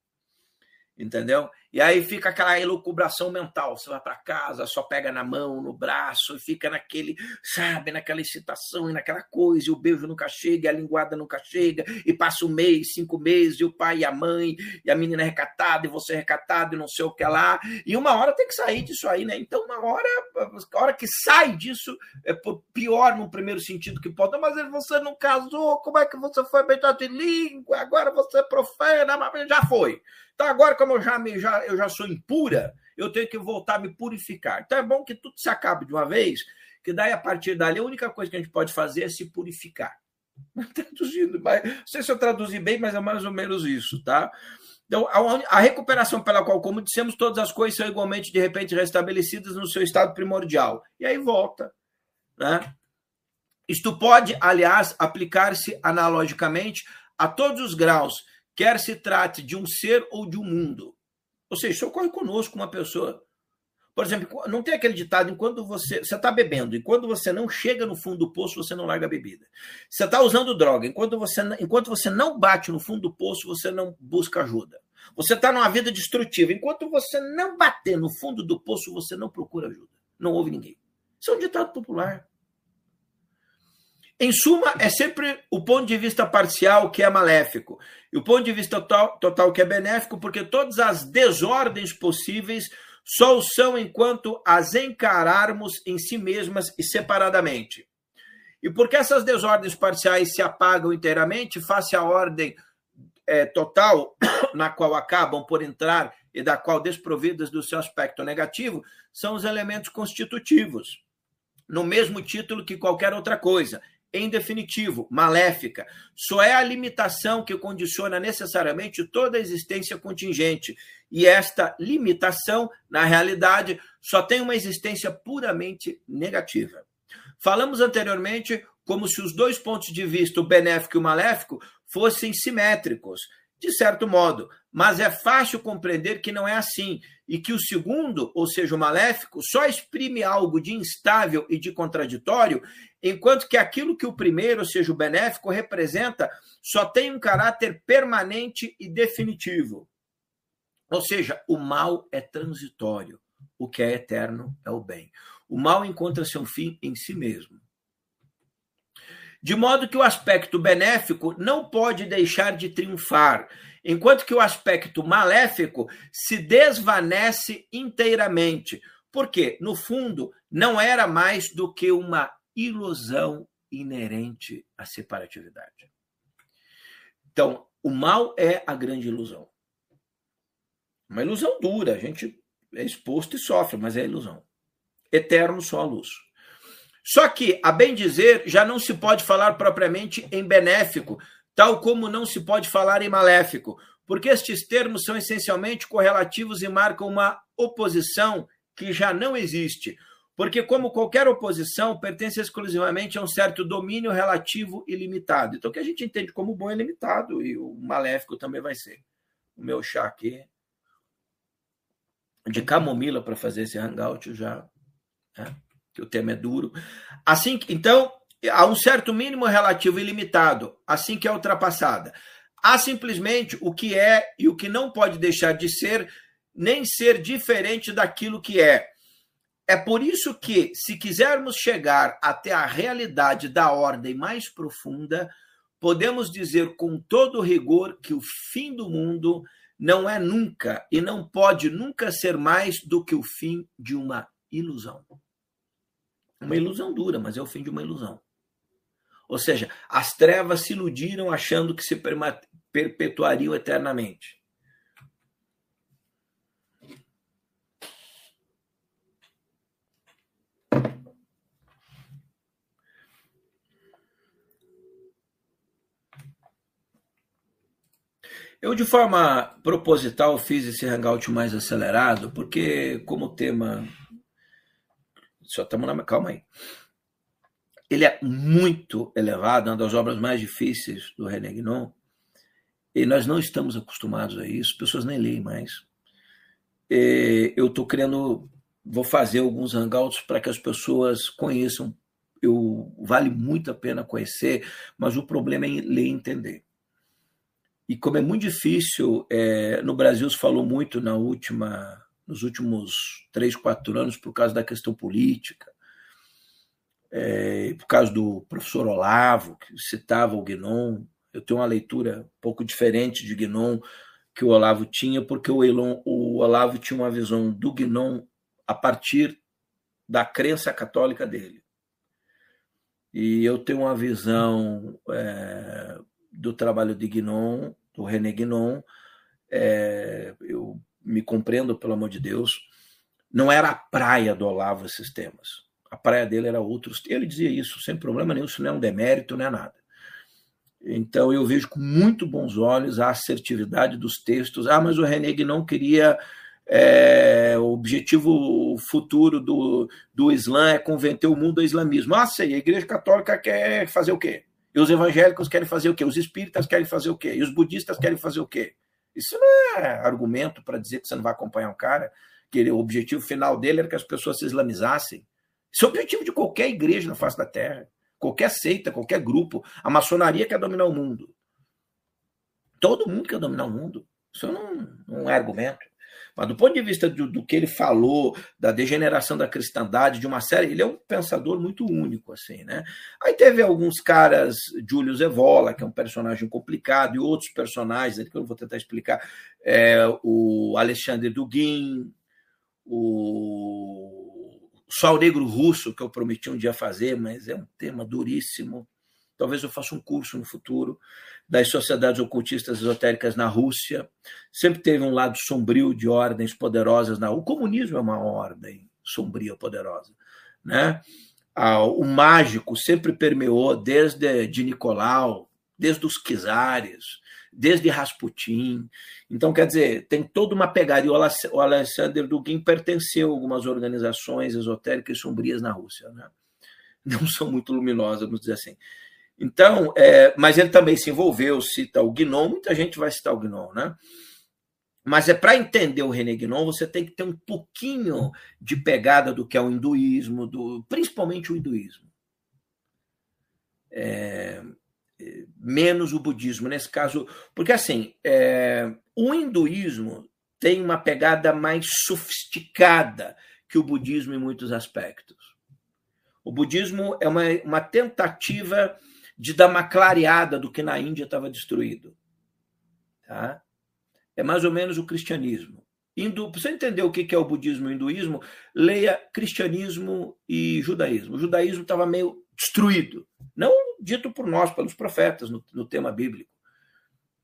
Entendeu? E aí fica aquela elucubração mental. Você vai para casa, só pega na mão, no braço, e fica naquele, sabe, naquela excitação e naquela coisa, e o beijo nunca chega, e a linguada nunca chega, e passa um mês, cinco meses, e o pai e a mãe, e a menina é recatada, e você é recatado, e não sei o que lá. E uma hora tem que sair disso aí, né? Então, uma hora, a hora que sai disso, é pior no primeiro sentido que pode, mas você não casou, como é que você foi beijar de língua? Agora você é profana, mas já foi. Então, agora, como eu já, me, já, eu já sou impura, eu tenho que voltar a me purificar. Então, é bom que tudo se acabe de uma vez, que daí, a partir dali, a única coisa que a gente pode fazer é se purificar. Traduzindo, mas, não sei se eu traduzi bem, mas é mais ou menos isso, tá? Então, a, recuperação pela qual, como dissemos, todas as coisas são igualmente, de repente, restabelecidas no seu estado primordial. E aí volta, né? Isto pode, aliás, aplicar-se analogicamente a todos os graus quer se trate de um ser ou de um mundo. Ou seja, isso ocorre conosco, uma pessoa. Por exemplo, não tem aquele ditado, enquanto você está bebendo, enquanto você não chega no fundo do poço, você não larga a bebida. Você está usando droga, enquanto você, enquanto você não bate no fundo do poço, você não busca ajuda. Você está numa vida destrutiva, enquanto você não bater no fundo do poço, você não procura ajuda. Não ouve ninguém. Isso é um ditado popular. Em suma, é sempre o ponto de vista parcial que é maléfico e o ponto de vista total, total que é benéfico, porque todas as desordens possíveis só o são enquanto as encararmos em si mesmas e separadamente. E porque essas desordens parciais se apagam inteiramente, face à ordem é, total, na qual acabam por entrar e da qual desprovidas do seu aspecto negativo, são os elementos constitutivos, no mesmo título que qualquer outra coisa. Em definitivo, maléfica. Só é a limitação que condiciona necessariamente toda a existência contingente. E esta limitação, na realidade, só tem uma existência puramente negativa. Falamos anteriormente como se os dois pontos de vista, o benéfico e o maléfico, fossem simétricos, de certo modo, mas é fácil compreender que não é assim e que o segundo, ou seja, o maléfico, só exprime algo de instável e de contraditório, enquanto que aquilo que o primeiro, ou seja, o benéfico, representa, só tem um caráter permanente e definitivo. Ou seja, o mal é transitório, o que é eterno é o bem. O mal encontra seu fim em si mesmo. De modo que o aspecto benéfico não pode deixar de triunfar, enquanto que o aspecto maléfico se desvanece inteiramente. Porque, no fundo, não era mais do que uma ilusão inerente à separatividade. Então, o mal é a grande ilusão. Uma ilusão dura, a gente é exposto e sofre, mas é ilusão. Eterno só a luz. Só que, a bem dizer, já não se pode falar propriamente em benéfico, tal como não se pode falar em maléfico, porque estes termos são essencialmente correlativos e marcam uma oposição que já não existe. Porque, como qualquer oposição, pertence exclusivamente a um certo domínio relativo e limitado. Então, o que a gente entende como bom é limitado, e o maléfico também vai ser. O meu chá aqui de camomila para fazer esse hangout já. Né? que o tema é duro. Assim, então, há um certo mínimo relativo ilimitado, assim que é ultrapassada. Há simplesmente o que é e o que não pode deixar de ser, nem ser diferente daquilo que é. É por isso que, se quisermos chegar até a realidade da ordem mais profunda, podemos dizer com todo rigor que o fim do mundo não é nunca e não pode nunca ser mais do que o fim de uma ilusão. Uma ilusão dura, mas é o fim de uma ilusão. Ou seja, as trevas se iludiram achando que se perpetuariam eternamente. Eu, de forma proposital, fiz esse hangout mais acelerado, porque, como tema só estamos na. Calma aí. Ele é muito elevado, uma das obras mais difíceis do René Guinon, e nós não estamos acostumados a isso, pessoas nem leem mais. E eu estou querendo, vou fazer alguns hangouts para que as pessoas conheçam. Eu, vale muito a pena conhecer, mas o problema é ler e entender. E como é muito difícil, é, no Brasil se falou muito na última nos últimos três, quatro anos por causa da questão política, é, por causa do professor Olavo, que citava o Guinon. Eu tenho uma leitura um pouco diferente de Guinon que o Olavo tinha, porque o, Elon, o Olavo tinha uma visão do Guinon a partir da crença católica dele. E eu tenho uma visão é, do trabalho de Guinon, do René Guinon, é, eu me compreendo, pelo amor de Deus, não era a praia do Olavo esses temas. A praia dele era outros. Ele dizia isso sem problema nenhum, isso não é um demérito, não é nada. Então eu vejo com muito bons olhos a assertividade dos textos. Ah, mas o René não queria. É, o objetivo futuro do, do Islã é converter o mundo ao islamismo. Ah, sei, a Igreja Católica quer fazer o quê? E os evangélicos querem fazer o quê? Os espíritas querem fazer o quê? E os budistas querem fazer o quê? Isso não é argumento para dizer que você não vai acompanhar um cara, que ele, o objetivo final dele era que as pessoas se islamizassem. Isso é o objetivo de qualquer igreja na face da terra, qualquer seita, qualquer grupo. A maçonaria quer dominar o mundo. Todo mundo quer dominar o mundo. Isso não, não é argumento. Mas do ponto de vista do, do, que ele falou, da degeneração da cristandade, de uma série, ele é um pensador muito único, assim, né? Aí teve alguns caras, Julius Evola, que é um personagem complicado, e outros personagens, que eu vou tentar explicar, é, o Alexandre Dugin, o Sol Negro Russo, que eu prometi um dia fazer, mas é um tema duríssimo, Talvez eu faça um curso no futuro das sociedades ocultistas esotéricas na Rússia. Sempre teve um lado sombrio de ordens poderosas. Na... O comunismo é uma ordem sombria, poderosa. Né? O mágico sempre permeou desde de Nicolau, desde os czares, desde Rasputin. Então, quer dizer, tem toda uma pegada. O Alexander Dugin pertenceu a algumas organizações esotéricas e sombrias na Rússia. Né? Não são muito luminosas, vamos dizer assim. Então, é, mas ele também se envolveu, cita o Gnon, muita gente vai citar o Gnon, né? Mas é para entender o René Guinon, você tem que ter um pouquinho de pegada do que é o hinduísmo, do, principalmente o hinduísmo. É, menos o budismo, nesse caso, porque assim, é, o hinduísmo tem uma pegada mais sofisticada que o budismo em muitos aspectos. O budismo é uma, uma tentativa de dar uma clareada do que na Índia estava destruído. Tá? É mais ou menos o cristianismo. Para você entender o que é o budismo e o hinduísmo, leia cristianismo e judaísmo. O judaísmo estava meio destruído. Não dito por nós, pelos profetas, no, no tema bíblico.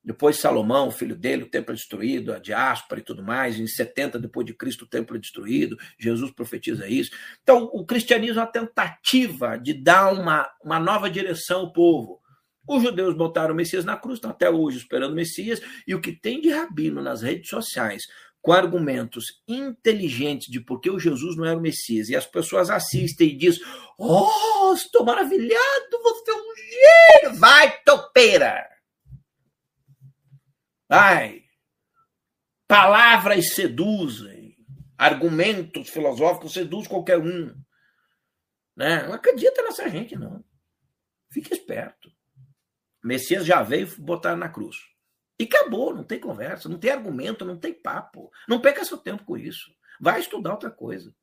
Depois Salomão, filho dele, o templo é destruído, a diáspora e tudo mais. Em 70 depois de Cristo, o templo é destruído. Jesus profetiza isso. Então, o cristianismo é uma tentativa de dar uma, uma nova direção ao povo. Os judeus botaram o Messias na cruz, estão até hoje esperando o Messias. E o que tem de rabino nas redes sociais, com argumentos inteligentes de por que o Jesus não era o Messias, e as pessoas assistem e dizem: Oh, estou maravilhado, você é um gênio! Vai, topeira! Ai, palavras seduzem, argumentos filosóficos seduzem qualquer um. Né? Não acredita nessa gente, não. Fique esperto. O Messias já veio botar na cruz. E acabou, não tem conversa, não tem argumento, não tem papo. Não perca seu tempo com isso. Vai estudar outra coisa.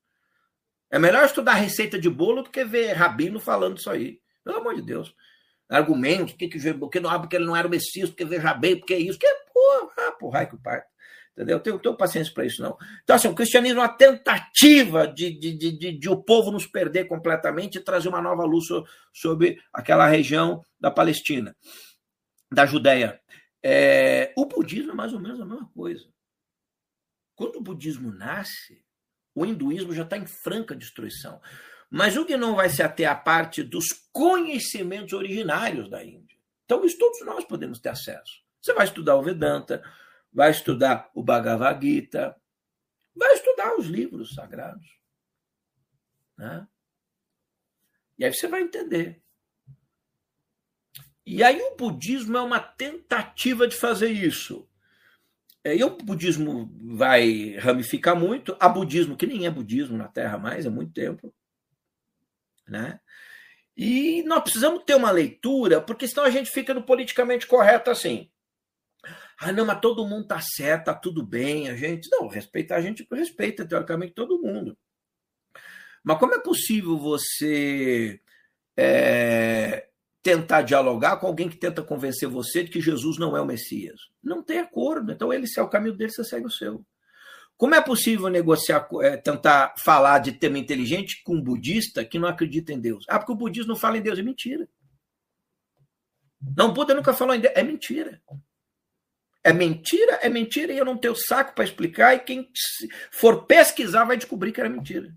É melhor estudar receita de bolo do que ver rabino falando isso aí. Pelo amor de Deus. Argumentos, que, que, que não, porque ele não era o Messias, porque veja bem, porque é isso, que é porra, ah, porra, que o pai. Entendeu? Eu tenho, tenho paciência para isso, não. Então, assim, o cristianismo é uma tentativa de, de, de, de, de o povo nos perder completamente e trazer uma nova luz sobre aquela região da Palestina, da Judéia. É, o budismo é mais ou menos a mesma coisa. Quando o budismo nasce, o hinduísmo já está em franca destruição. Mas o que não vai se ater à parte dos conhecimentos originários da Índia. Então, isso todos nós podemos ter acesso. Você vai estudar o Vedanta, vai estudar o Bhagavad Gita, vai estudar os livros sagrados. Né? E aí você vai entender. E aí o budismo é uma tentativa de fazer isso. É, e o budismo vai ramificar muito. Há budismo que nem é budismo na Terra mais, há muito tempo. Né? E nós precisamos ter uma leitura, porque senão a gente fica no politicamente correto assim. Ah, não, mas todo mundo tá certo, tá tudo bem, a gente. Não, respeitar a gente respeita, teoricamente, todo mundo. Mas como é possível você é, tentar dialogar com alguém que tenta convencer você de que Jesus não é o Messias? Não tem acordo. Então, ele se é o caminho dele, você segue o seu. Como é possível negociar, é, tentar falar de tema inteligente com um budista que não acredita em Deus? Ah, porque o budismo não fala em Deus. É mentira. Não, Buda nunca falou em Deus. É mentira. É mentira, é mentira, e eu não tenho saco para explicar, e quem for pesquisar vai descobrir que era mentira.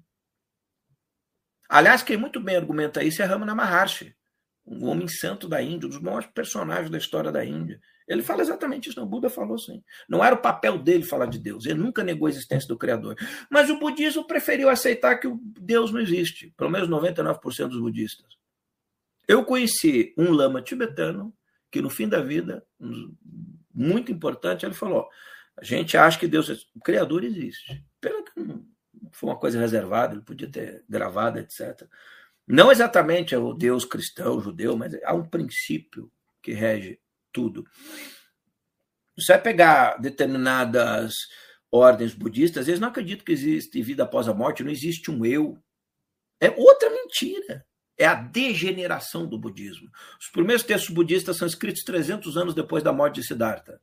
Aliás, quem muito bem argumenta isso é Ramana Maharshi, um homem santo da Índia, um dos maiores personagens da história da Índia. Ele fala exatamente isso, não. o Buda falou assim. Não era o papel dele falar de Deus, ele nunca negou a existência do Criador. Mas o budismo preferiu aceitar que o Deus não existe, pelo menos 99% dos budistas. Eu conheci um lama tibetano que no fim da vida, muito importante, ele falou: a gente acha que Deus, o Criador existe. Pena que foi uma coisa reservada, ele podia ter gravado, etc. Não exatamente é o Deus cristão, judeu, mas há um princípio que rege tudo. Você vai pegar determinadas ordens budistas, eles não acreditam que existe vida após a morte, não existe um eu. É outra mentira. É a degeneração do budismo. Os primeiros textos budistas são escritos 300 anos depois da morte de Siddhartha.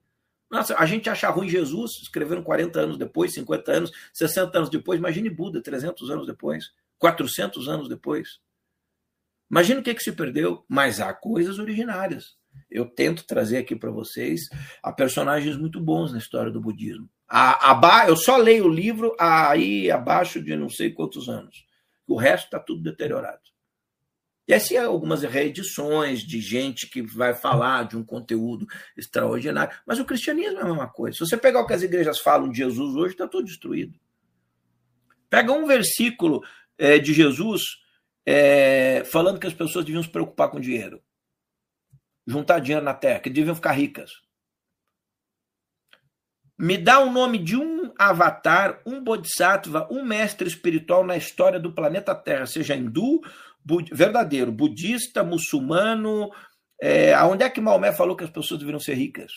Nossa, a gente acha ruim Jesus, escreveram 40 anos depois, 50 anos, 60 anos depois. Imagine Buda, 300 anos depois, 400 anos depois. Imagina o que, que se perdeu, mas há coisas originárias. Eu tento trazer aqui para vocês há personagens muito bons na história do budismo. A, a, eu só leio o livro aí abaixo de não sei quantos anos. O resto está tudo deteriorado. E assim algumas reedições de gente que vai falar de um conteúdo extraordinário. Mas o cristianismo é a mesma coisa. Se você pegar o que as igrejas falam de Jesus hoje, está tudo destruído. Pega um versículo é, de Jesus é, falando que as pessoas deviam se preocupar com dinheiro, juntar dinheiro na terra, que deviam ficar ricas. Me dá o nome de um avatar, um bodhisattva, um mestre espiritual na história do planeta Terra, seja hindu, bud verdadeiro, budista, muçulmano. É, aonde é que Maomé falou que as pessoas deveriam ser ricas?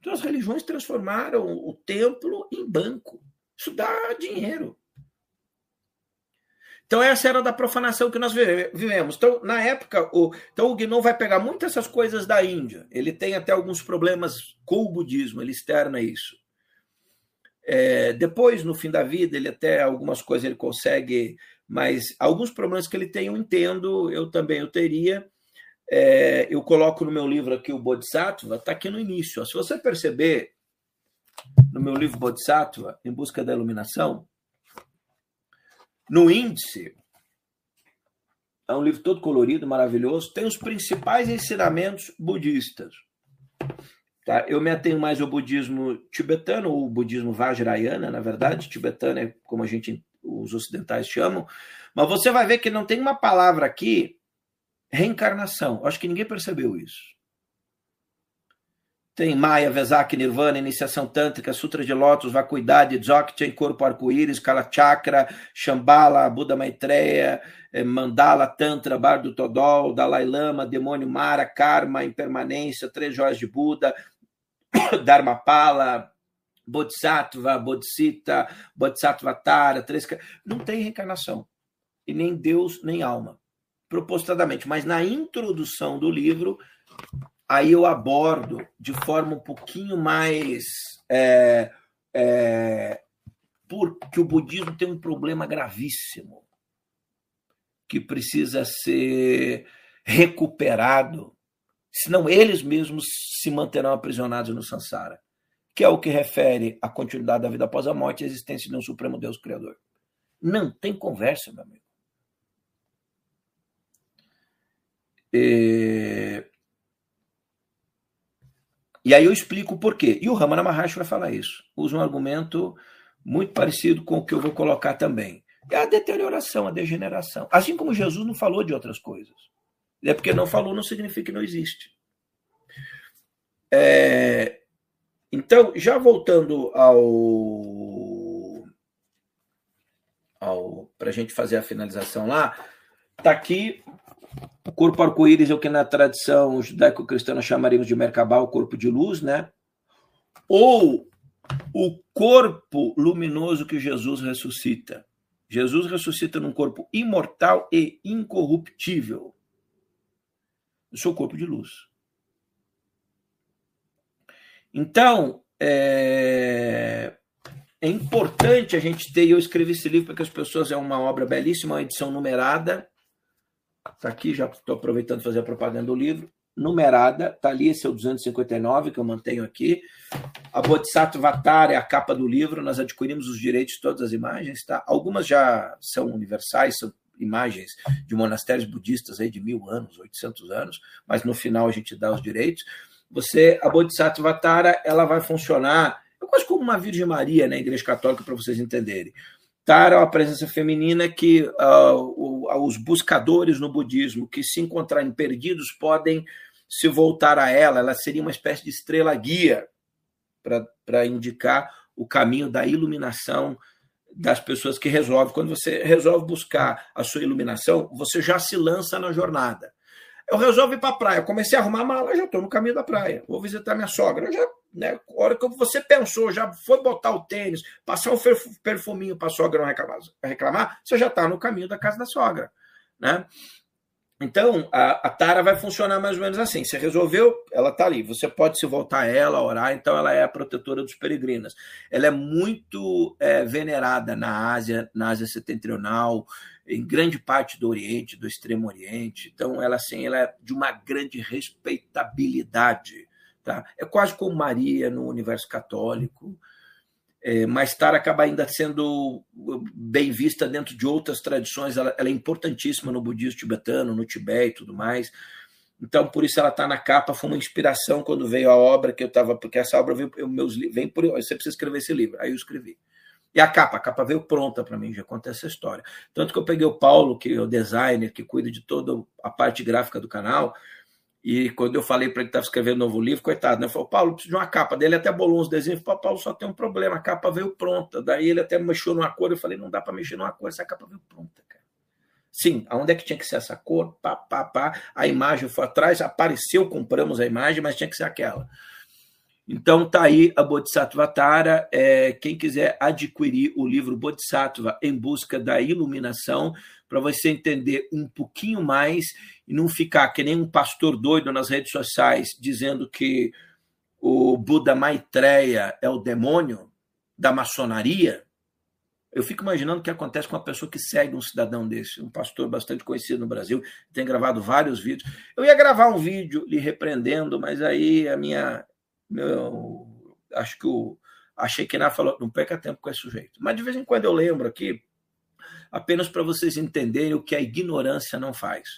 Então as religiões transformaram o templo em banco. Isso dá dinheiro. Então, essa era da profanação que nós vivemos. Então, na época, o, então, o Guinon vai pegar muitas essas coisas da Índia. Ele tem até alguns problemas com o budismo, ele externa isso. É, depois, no fim da vida, ele até algumas coisas ele consegue, mas alguns problemas que ele tem eu entendo, eu também eu teria. É, eu coloco no meu livro aqui o Bodhisattva, está aqui no início. Se você perceber, no meu livro Bodhisattva, Em Busca da Iluminação, no índice, é um livro todo colorido, maravilhoso, tem os principais ensinamentos budistas. Tá? Eu me atenho mais ao budismo tibetano, ou budismo Vajrayana, na verdade, tibetano é como a gente, os ocidentais chamam, mas você vai ver que não tem uma palavra aqui, reencarnação. Acho que ninguém percebeu isso. Tem Maya, Vesak, Nirvana, Iniciação Tântrica, Sutra de Lótus, Vacuidade, Dzogchen, Corpo Arco-Íris, Kala Chakra, Shambhala, Buda Maitreya, eh, Mandala, Tantra, Bardo Todol, Dalai Lama, Demônio Mara, Karma, Impermanência, Três Joias de Buda, Dharmapala, Bodhisattva, Bodhicitta, Bodhisattvatara, três... não tem reencarnação. E nem Deus, nem alma. Propositadamente. Mas na introdução do livro, aí eu abordo de forma um pouquinho mais. É, é, porque o budismo tem um problema gravíssimo que precisa ser recuperado, senão eles mesmos se manterão aprisionados no samsara, que é o que refere à continuidade da vida após a morte e a existência de um Supremo Deus Criador. Não tem conversa, meu amigo. É... E aí eu explico o porquê. E o Ramana Maharshi vai falar isso. Usa um argumento muito parecido com o que eu vou colocar também. É a deterioração, a degeneração. Assim como Jesus não falou de outras coisas. É porque não falou não significa que não existe. É... Então, já voltando ao, ao para a gente fazer a finalização lá, tá aqui o corpo arco-íris é o que na tradição judaico-cristã chamaríamos de Merkabah, o corpo de luz, né? Ou o corpo luminoso que Jesus ressuscita. Jesus ressuscita num corpo imortal e incorruptível. O seu corpo de luz. Então, é, é importante a gente ter. Eu escrevi esse livro para que as pessoas. É uma obra belíssima, uma edição numerada Está aqui, já estou aproveitando fazer a propaganda do livro. Numerada, está ali, esse é o 259 que eu mantenho aqui. A Bodhisattva Avatar é a capa do livro, nós adquirimos os direitos de todas as imagens, tá? Algumas já são universais, são imagens de monastérios budistas aí de mil anos, 800 anos, mas no final a gente dá os direitos. Você, a Bodhisattva Avatar, ela vai funcionar é quase como uma Virgem Maria na né, Igreja Católica, para vocês entenderem. Tara é uma presença feminina que uh, os buscadores no budismo que se encontrarem perdidos podem se voltar a ela. Ela seria uma espécie de estrela guia para indicar o caminho da iluminação das pessoas que resolvem. Quando você resolve buscar a sua iluminação, você já se lança na jornada. Eu resolvo ir para a praia. comecei a arrumar a mala, já estou no caminho da praia. Vou visitar minha sogra. Já né? A hora que você pensou, já foi botar o tênis, passar um perfuminho para a sogra não reclamar, reclamar você já está no caminho da casa da sogra. Né? Então, a, a, tara vai funcionar mais ou menos assim. Você resolveu, ela está ali. Você pode se voltar a ela, orar, então ela é a protetora dos peregrinos. Ela é muito é, venerada na Ásia, na Ásia setentrional, em grande parte do Oriente, do Extremo Oriente. Então, ela, assim, ela é de uma grande respeitabilidade. Tá? É quase como Maria no universo católico é, mais tarde acaba ainda sendo bem vista dentro de outras tradições. Ela, ela é importantíssima no budismo tibetano, no Tibete e tudo mais. Então, por isso ela está na capa. Foi uma inspiração quando veio a obra que eu estava, porque essa obra veio, eu, meus, vem por. Você precisa escrever esse livro. Aí eu escrevi. E a capa, a capa veio pronta para mim, já conta essa história. Tanto que eu peguei o Paulo, que é o designer, que cuida de toda a parte gráfica do canal, e quando eu falei para ele que estava escrevendo um novo livro, coitado, né? Eu falei, Paulo, preciso de uma capa. Dele até bolou uns desenhos. Falei, Paulo, só tem um problema, a capa veio pronta. Daí ele até mexeu numa cor. Eu falei, não dá para mexer numa cor, essa capa veio pronta, cara. Sim, aonde é que tinha que ser essa cor? Pá, pá, pá. A imagem foi atrás, apareceu, compramos a imagem, mas tinha que ser aquela. Então tá aí a Bodhisattva Tara. É, quem quiser adquirir o livro Bodhisattva em busca da iluminação, para você entender um pouquinho mais e não ficar que nem um pastor doido nas redes sociais dizendo que o Buda Maitreya é o demônio da maçonaria. Eu fico imaginando o que acontece com uma pessoa que segue um cidadão desse, um pastor bastante conhecido no Brasil, tem gravado vários vídeos. Eu ia gravar um vídeo lhe repreendendo, mas aí a minha meu, acho que o achei que falou, não perca tempo com esse sujeito. Mas de vez em quando eu lembro aqui, apenas para vocês entenderem o que a ignorância não faz.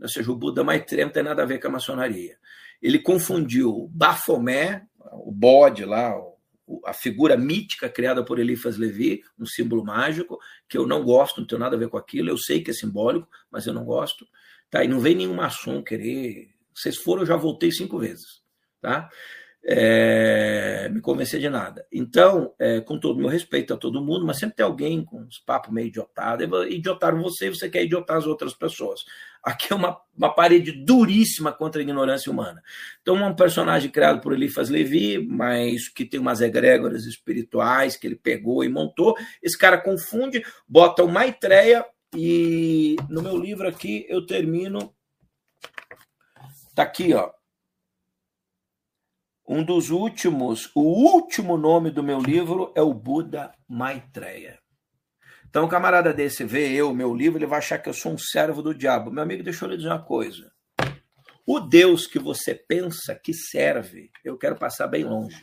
Ou seja, o Buda Maitreya não tem nada a ver com a maçonaria. Ele confundiu Bafomé, o bode lá, a figura mítica criada por Eliphas Levi, um símbolo mágico, que eu não gosto, não tenho nada a ver com aquilo, eu sei que é simbólico, mas eu não gosto. Tá? E não vem nenhum maçom querer. Vocês foram, eu já voltei cinco vezes. Tá? É, me convencer de nada. Então, é, com todo meu respeito a todo mundo, mas sempre tem alguém com uns papos meio idiotados. Idiotaram você e você quer idiotar as outras pessoas. Aqui é uma, uma parede duríssima contra a ignorância humana. Então, um personagem criado por Eliphas Levi, mas que tem umas egrégoras espirituais que ele pegou e montou. Esse cara confunde, bota uma Maitreya e no meu livro aqui eu termino. Tá aqui, ó um dos últimos, o último nome do meu livro é o Buda Maitreya. Então, um camarada desse vê eu, meu livro, ele vai achar que eu sou um servo do diabo. Meu amigo, deixa eu lhe dizer uma coisa. O Deus que você pensa que serve, eu quero passar bem longe.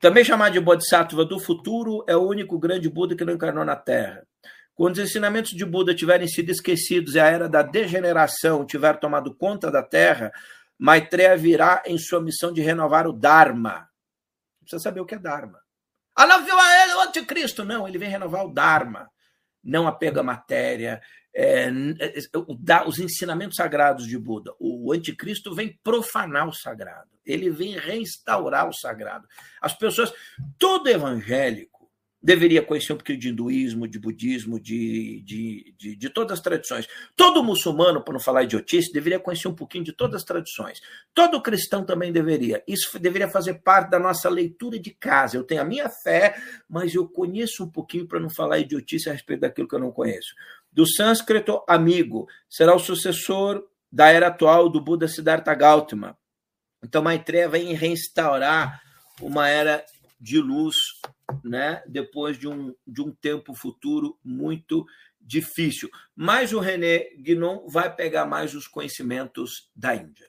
Também chamado de Bodhisattva do futuro, é o único grande Buda que não encarnou na Terra. Quando os ensinamentos de Buda tiverem sido esquecidos e a era da degeneração tiver tomado conta da Terra, Maitreya virá em sua missão de renovar o Dharma. Precisa saber o que é Dharma. Ah, não viu ele, o anticristo. Não, ele vem renovar o Dharma. Não apega à matéria. É, é os ensinamentos sagrados de Buda. O anticristo vem profanar o sagrado. Ele vem restaurar o sagrado. As pessoas, todo evangélico, deveria conhecer um pouquinho de hinduísmo, de budismo, de, de, de, de todas as tradições. Todo muçulmano, para não falar idiotice, deveria conhecer um pouquinho de todas as tradições. Todo cristão também deveria. Isso deveria fazer parte da nossa leitura de casa. Eu tenho a minha fé, mas eu conheço um pouquinho para não falar idiotice a respeito daquilo que eu não conheço. Do sânscrito, amigo, será o sucessor da era atual do Buda Siddhartha Gautama. Então, Maitreya vem restaurar uma era de luz né, depois de um, de um tempo futuro muito difícil. Mas o René Guinon vai pegar mais os conhecimentos da Índia.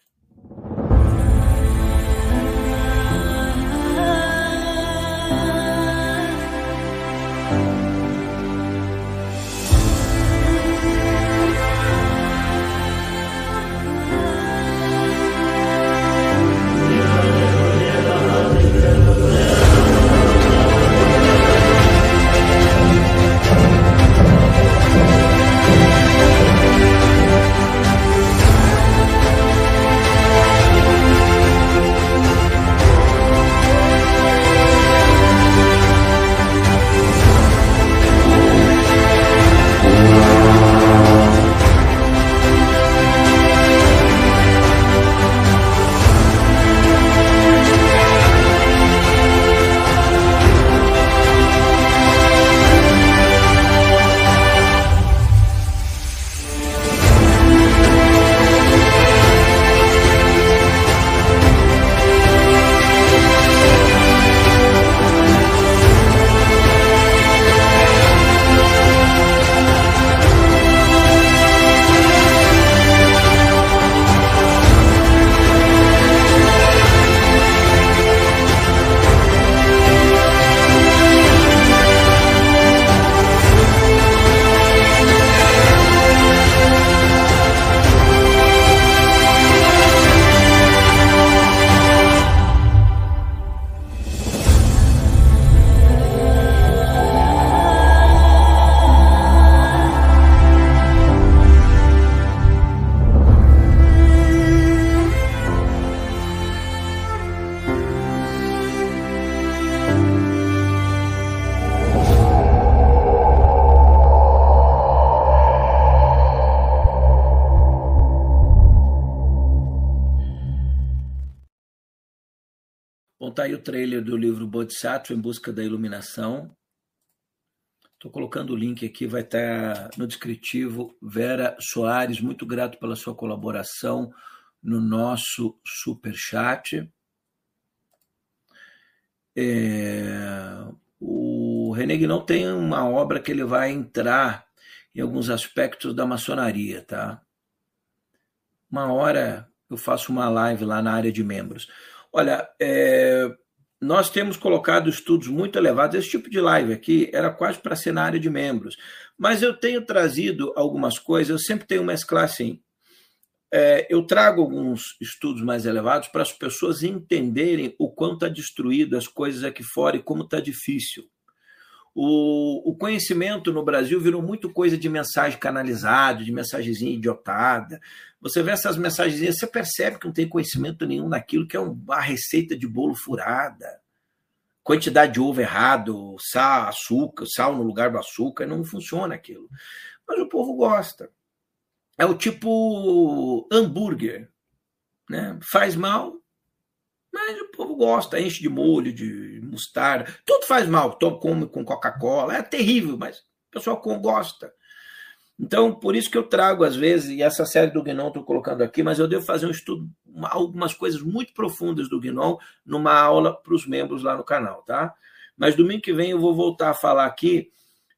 Trailer do livro Bodhisattva em busca da iluminação. Estou colocando o link aqui, vai estar no descritivo. Vera Soares, muito grato pela sua colaboração no nosso super chat. É, o René não tem uma obra que ele vai entrar em alguns aspectos da maçonaria, tá? Uma hora eu faço uma live lá na área de membros. Olha, é, nós temos colocado estudos muito elevados. Esse tipo de live aqui era quase para ser na área de membros. Mas eu tenho trazido algumas coisas, eu sempre tenho mesclar assim. É, eu trago alguns estudos mais elevados para as pessoas entenderem o quanto está destruído as coisas aqui fora e como está difícil. O, o, conhecimento no Brasil virou muito coisa de mensagem canalizada, de mensagenzinha idiotada. Você vê essas mensagenzinhas, você percebe que não tem conhecimento nenhum naquilo que é uma receita de bolo furada. Quantidade de ovo errado, sal, açúcar, sal no lugar do açúcar, não funciona aquilo. Mas o povo gosta. É o tipo hambúrguer. Né? Faz mal, mas o povo gosta, enche de molho, de mostarda, tudo faz mal. Todo come com Coca-Cola, é terrível, mas o pessoal gosta. Então, por isso que eu trago, às vezes, e essa série do Guinon estou colocando aqui, mas eu devo fazer um estudo, algumas coisas muito profundas do Guinon, numa aula para os membros lá no canal, tá? Mas domingo que vem eu vou voltar a falar aqui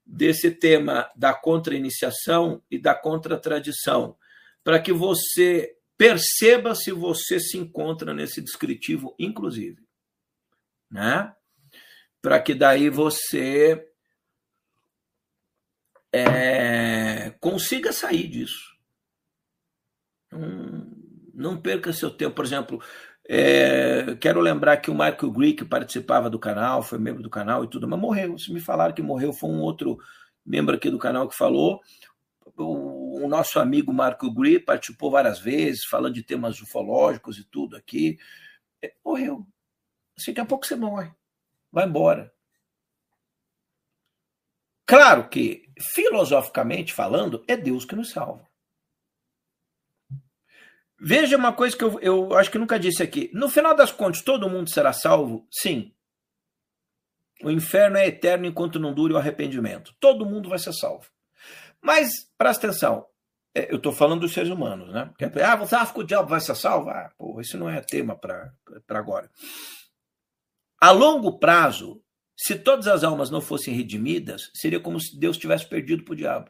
desse tema da contra-iniciação e da contra-tradição, para que você Perceba se você se encontra nesse descritivo, inclusive. Né? Para que daí você é, consiga sair disso. Não, não, perca seu tempo. Por exemplo, é, quero lembrar que o Michael Greek participava do canal, foi membro do canal e tudo, mas morreu. Se me falaram que morreu, foi um outro membro aqui do canal que falou o, o nosso amigo Marco Gri participou várias vezes, falando de temas ufológicos e tudo aqui. É, morreu. Assim, daqui a pouco você morre. Vai embora. Claro que, filosoficamente falando, é Deus que nos salva. Veja uma coisa que eu, eu acho que nunca disse aqui. No final das contas, todo mundo será salvo? Sim. O inferno é eterno enquanto não dure o arrependimento. Todo mundo vai ser salvo. Mas, presta atenção, é, eu estou falando dos seres humanos, né? Ah, você acha que o diabo vai ser salvo? Ah, pô, isso não é tema para agora. A longo prazo, se todas as almas não fossem redimidas, seria como se Deus tivesse perdido para o diabo.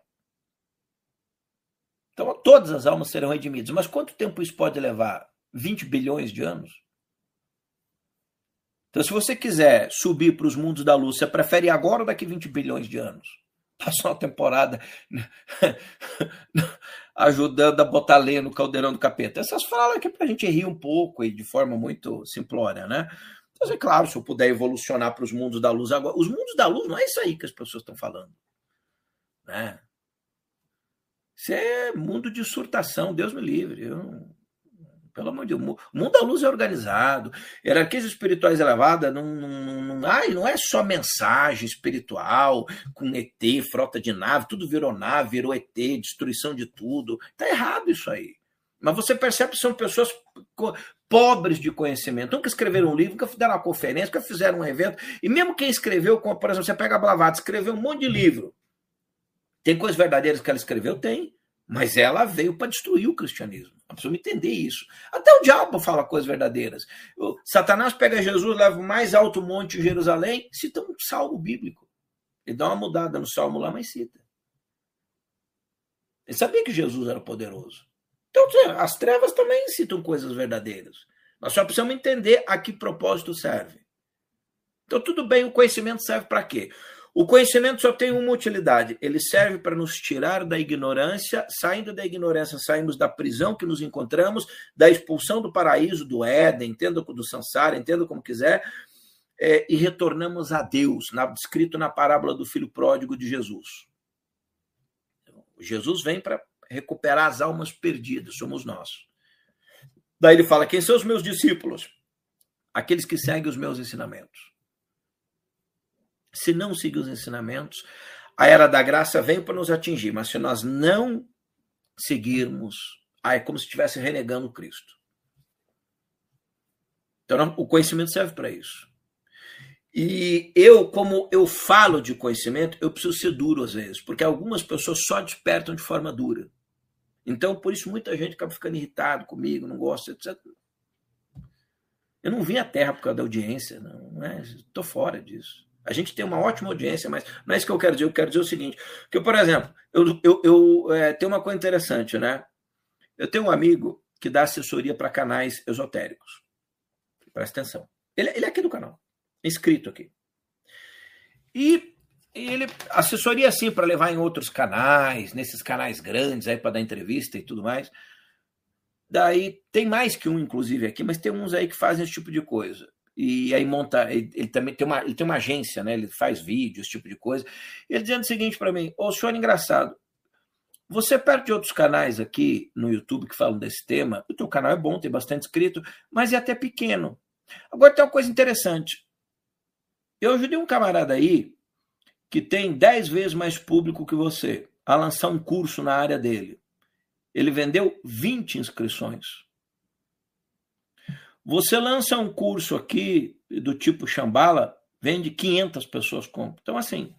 Então, todas as almas serão redimidas. Mas quanto tempo isso pode levar? 20 bilhões de anos? Então, se você quiser subir para os mundos da luz, você prefere agora ou daqui 20 bilhões de anos? passou uma temporada ajudando a botar lenha no caldeirão do capeta. Essas falas aqui para a gente rir um pouco e de forma muito simplória, né? Então, é claro, se eu puder evolucionar para os mundos da luz agora. Os mundos da luz não é isso aí que as pessoas estão falando. Né? Isso é mundo de surtação, Deus me livre. Eu pelo amor de Deus, o mundo da luz é organizado. Hierarquias espirituais elevadas não, não, não, não é só mensagem espiritual, com ET, frota de nave, tudo virou nave, virou ET, destruição de tudo. Está errado isso aí. Mas você percebe que são pessoas pobres de conhecimento. Nunca escreveram um livro, nunca fizeram uma conferência, nunca fizeram um evento. E mesmo quem escreveu, como, por exemplo, você pega a Blavatsky, escreveu um monte de livro. Tem coisas verdadeiras que ela escreveu? Tem. Mas ela veio para destruir o cristianismo. A pessoa entender isso. Até o diabo fala coisas verdadeiras. O Satanás pega Jesus, leva o mais alto monte de Jerusalém, cita um salmo bíblico. Ele dá uma mudada no salmo lá, mas cita. Ele sabia que Jesus era poderoso. Então, as trevas também citam coisas verdadeiras. Nós só precisamos entender a que propósito serve. Então, tudo bem, o conhecimento serve para quê? O conhecimento só tem uma utilidade: ele serve para nos tirar da ignorância. Saindo da ignorância, saímos da prisão que nos encontramos, da expulsão do paraíso, do Éden, entenda do Sansara, entenda como quiser, é, e retornamos a Deus, na, na parábola do filho pródigo de Jesus. Jesus vem para recuperar as almas perdidas, somos nós. Daí ele fala: quem são os meus discípulos? Aqueles que seguem os meus ensinamentos se não seguir os ensinamentos, a era da graça vem para nos atingir, mas se nós não seguirmos, aí é como se estivesse renegando Cristo. Então, o conhecimento serve para isso. E eu, como eu falo de conhecimento, eu preciso ser duro às vezes, porque algumas pessoas só despertam de forma dura. Então, por isso, muita gente acaba ficando irritado comigo, não gosta, etc. Eu não vim à Terra por causa da audiência, não é? Estou fora disso. A gente tem uma ótima audiência, mas não é isso que eu quero dizer. Eu quero dizer o seguinte: que, por exemplo, eu, eu, eu é, tenho uma coisa interessante, né? Eu tenho um amigo que dá assessoria para canais esotéricos. Presta atenção. Ele, ele é aqui do canal, inscrito aqui. E ele assessoria assim para levar em outros canais, nesses canais grandes aí para dar entrevista e tudo mais. Daí tem mais que um, inclusive, aqui, mas tem uns aí que fazem esse tipo de coisa. E aí monta, ele, ele também tem uma, ele tem uma agência, né? Ele faz vídeos, esse tipo de coisa. Ele dizendo o seguinte para mim: Ô, senhor, engraçado. Você perto de outros canais aqui no YouTube que falam desse tema, o teu canal é bom, tem bastante inscrito, mas é até pequeno. Agora tem uma coisa interessante. Eu ajudei um camarada aí que tem 10 vezes mais público que você a lançar um curso na área dele. Ele vendeu 20 inscrições. Você lança um curso aqui do tipo Chambala, vende 500 pessoas compram. Então, assim,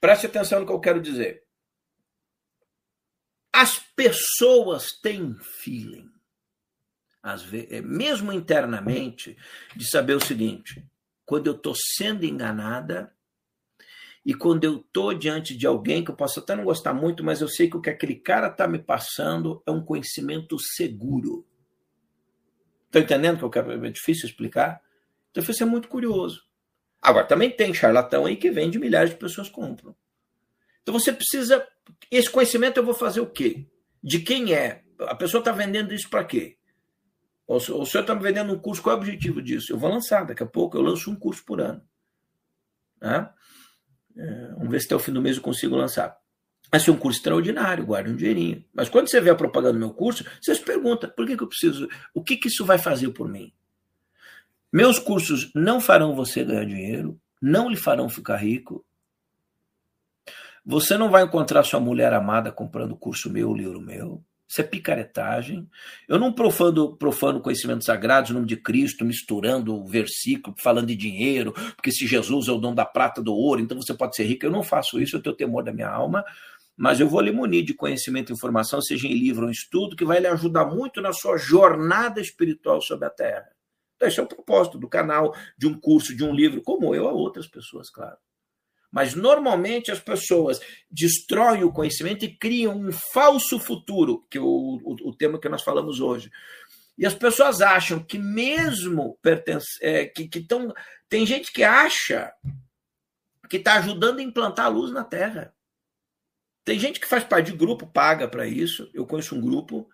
preste atenção no que eu quero dizer. As pessoas têm feeling, às vezes, é, mesmo internamente, de saber o seguinte: quando eu estou sendo enganada e quando eu estou diante de alguém que eu posso até não gostar muito, mas eu sei que o que aquele cara está me passando é um conhecimento seguro. Estão entendendo que eu quero? É difícil explicar? Então, isso é muito curioso. Agora, também tem charlatão aí que vende milhares de pessoas compram. Então, você precisa esse conhecimento eu vou fazer o quê? De quem é? A pessoa está vendendo isso para quê? O senhor está me vendendo um curso, qual é o objetivo disso? Eu vou lançar, daqui a pouco eu lanço um curso por ano. Né? É, vamos ver se até o fim do mês eu consigo lançar. Vai ser um curso extraordinário, guarde um dinheirinho. Mas quando você vê a propaganda do meu curso, você se pergunta, por que, que eu preciso? O que, que isso vai fazer por mim? Meus cursos não farão você ganhar dinheiro, não lhe farão ficar rico, você não vai encontrar sua mulher amada comprando curso meu, livro meu. Isso é picaretagem. Eu não profano, profano conhecimentos sagrados em nome de Cristo, misturando o versículo, falando de dinheiro, porque se Jesus é o dono da prata do ouro, então você pode ser rico. Eu não faço isso, eu tenho temor da minha alma, mas eu vou lhe munir de conhecimento e informação, seja em livro ou em estudo, que vai lhe ajudar muito na sua jornada espiritual sobre a Terra. Então, esse é o propósito do canal, de um curso, de um livro, como eu a outras pessoas, claro. Mas normalmente as pessoas destroem o conhecimento e criam um falso futuro, que é o, o, o tema que nós falamos hoje. E as pessoas acham que mesmo pertence, é, que, que tão, tem gente que acha que está ajudando a implantar a luz na Terra. Tem gente que faz parte de grupo, paga para isso. Eu conheço um grupo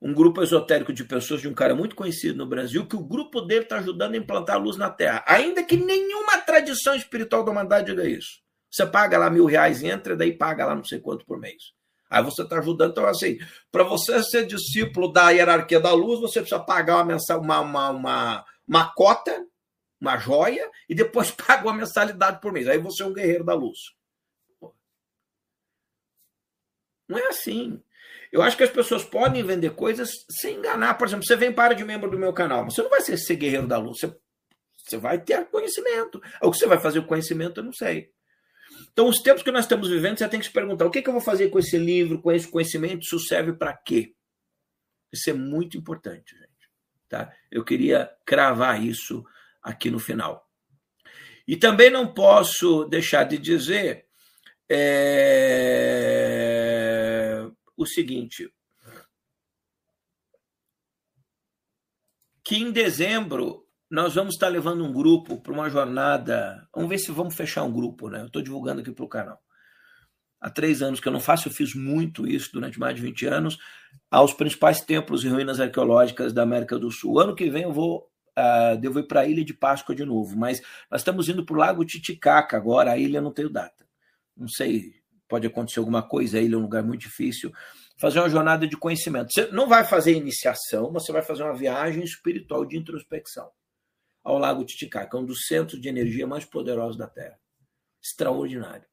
um grupo esotérico de pessoas de um cara muito conhecido no Brasil, que o grupo dele está ajudando a implantar a luz na Terra. Ainda que nenhuma tradição espiritual da humanidade diga isso. Você paga lá mil reais, entra, daí paga lá não sei quanto por mês. Aí você está ajudando. Então, assim, para você ser discípulo da hierarquia da luz, você precisa pagar uma, mensal, uma, uma, uma, uma cota, uma joia, e depois paga uma mensalidade por mês. Aí você é um guerreiro da luz. Não é assim. Eu acho que as pessoas podem vender coisas sem enganar. Por exemplo, você vem para de membro do meu canal, você não vai ser, ser guerreiro da luz, você, você vai ter conhecimento. O que você vai fazer com conhecimento, eu não sei. Então, os tempos que nós estamos vivendo, você tem que se perguntar: o que, que eu vou fazer com esse livro, com esse conhecimento? Isso serve para quê? Isso é muito importante, gente. Tá? Eu queria cravar isso aqui no final. E também não posso deixar de dizer. É o seguinte: que em dezembro nós vamos estar levando um grupo para uma jornada. Vamos ver se vamos fechar um grupo, né? Eu estou divulgando aqui para o canal. Há três anos que eu não faço, eu fiz muito isso durante mais de 20 anos, aos principais templos e ruínas arqueológicas da América do Sul. Ano que vem eu vou uh, devo ir para a Ilha de Páscoa de novo, mas nós estamos indo para o Lago Titicaca agora, a ilha não tenho data. Não sei pode acontecer alguma coisa, ele é um lugar muito difícil. Fazer uma jornada de conhecimento. Você não vai fazer iniciação, mas você vai fazer uma viagem espiritual de introspecção ao Lago Titicaca, um dos centros de energia mais poderosos da Terra. Extraordinário.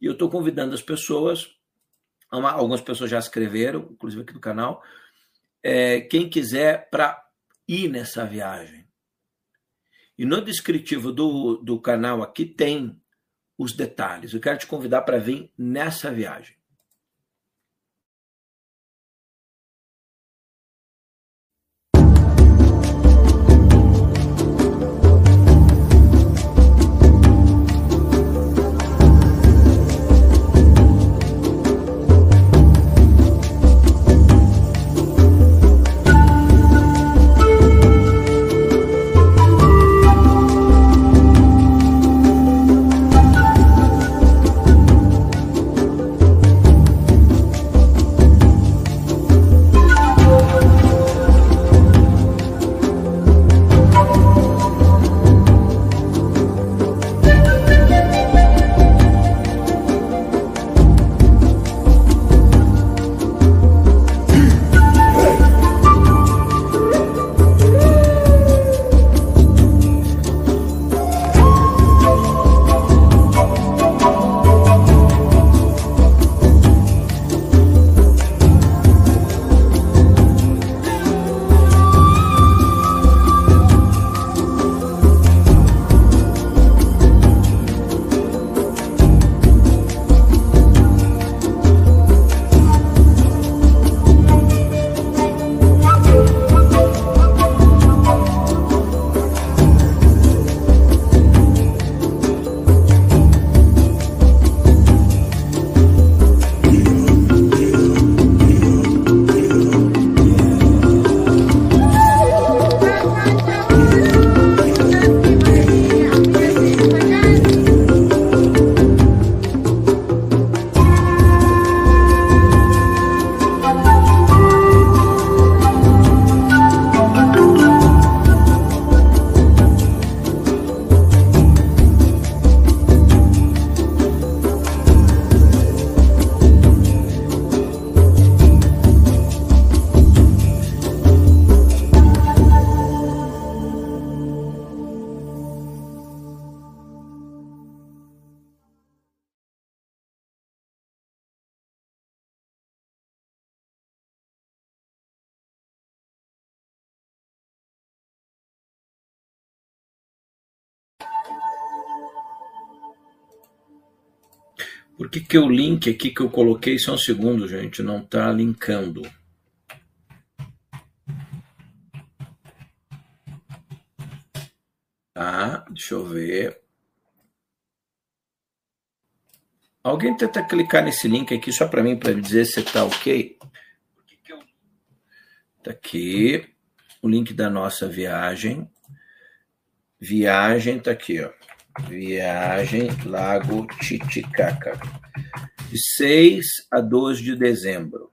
E eu estou convidando as pessoas, algumas pessoas já escreveram, inclusive aqui do canal, é, quem quiser para ir nessa viagem. E no descritivo do, do canal aqui tem os detalhes. Eu quero te convidar para vir nessa viagem. Por que, que o link aqui que eu coloquei, só um segundo, gente, não está linkando? Tá, deixa eu ver. Alguém tenta clicar nesse link aqui só para mim, para me dizer se está ok? Está aqui o link da nossa viagem. Viagem está aqui, ó. Viagem Lago Titicaca, de 6 a 12 de dezembro.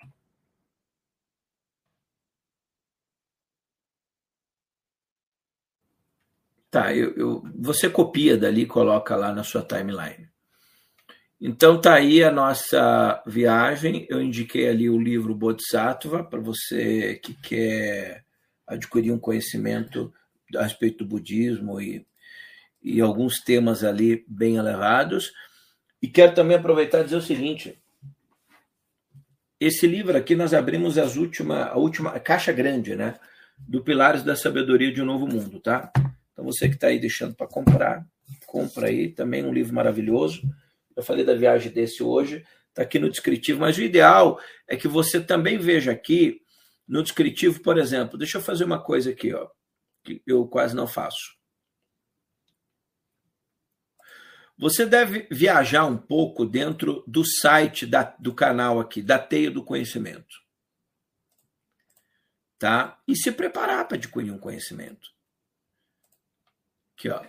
Tá, eu, eu, você copia dali e coloca lá na sua timeline. Então tá aí a nossa viagem. Eu indiquei ali o livro Bodhisattva para você que quer adquirir um conhecimento a respeito do budismo e e alguns temas ali bem elevados. E quero também aproveitar e dizer o seguinte: esse livro aqui nós abrimos as última, a última a caixa grande, né? Do Pilares da Sabedoria de um Novo Mundo, tá? Então você que está aí deixando para comprar, compra aí. Também um livro maravilhoso. Eu falei da viagem desse hoje, está aqui no descritivo. Mas o ideal é que você também veja aqui no descritivo, por exemplo. Deixa eu fazer uma coisa aqui, ó, que eu quase não faço. Você deve viajar um pouco dentro do site da, do canal aqui, da Teia do Conhecimento. Tá? E se preparar para adquirir um conhecimento. Aqui, ó.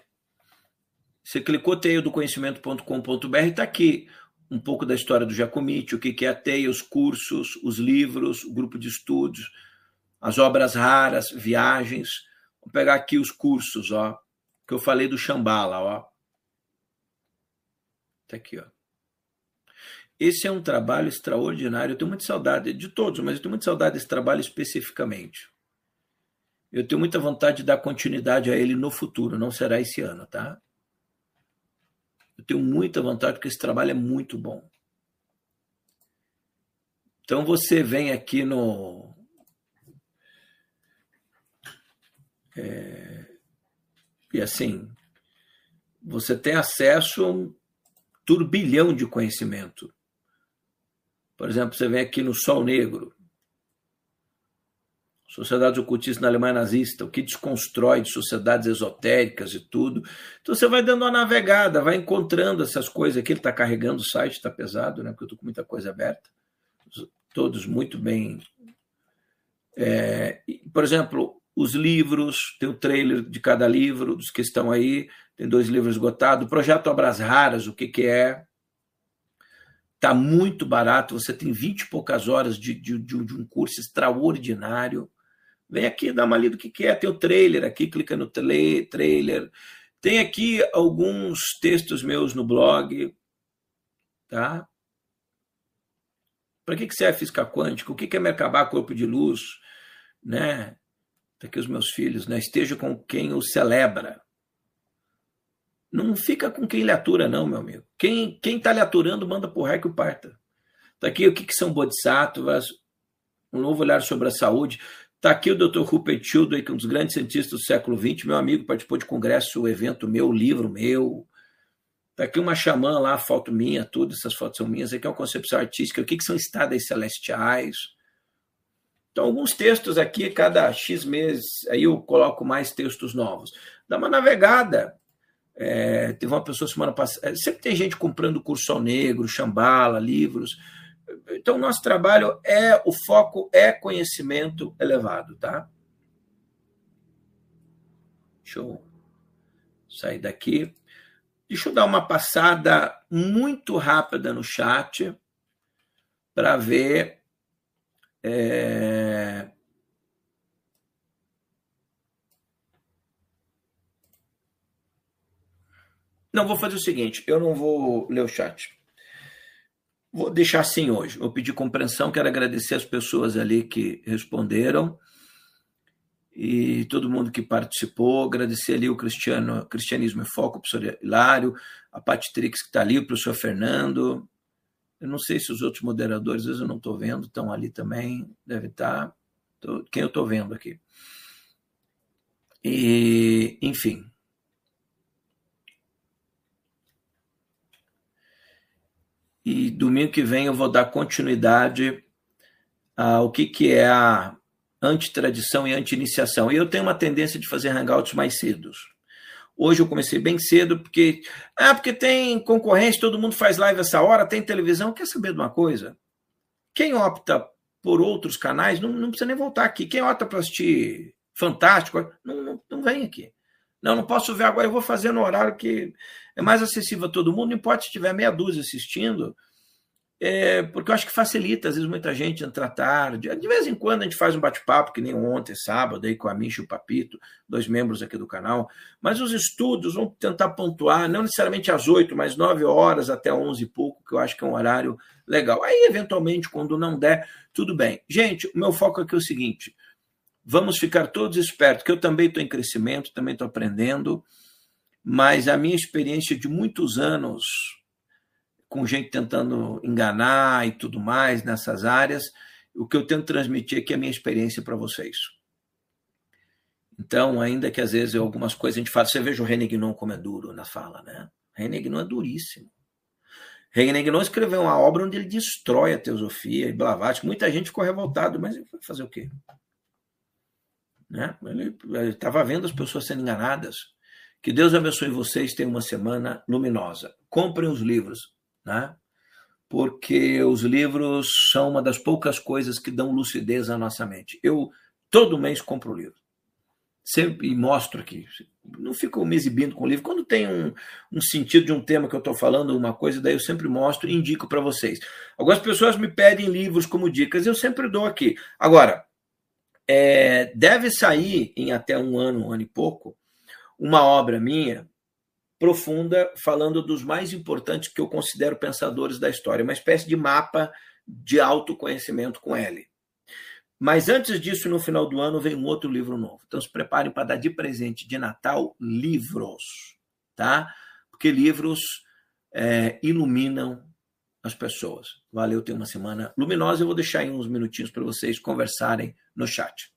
Você clicou teiadoconhecimento.com.br, está aqui um pouco da história do Jacomite, o que é a teia, os cursos, os livros, o grupo de estudos, as obras raras, viagens. Vou pegar aqui os cursos, ó, que eu falei do Shambhala, ó. Está aqui, ó. Esse é um trabalho extraordinário. Eu tenho muita saudade de todos, mas eu tenho muita saudade desse trabalho especificamente. Eu tenho muita vontade de dar continuidade a ele no futuro, não será esse ano, tá? Eu tenho muita vontade porque esse trabalho é muito bom. Então você vem aqui no É, e assim, você tem acesso turbilhão de conhecimento. Por exemplo, você vem aqui no Sol Negro, sociedades ocultistas na Alemanha nazista, o que desconstrói de sociedades esotéricas e tudo. Então você vai dando uma navegada, vai encontrando essas coisas aqui. Ele está carregando o site, está pesado, né? Porque eu estou com muita coisa aberta. Todos muito bem. É, por exemplo, os livros, tem o trailer de cada livro, dos que estão aí, tem dois livros esgotados. O projeto Obras Raras, o que, que é? Está muito barato, você tem 20 e poucas horas de, de, de um curso extraordinário. Vem aqui, dá uma lida do que quer. É. Tem o trailer aqui, clica no trailer. Tem aqui alguns textos meus no blog. Tá? Para que, que serve física quântica? O que, que é Merkabah, corpo de luz? Né? Tá aqui os meus filhos. Né? Esteja com quem o celebra. Não fica com quem lhe atura, não, meu amigo. Quem está lhe aturando, manda por raio que o parta. Tá aqui o que, que são bodhisattvas, um novo olhar sobre a saúde. Está aqui o Dr. Rupert Sheldrake, que é um dos grandes cientistas do século XX, meu amigo, participou de congresso, evento meu, livro meu. Está aqui uma xamã lá, foto minha, tudo, essas fotos são minhas. Aqui é uma concepção artística, o que, que são estadas celestiais. Então, alguns textos aqui, cada X meses, aí eu coloco mais textos novos. Dá uma navegada. É, teve uma pessoa semana passada. Sempre tem gente comprando curso ao negro, chambala, livros. Então, nosso trabalho é o foco é conhecimento elevado, tá? Deixa eu sair daqui. Deixa eu dar uma passada muito rápida no chat para ver. É... Não, vou fazer o seguinte: eu não vou ler o chat. Vou deixar assim hoje. Vou pedir compreensão, quero agradecer as pessoas ali que responderam e todo mundo que participou. Agradecer ali o Cristiano, Cristianismo em Foco, o professor Hilário, a Patrix que está ali, o professor Fernando. Eu não sei se os outros moderadores, às vezes eu não estou vendo, estão ali também, deve estar. Tá. Quem eu estou vendo aqui. E, enfim, E domingo que vem eu vou dar continuidade ao que, que é a antitradição e anti-iniciação. E eu tenho uma tendência de fazer hangouts mais cedos. Hoje eu comecei bem cedo, porque. Ah, porque tem concorrência, todo mundo faz live essa hora, tem televisão. Quer saber de uma coisa? Quem opta por outros canais não, não precisa nem voltar aqui. Quem opta para assistir Fantástico, não, não, não vem aqui. Não, não posso ver agora, eu vou fazer no horário que é mais acessível a todo mundo, não importa se tiver meia dúzia assistindo, é, porque eu acho que facilita, às vezes muita gente entra tarde. De vez em quando a gente faz um bate-papo, que nem ontem, sábado, aí com a Misha e o Papito, dois membros aqui do canal. Mas os estudos vão tentar pontuar, não necessariamente às oito, mas nove horas até onze e pouco, que eu acho que é um horário legal. Aí, eventualmente, quando não der, tudo bem. Gente, o meu foco aqui é o seguinte: vamos ficar todos espertos, que eu também estou em crescimento, também estou aprendendo mas a minha experiência de muitos anos com gente tentando enganar e tudo mais nessas áreas, o que eu tento transmitir aqui é a minha experiência para vocês. Então, ainda que às vezes algumas coisas a gente fala, você veja o René Guinon como é duro na fala, né? René Guinon é duríssimo. René Guinon escreveu uma obra onde ele destrói a teosofia e Blavatsky. Muita gente ficou revoltado, mas ele foi fazer o quê? Né? Ele estava vendo as pessoas sendo enganadas. Que Deus abençoe vocês, tenham uma semana luminosa. Comprem os livros, né? porque os livros são uma das poucas coisas que dão lucidez à nossa mente. Eu todo mês compro livro. Sempre mostro aqui. Não fico me exibindo com o livro. Quando tem um, um sentido de um tema que eu estou falando, uma coisa, daí eu sempre mostro e indico para vocês. Algumas pessoas me pedem livros como dicas, eu sempre dou aqui. Agora, é, deve sair em até um ano, um ano e pouco, uma obra minha profunda falando dos mais importantes que eu considero pensadores da história, uma espécie de mapa de autoconhecimento com L. Mas antes disso, no final do ano, vem um outro livro novo. Então se preparem para dar de presente de Natal livros, tá? Porque livros é, iluminam as pessoas. Valeu, tenha uma semana luminosa. Eu vou deixar aí uns minutinhos para vocês conversarem no chat.